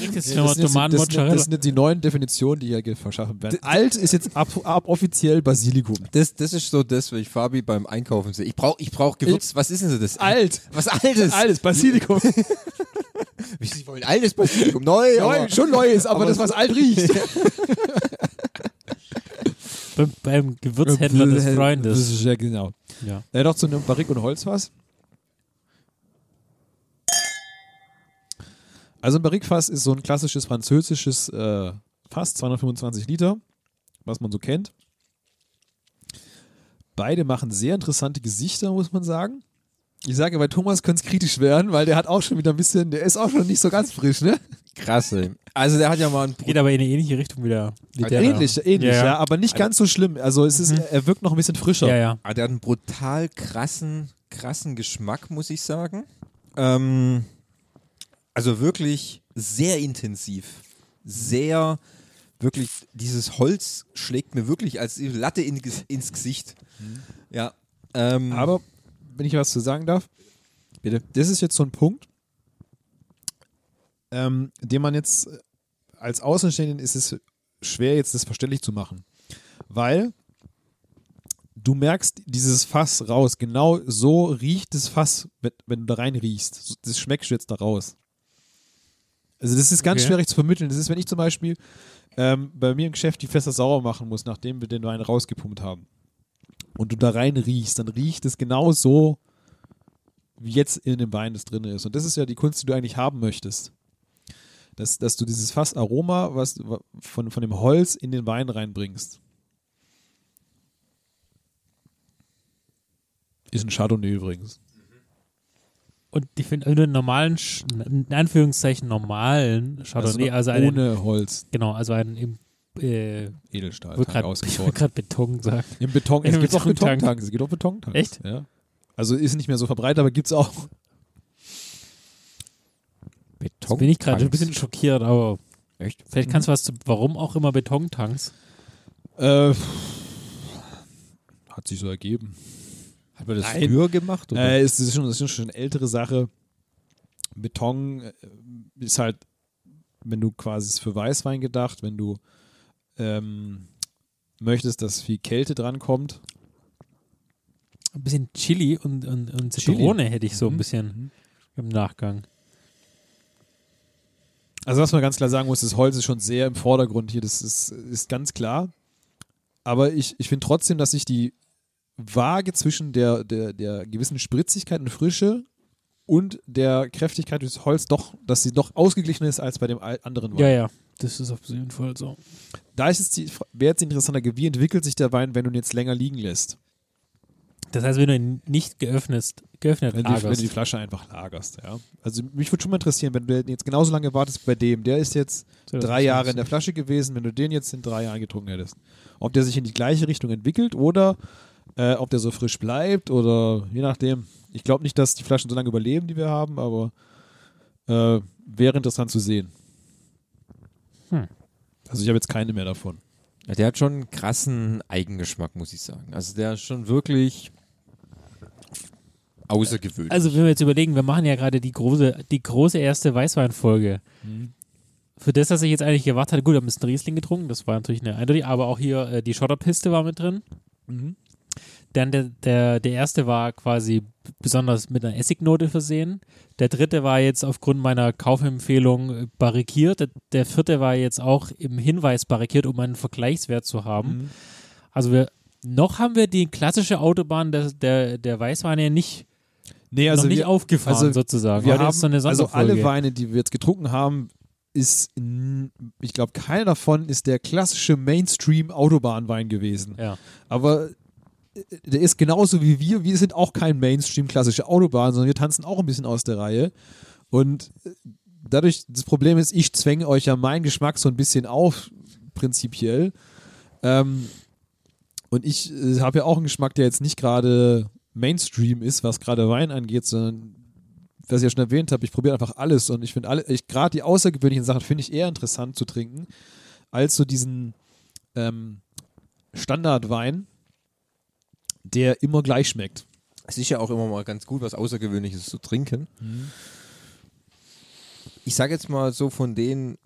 Jetzt das, sind jetzt, Tomaten das, sind, Mozzarella. das sind jetzt die neuen Definitionen, die hier verschaffen werden. Alt ist jetzt ab, ab offiziell Basilikum. Das, das ist so das, wenn ich Fabi beim Einkaufen sehe. Ich brauche ich brauch Gewürz. Was ist denn so das? Alt. Was Altes? Altes Basilikum. Ich wollte altes Basilikum. Neu, Neu, aber, schon neu ist, aber, aber das, was alt riecht. beim, beim Gewürzhändler des Freundes. Das ist ja genau. Ja. Äh, noch zu einem Barrik und Holzfass. Also ein Barrikfass ist so ein klassisches französisches äh, Fass, 225 Liter, was man so kennt. Beide machen sehr interessante Gesichter, muss man sagen. Ich sage, bei Thomas könnte es kritisch werden, weil der hat auch schon wieder ein bisschen, der ist auch schon nicht so ganz frisch, ne? Krass, ey. Also der hat ja mal ein Geht aber in eine ähnliche Richtung wieder. Der- ähnlich, ähnlich, Ja, ja, ja. aber nicht ganz so schlimm. Also es ist, er wirkt noch ein bisschen frischer. Ja, ja. Ah, der hat einen brutal krassen, krassen Geschmack, muss ich sagen. Ähm, also wirklich sehr intensiv. Sehr, wirklich, dieses Holz schlägt mir wirklich als Latte in, ins Gesicht. Ja. Ähm, Aber, wenn ich was zu sagen darf, bitte. das ist jetzt so ein Punkt, ähm, den man jetzt äh, als Außenstehenden ist es schwer, jetzt das verständlich zu machen. Weil du merkst dieses Fass raus. Genau so riecht das Fass, wenn, wenn du da rein riechst. Das schmeckst du jetzt da raus. Also das ist ganz Okay. schwierig zu vermitteln. Das ist, wenn ich zum Beispiel ähm, bei mir im Geschäft die Fässer sauer machen muss, nachdem wir den Wein rausgepumpt haben. Und du da rein riechst, dann riecht es genau so, wie jetzt in dem Wein das drin ist. Und das ist ja die Kunst, die du eigentlich haben möchtest. Dass, dass du dieses Fassaroma, was wa- von, von dem Holz in den Wein reinbringst. Ist ein Chardonnay übrigens. Und ich finde, also einen normalen, in Anführungszeichen normalen Chardonnay, also, einen, ohne Holz, genau, also einen im, äh, Edelstahl, wollte gerade Beton sagen. Im Beton, es Im gibt auch Betontank. Betontanks. Es gibt auch Betontanks. Echt? Ja. Also ist nicht mehr so verbreitet, aber gibt es auch. Jetzt bin ich gerade ein bisschen schockiert, aber Echt? vielleicht kannst du was zu, warum auch immer Betontanks? Äh, hat sich so ergeben. Hat man das Nein. früher gemacht? Oder? Äh, es ist schon, es ist schon eine ältere Sache. Beton äh, ist halt, wenn du quasi ist für Weißwein gedacht, wenn du ähm, möchtest, dass viel Kälte drankommt. Ein bisschen Chili und, und, und Chili. Zitrone hätte ich so ein Mhm. bisschen im Nachgang. Also was man ganz klar sagen muss, das Holz ist schon sehr im Vordergrund hier, das ist, ist ganz klar. Aber ich, ich finde trotzdem, dass sich die Waage zwischen der, der, der gewissen Spritzigkeit und Frische und der Kräftigkeit des Holz doch, dass sie doch ausgeglichener ist als bei dem anderen Wein. Ja, ja, das ist auf jeden Fall so. Da ist jetzt die, wäre jetzt die interessante Frage, wie entwickelt sich der Wein, wenn du ihn jetzt länger liegen lässt? Das heißt, wenn du ihn nicht geöffnet, geöffnet Wenn, die, wenn lagerst. du die Flasche einfach lagerst, ja. Also mich würde schon mal interessieren, wenn du jetzt genauso lange wartest bei dem, der ist jetzt So, drei ist Jahre in der Flasche gewesen, wenn du den jetzt in drei Jahren getrunken hättest. Ob der sich in die gleiche Richtung entwickelt oder äh, ob der so frisch bleibt oder je nachdem. Ich glaube nicht, dass die Flaschen so lange überleben, die wir haben, aber äh, wäre interessant zu sehen. Hm. Also ich habe jetzt keine mehr davon. Ja, der hat schon einen krassen Eigengeschmack, muss ich sagen. Also der ist schon wirklich außergewöhnlich. Also, wenn wir jetzt überlegen, wir machen ja gerade die große, die große erste Weißweinfolge. Mhm. Für das, dass ich jetzt eigentlich gewartet hatte, gut, wir haben ein Riesling getrunken, das war natürlich eine eindeutig, aber auch hier äh, die Schotterpiste war mit drin. Mhm. Dann der, der, der erste war quasi besonders mit einer Essignote versehen. Der dritte war jetzt aufgrund meiner Kaufempfehlung barrikiert. Der, der vierte war jetzt auch im Hinweis barrikiert, um einen Vergleichswert zu haben. Mhm. Also wir, noch haben wir die klassische Autobahn der, der, der Weißweine nicht, Nee, also noch nicht wir, aufgefahren also sozusagen. wir Heute haben, so also alle Weine, die wir jetzt getrunken haben, ist, ich glaube, keiner davon ist der klassische Mainstream-Autobahnwein gewesen. Ja. Aber der ist genauso wie wir. Wir sind auch kein Mainstream-klassische Autobahn, sondern wir tanzen auch ein bisschen aus der Reihe. Und äh, dadurch, das Problem ist, ich zwänge euch ja meinen Geschmack so ein bisschen auf, prinzipiell. Ähm, und ich äh, habe ja auch einen Geschmack, der jetzt nicht gerade Mainstream ist, was gerade Wein angeht, sondern was ich ja schon erwähnt habe, ich probiere einfach alles und ich finde alle, ich gerade die außergewöhnlichen Sachen finde ich eher interessant zu trinken, als so diesen ähm, Standardwein, der immer gleich schmeckt. Es ist ja auch immer mal ganz gut, was Außergewöhnliches zu trinken. Ich sage jetzt mal so von den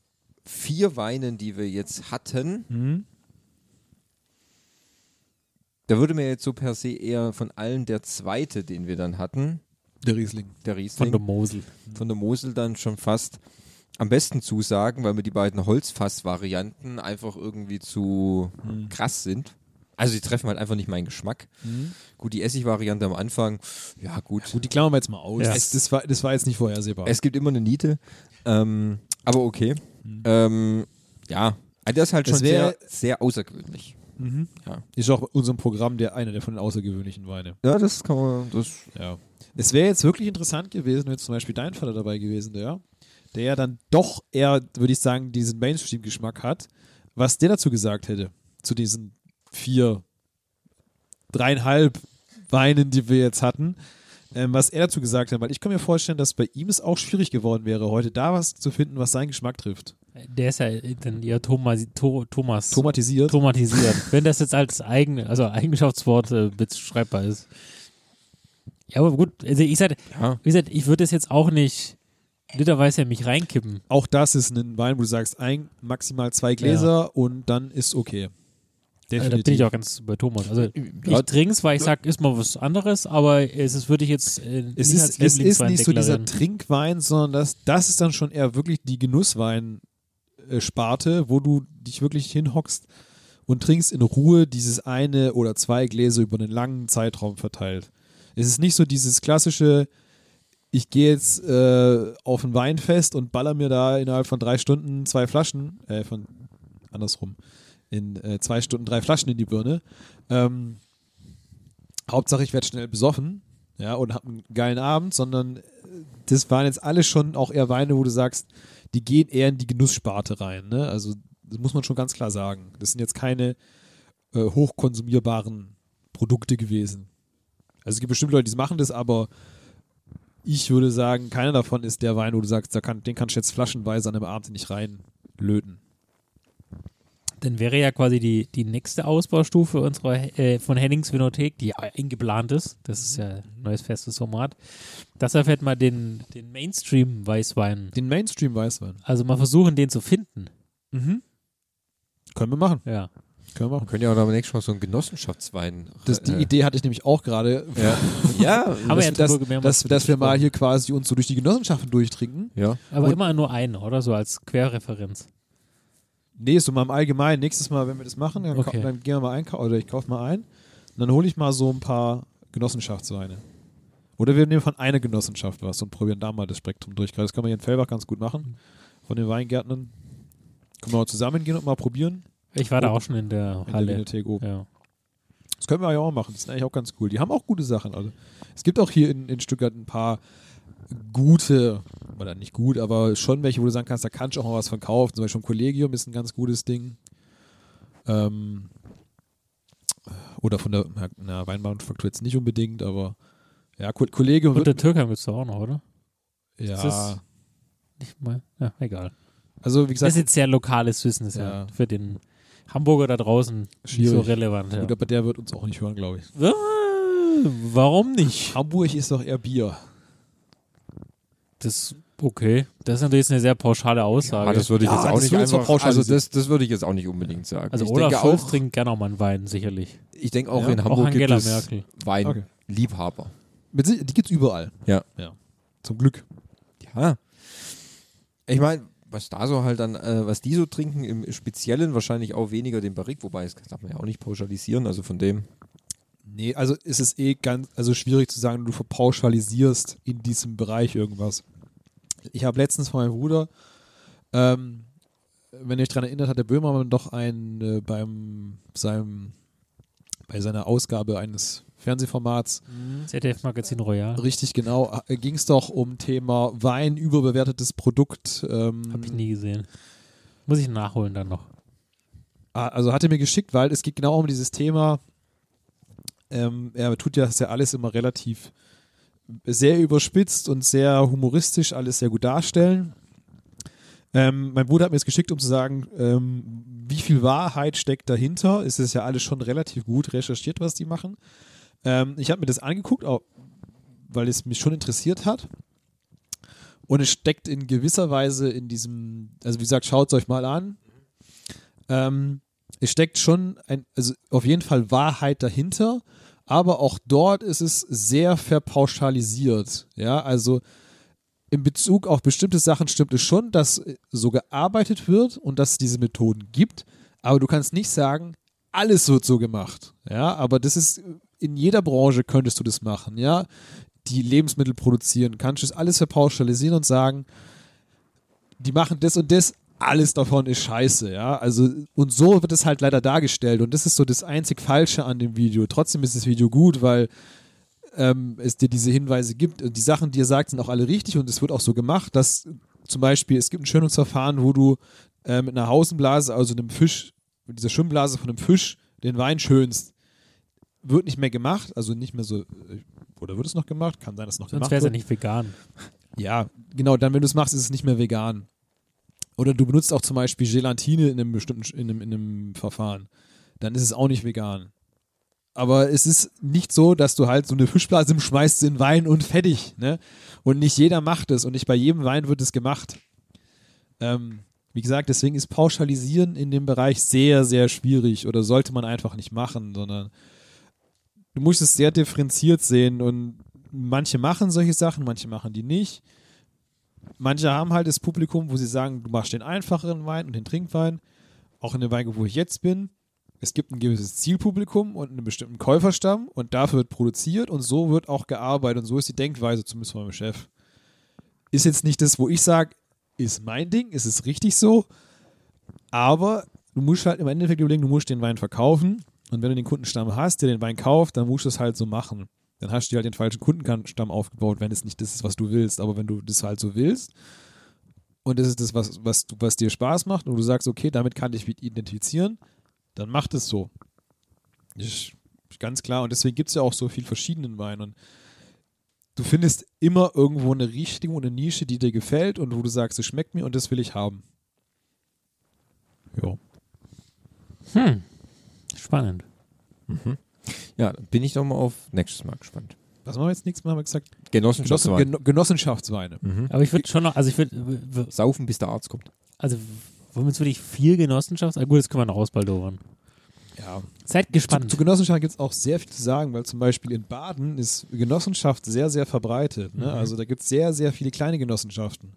vier Weinen, die wir jetzt hatten, da würde mir jetzt so per se eher von allen der zweite, den wir dann hatten, Der Riesling. der Von Riesling, der Mosel. von der Mosel dann schon fast am besten zusagen, weil mir die beiden Holzfass-Varianten einfach irgendwie zu krass sind. Also die treffen halt einfach nicht meinen Geschmack. Gut, die Essig-Variante am Anfang, ja gut. Gut, die klammern wir jetzt mal aus. Ja. Es, das, war, das war jetzt nicht vorhersehbar. Es gibt immer eine Niete, ähm, aber okay. Ähm, ja, also das ist halt Das schon sehr, sehr außergewöhnlich. mhm. Ja. Ist auch bei unserem Programm der eine der von den außergewöhnlichen Weine. Ja, das kann man, das Ja. Es wäre jetzt wirklich interessant gewesen, wenn jetzt zum Beispiel dein Vater dabei gewesen wäre, der ja dann doch eher, würde ich sagen, diesen Mainstream-Geschmack hat, was der dazu gesagt hätte, zu diesen vier, dreieinhalb Weinen, die wir jetzt hatten, ähm, was er dazu gesagt hat, weil ich kann mir vorstellen, dass bei ihm es auch schwierig geworden wäre, heute da was zu finden, was seinen Geschmack trifft. Der ist ja dann eher Thomas, Thomas Tomatisiert. tomatisiert. Wenn das jetzt als eigen, also Eigenschaftswort äh, beschreibbar ist. Ja, aber gut, also ich sag, Ja. wie gesagt, ich würde das jetzt auch nicht literweise in mich reinkippen. Auch das ist ein Wein, wo du sagst, ein, maximal zwei Gläser und dann ist okay. Also, Definitiv. da bin ich auch ganz bei Thomas. Also ich trinke es, weil ich sage, ist mal was anderes, aber es ist, würde ich jetzt äh, es ist, als es ist nicht so dieser. Trinkwein, sondern das, das ist dann schon eher wirklich die Genusswein-Sparte, wo du dich wirklich hinhockst und trinkst in Ruhe dieses eine oder zwei Gläser über einen langen Zeitraum verteilt. Es ist nicht so dieses klassische, ich gehe jetzt äh, auf ein Weinfest und baller mir da innerhalb von drei Stunden zwei Flaschen, äh, von andersrum, in äh, zwei Stunden drei Flaschen in die Birne. Ähm, Hauptsache, ich werde schnell besoffen, ja, und habe einen geilen Abend, sondern äh, das waren jetzt alle schon auch eher Weine, wo du sagst, die gehen eher in die Genusssparte rein, ne? Also, das muss man schon ganz klar sagen. Das sind jetzt keine äh, hochkonsumierbaren Produkte gewesen. Also es gibt bestimmt Leute, die machen das, aber ich würde sagen, keiner davon ist der Wein, wo du sagst, kann, den kannst du jetzt flaschenweise an einem Abend nicht reinlöten. Dann wäre ja quasi die, die nächste Ausbaustufe unserer äh, von Hennings Vinothek, die ja eingeplant ist. Das ist ja ein neues festes Format. Das erfährt mal den, den Mainstream-Weißwein. Den Mainstream-Weißwein. Also mal versuchen, den zu finden. Mhm. Können wir machen. Ja. Können wir machen. Wir können ja auch am nächsten Mal so einen Genossenschaftswein. Das, die äh, Idee hatte ich nämlich auch gerade. Ja. ja, Haben wir ja dass, drüber dass, dass, wir mal hier quasi uns so durch die Genossenschaften durchtrinken. ja. Aber Und- immer nur einen, oder? So als Querreferenz. Nee, so mal im Allgemeinen. Nächstes Mal, wenn wir das machen, dann, Okay. ka- dann gehen wir mal einkaufen oder ich kaufe mal ein. Und dann hole ich mal so ein paar Genossenschaftsweine. Oder wir nehmen von einer Genossenschaft was und probieren da mal das Spektrum durch. Das kann man hier in Fellbach ganz gut machen. Von den Weingärtnern. Können wir mal zusammengehen und mal probieren. Ich war da Und- auch schon in der In der Halle. Oben. Ja. Das können wir ja auch machen. Das ist eigentlich auch ganz cool. Die haben auch gute Sachen. Also. Es gibt auch hier in, in Stuttgart ein paar gute, oder nicht gut, aber schon welche, wo du sagen kannst, da kannst du auch mal was von kaufen. Zum Beispiel im Kollegium ist ein ganz gutes Ding. Ähm, oder von der na, Weinmanufaktur jetzt nicht unbedingt, aber ja, Ko- Kollegium Und der Türkheim gibt es auch noch, oder? ja, das- Nicht mal. Ja, egal. also wie Das gesagt, ist jetzt sehr lokales Wissen, ist ja, Ja. für den Hamburger da draußen nicht so Schwierig. relevant. Ja. gut, aber der wird uns auch nicht hören, glaube ich. Warum nicht? Hamburg ist doch eher Bier. Das okay. Das ist natürlich eine sehr pauschale Aussage. Aber das würde ich Ja, jetzt auch nicht einfach, also pauschalisieren. das, das würde ich jetzt auch nicht unbedingt sagen. also ich Olaf denke Scholz auch, trinkt gerne auch mal einen Wein, sicherlich. ich denke auch Ja, in auch Hamburg gibt Angela es Merkel. Weinliebhaber. Sich- die gibt's überall. Ja. ja. Zum Glück. Ja. Ich meine, was da so halt dann, äh, was die so trinken, im Speziellen wahrscheinlich auch weniger den Barrique, wobei das darf man ja auch nicht pauschalisieren, also von dem. Nee, also ist es eh ganz, also schwierig zu sagen, du verpauschalisierst in diesem Bereich irgendwas. Ich habe letztens von meinem Bruder Ähm, wenn ihr euch daran erinnert, hat der Böhmermann doch ein äh, beim seinem bei seiner Ausgabe eines Fernsehformats ZDF-Magazin Royal. richtig genau äh, ging es doch um Thema Wein überbewertetes Produkt. Ähm, Hab ich nie gesehen. Muss ich nachholen dann noch. Ah, Also hat er mir geschickt, weil es geht genau um dieses Thema. Ähm, er tut ja das ja alles immer relativ sehr überspitzt und sehr humoristisch, alles sehr gut darstellen. Ähm, mein Bruder hat mir das geschickt, um zu sagen, ähm, wie viel Wahrheit steckt dahinter. Es ist ja alles schon relativ gut recherchiert, was die machen. Ähm, ich habe mir das angeguckt, auch, weil es mich schon interessiert hat. Und es steckt in gewisser Weise in diesem, also wie gesagt, schaut es euch mal an. Ähm, es steckt schon ein, also auf jeden Fall Wahrheit dahinter, aber auch dort ist es sehr verpauschalisiert. Ja, also in Bezug auf bestimmte Sachen stimmt es schon, dass so gearbeitet wird und dass es diese Methoden gibt, aber du kannst nicht sagen, alles wird so gemacht. Ja, aber das ist in jeder Branche könntest du das machen. Ja, die Lebensmittel produzieren, kannst du das alles verpauschalisieren und sagen, die machen das und das, alles davon ist scheiße, ja. Also, und so wird es halt leider dargestellt. Und das ist so das einzig Falsche an dem Video. Trotzdem ist das Video gut, weil ähm, es dir diese Hinweise gibt. Und die Sachen, die er sagt, sind auch alle richtig und es wird auch so gemacht, dass zum Beispiel, es gibt ein Schönungsverfahren, wo du äh, mit einer Hausenblase, also einem Fisch, mit dieser Schwimmblase von einem Fisch, den Wein schönst. Wird nicht mehr gemacht, also nicht mehr so, äh, oder wird es noch gemacht? Kann sein, dass es noch Sonst gemacht wäre es ja wird. nicht vegan. Ja, genau, dann, wenn du es machst, ist es nicht mehr vegan. Oder du benutzt auch zum Beispiel Gelatine in einem bestimmten in einem, in einem Verfahren. Dann ist es auch nicht vegan. Aber es ist nicht so, dass du halt so eine Fischblase schmeißt in Wein und fertig, ne? Und nicht jeder macht es und nicht bei jedem Wein wird es gemacht. Ähm, wie gesagt, deswegen ist Pauschalisieren in dem Bereich sehr, sehr schwierig oder sollte man einfach nicht machen, sondern du musst es sehr differenziert sehen und manche machen solche Sachen, manche machen die nicht. Manche haben halt das Publikum, wo sie sagen, du machst den einfacheren Wein und den Trinkwein. Auch in dem Weingut, wo ich jetzt bin, es gibt ein gewisses Zielpublikum und einen bestimmten Käuferstamm und dafür wird produziert und so wird auch gearbeitet und so ist die Denkweise zumindest von meinem Chef. Ist jetzt nicht das, wo ich sage, ist mein Ding, ist es richtig so, aber du musst halt im Endeffekt überlegen, du musst den Wein verkaufen und wenn du den Kundenstamm hast, der den Wein kauft, dann musst du es halt so machen. Dann hast du dir halt den falschen Kundenstamm aufgebaut, wenn es nicht das ist, was du willst. Aber wenn du das halt so willst und das ist das, was, was, du, was dir Spaß macht und du sagst, okay, damit kann ich mich identifizieren, dann mach das so. Ist ganz klar. Und deswegen gibt es ja auch so viel verschiedenen Wein. Und du findest immer irgendwo eine Richtung und eine Nische, die dir gefällt und wo du sagst, es schmeckt mir und das will ich haben. Ja. Hm. Spannend. Ja, dann bin ich doch mal auf nächstes Mal gespannt. Was machen wir jetzt nächstes Mal? Haben wir gesagt, Genossen, Genossenschaftswein. Gen Genossenschaftsweine. Mhm. Aber ich würde schon noch, also ich würde, Saufen, bis der Arzt kommt. also womit würde ich viel Genossenschafts... Ah, gut, das können wir noch ausbaldowern. Ja. Seid Zu, gespannt. zu Genossenschaft gibt es auch sehr viel zu sagen, weil zum Beispiel in Baden ist Genossenschaft sehr, sehr verbreitet. Ne? Mhm. Also da gibt es sehr, sehr viele kleine Genossenschaften.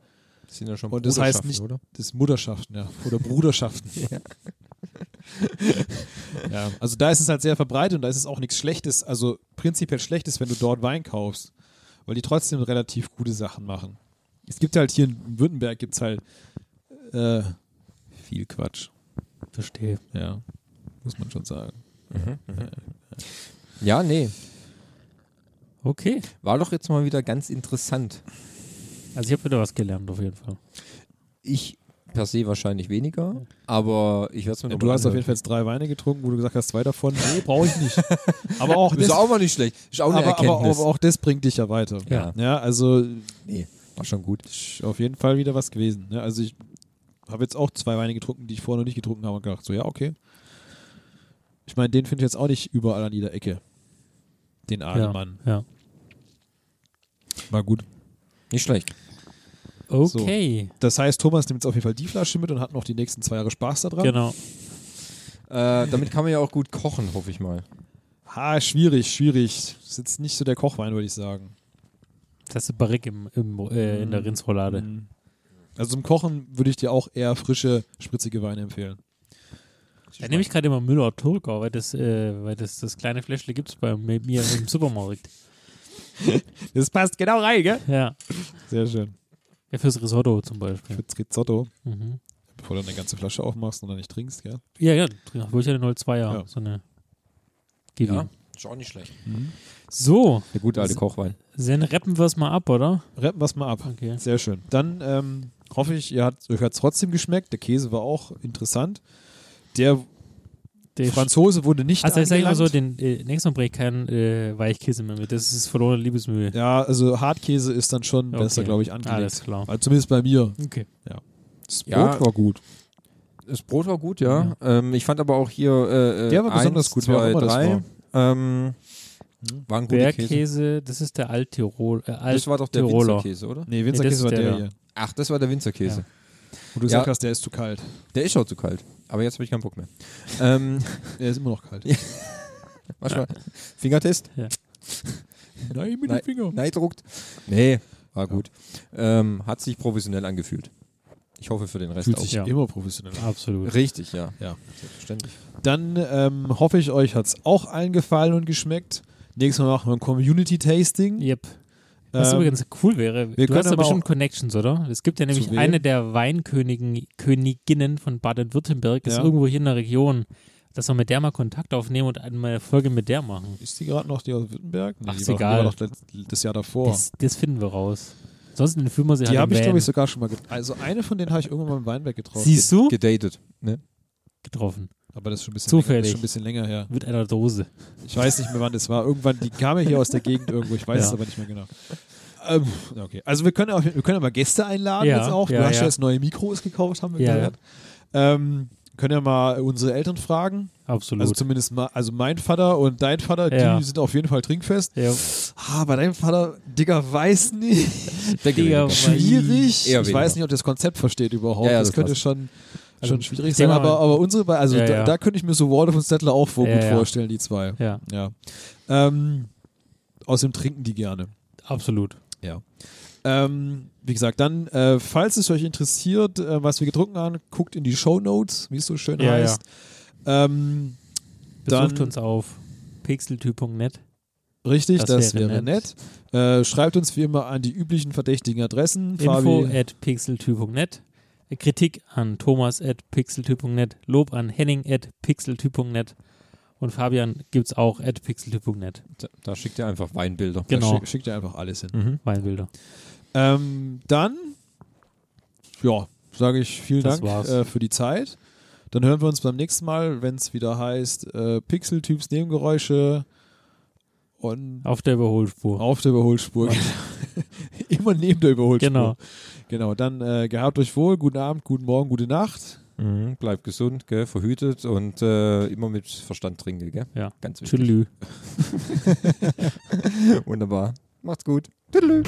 Das sind ja schon Und das heißt Bruderschaften, nicht, oder? das ist Mutterschaften, ja. Oder Bruderschaften. ja. Also da ist es halt sehr verbreitet und da ist es auch nichts Schlechtes, also prinzipiell Schlechtes, wenn du dort Wein kaufst. Weil die trotzdem relativ gute Sachen machen. Es gibt halt hier in Württemberg gibt es halt äh, viel Quatsch. Verstehe. Ja. Muss man schon sagen. Ja, nee. Okay. War doch jetzt mal wieder ganz interessant. Also ich habe wieder was gelernt auf jeden Fall. Ich per se wahrscheinlich weniger, aber ich werde es mir Ja, noch du hast auf anhören. jeden Fall jetzt drei Weine getrunken, wo du gesagt hast, zwei davon, nee, brauche ich nicht. aber auch Ist das, auch mal nicht schlecht. Ist auch eine aber, Erkenntnis. aber auch das bringt dich ja weiter. Ja. Ja, also nee, war schon gut. ist auf jeden Fall wieder was gewesen. Ne? Also ich habe jetzt auch zwei Weine getrunken, die ich vorher noch nicht getrunken habe und gedacht, so ja, okay. Ich meine, den finde ich jetzt auch nicht überall an jeder Ecke. Den Adelmann. Ja. War gut. Nicht schlecht. Okay. Das heißt, Thomas nimmt jetzt auf jeden Fall die Flasche mit und hat noch die nächsten zwei Jahre Spaß daran. Genau. Äh, damit kann man ja auch gut kochen, hoffe ich mal. Ha, schwierig, schwierig. Ist jetzt nicht so der Kochwein, würde ich sagen. Das ist Barrique im, im, äh, in der Rindsroulade. Mhm. Also zum Kochen würde ich dir auch eher frische, spritzige Weine empfehlen. Da nehme ich gerade immer Müller Turgau, weil das, äh, weil das, das kleine Fläschle gibt es bei mir im Supermarkt. Das passt genau rein, gell? Ja. Sehr schön. Ja, fürs Risotto zum Beispiel. Für Rizzotto, Mhm. bevor du eine ganze Flasche aufmachst und dann nicht trinkst, gell? Ja, ja, wo ich ja eine 02er, Ja. so eine Gibi. Ja, ist auch nicht schlecht. So, Der gute alte Kochwein. dann rappen wir es mal ab, oder? Retten wir es mal ab. Okay. Sehr schön. Dann ähm, hoffe ich, ihr hat, euch hat es trotzdem geschmeckt. Der Käse war auch interessant. Der Der Franzose wurde nicht also ich sage immer so, den äh, nächsten ich keinen äh, Weichkäse mehr mit. Das ist verlorene Liebesmühe. Ja, also Hartkäse ist dann schon Okay. besser, glaube ich, angelegt. Alles klar. Also zumindest bei mir. Okay. Das Brot Ja. war gut. Das Brot war gut, ja. Ähm, ich fand aber auch hier äh, äh, Der war besonders eins, gut, wer auch zwei, immer das drei. Ähm, waren gute Käse. Bergkäse, das ist der Alttirol. Äh, Das war doch der. Winzerkäse, oder? Nee, Winzerkäse ist war der der hier. Ach, das war der Winzerkäse. Wo du Ja. gesagt hast, der ist zu kalt. Der ist schon zu kalt. Aber jetzt habe ich keinen Bock mehr. ähm, Der ist immer noch kalt. mach mal. Fingertest? Nein, mit dem Finger. Nein, druckt. Nee, war gut. Ähm, hat sich professionell angefühlt. Ich hoffe für den Rest Fühlt auch. sich Ja. immer professionell an. Absolut. Richtig, ja. Ja. Selbstverständlich. Dann ähm, hoffe ich, euch hat es auch allen gefallen und geschmeckt. Nächstes Mal machen wir ein Community-Tasting. Yep. Was Ähm, übrigens cool wäre, wir du hast ja aber bestimmt Connections, oder? Es gibt ja nämlich eine der Weinkönigen Königinnen von Baden-Württemberg, ist Ja. irgendwo hier in der Region, dass wir mit der mal Kontakt aufnehmen und eine Folge mit der machen. Ist die gerade noch die aus Württemberg? Nee, Ach, die ist war, egal. Die war das, Jahr davor. Das, das finden wir raus. Ansonsten entführen wir sie die halt habe im ich, glaube ich, sogar schon mal getroffen. Also eine von denen habe ich irgendwann mal im Weinberg getroffen. Siehst du? Gedatet. Ne? Getroffen. Aber das ist schon ein bisschen, Zufällig. Länger, das ist schon ein bisschen länger her. Mit einer Dose. Ich weiß nicht mehr, wann das war. Irgendwann, die kam ja hier aus der Gegend irgendwo. Ich weiß Ja. es aber nicht mehr genau. Ähm, okay. Also wir können auch, wir können ja mal Gäste einladen Ja, jetzt auch. Du ja, hast ja jetzt neue Mikros gekauft, haben wir Ja, gehört. Ähm, können ja mal unsere Eltern fragen. Absolut. Also zumindest mal, also mein Vater und dein Vater, Ja. die sind auf jeden Fall trinkfest. ja. Ah, bei deinem Vater, Digga, weiß nicht. Digga, Schwierig. Ich weiß nicht, ob das Konzept versteht überhaupt. Ja, ja, das, das könnte passt. schon, Also, schon schwierig sein. Aber, aber unsere, beiden- also Ja, da, ja. da könnte ich mir so Waldorf und Settler auch vor, Ja, gut vorstellen, die zwei. Ja, Ja. Ähm, außerdem trinken die gerne. absolut. Ja. Ähm, wie gesagt, dann, äh, falls es euch interessiert, äh, was wir getrunken haben, guckt in die Show Notes, wie es so schön heißt. Ähm, Besucht Dann- uns auf pixeltyp.net. richtig, das, Das wäre, wäre nett. Äh, schreibt uns wie immer an die üblichen verdächtigen Adressen. Info Fabi, at pixeltyp.net. Kritik an Thomas at pixeltyp.net. Lob an Henning at pixeltyp.net. Und Fabian gibt es auch at pixeltyp.net. Da, da schickt ihr einfach Weinbilder. da Genau. schick, schickt ihr einfach alles hin. Mhm. Weinbilder. Ähm, dann, ja, sage ich vielen Das Dank äh, für die Zeit. Dann hören wir uns beim nächsten Mal, wenn es wieder heißt äh, Pixeltyps Nebengeräusche und Auf der Überholspur. auf der Überholspur. Immer neben der Überholspur. Genau. Genau, dann äh, gehabt euch wohl, guten Abend, guten Morgen, gute Nacht. Mhm. Bleibt gesund, gell? verhütet und äh, immer mit Verstand trinken. Gell? Ja. Ganz wichtig. Wunderbar. Macht's gut. Tüdelü.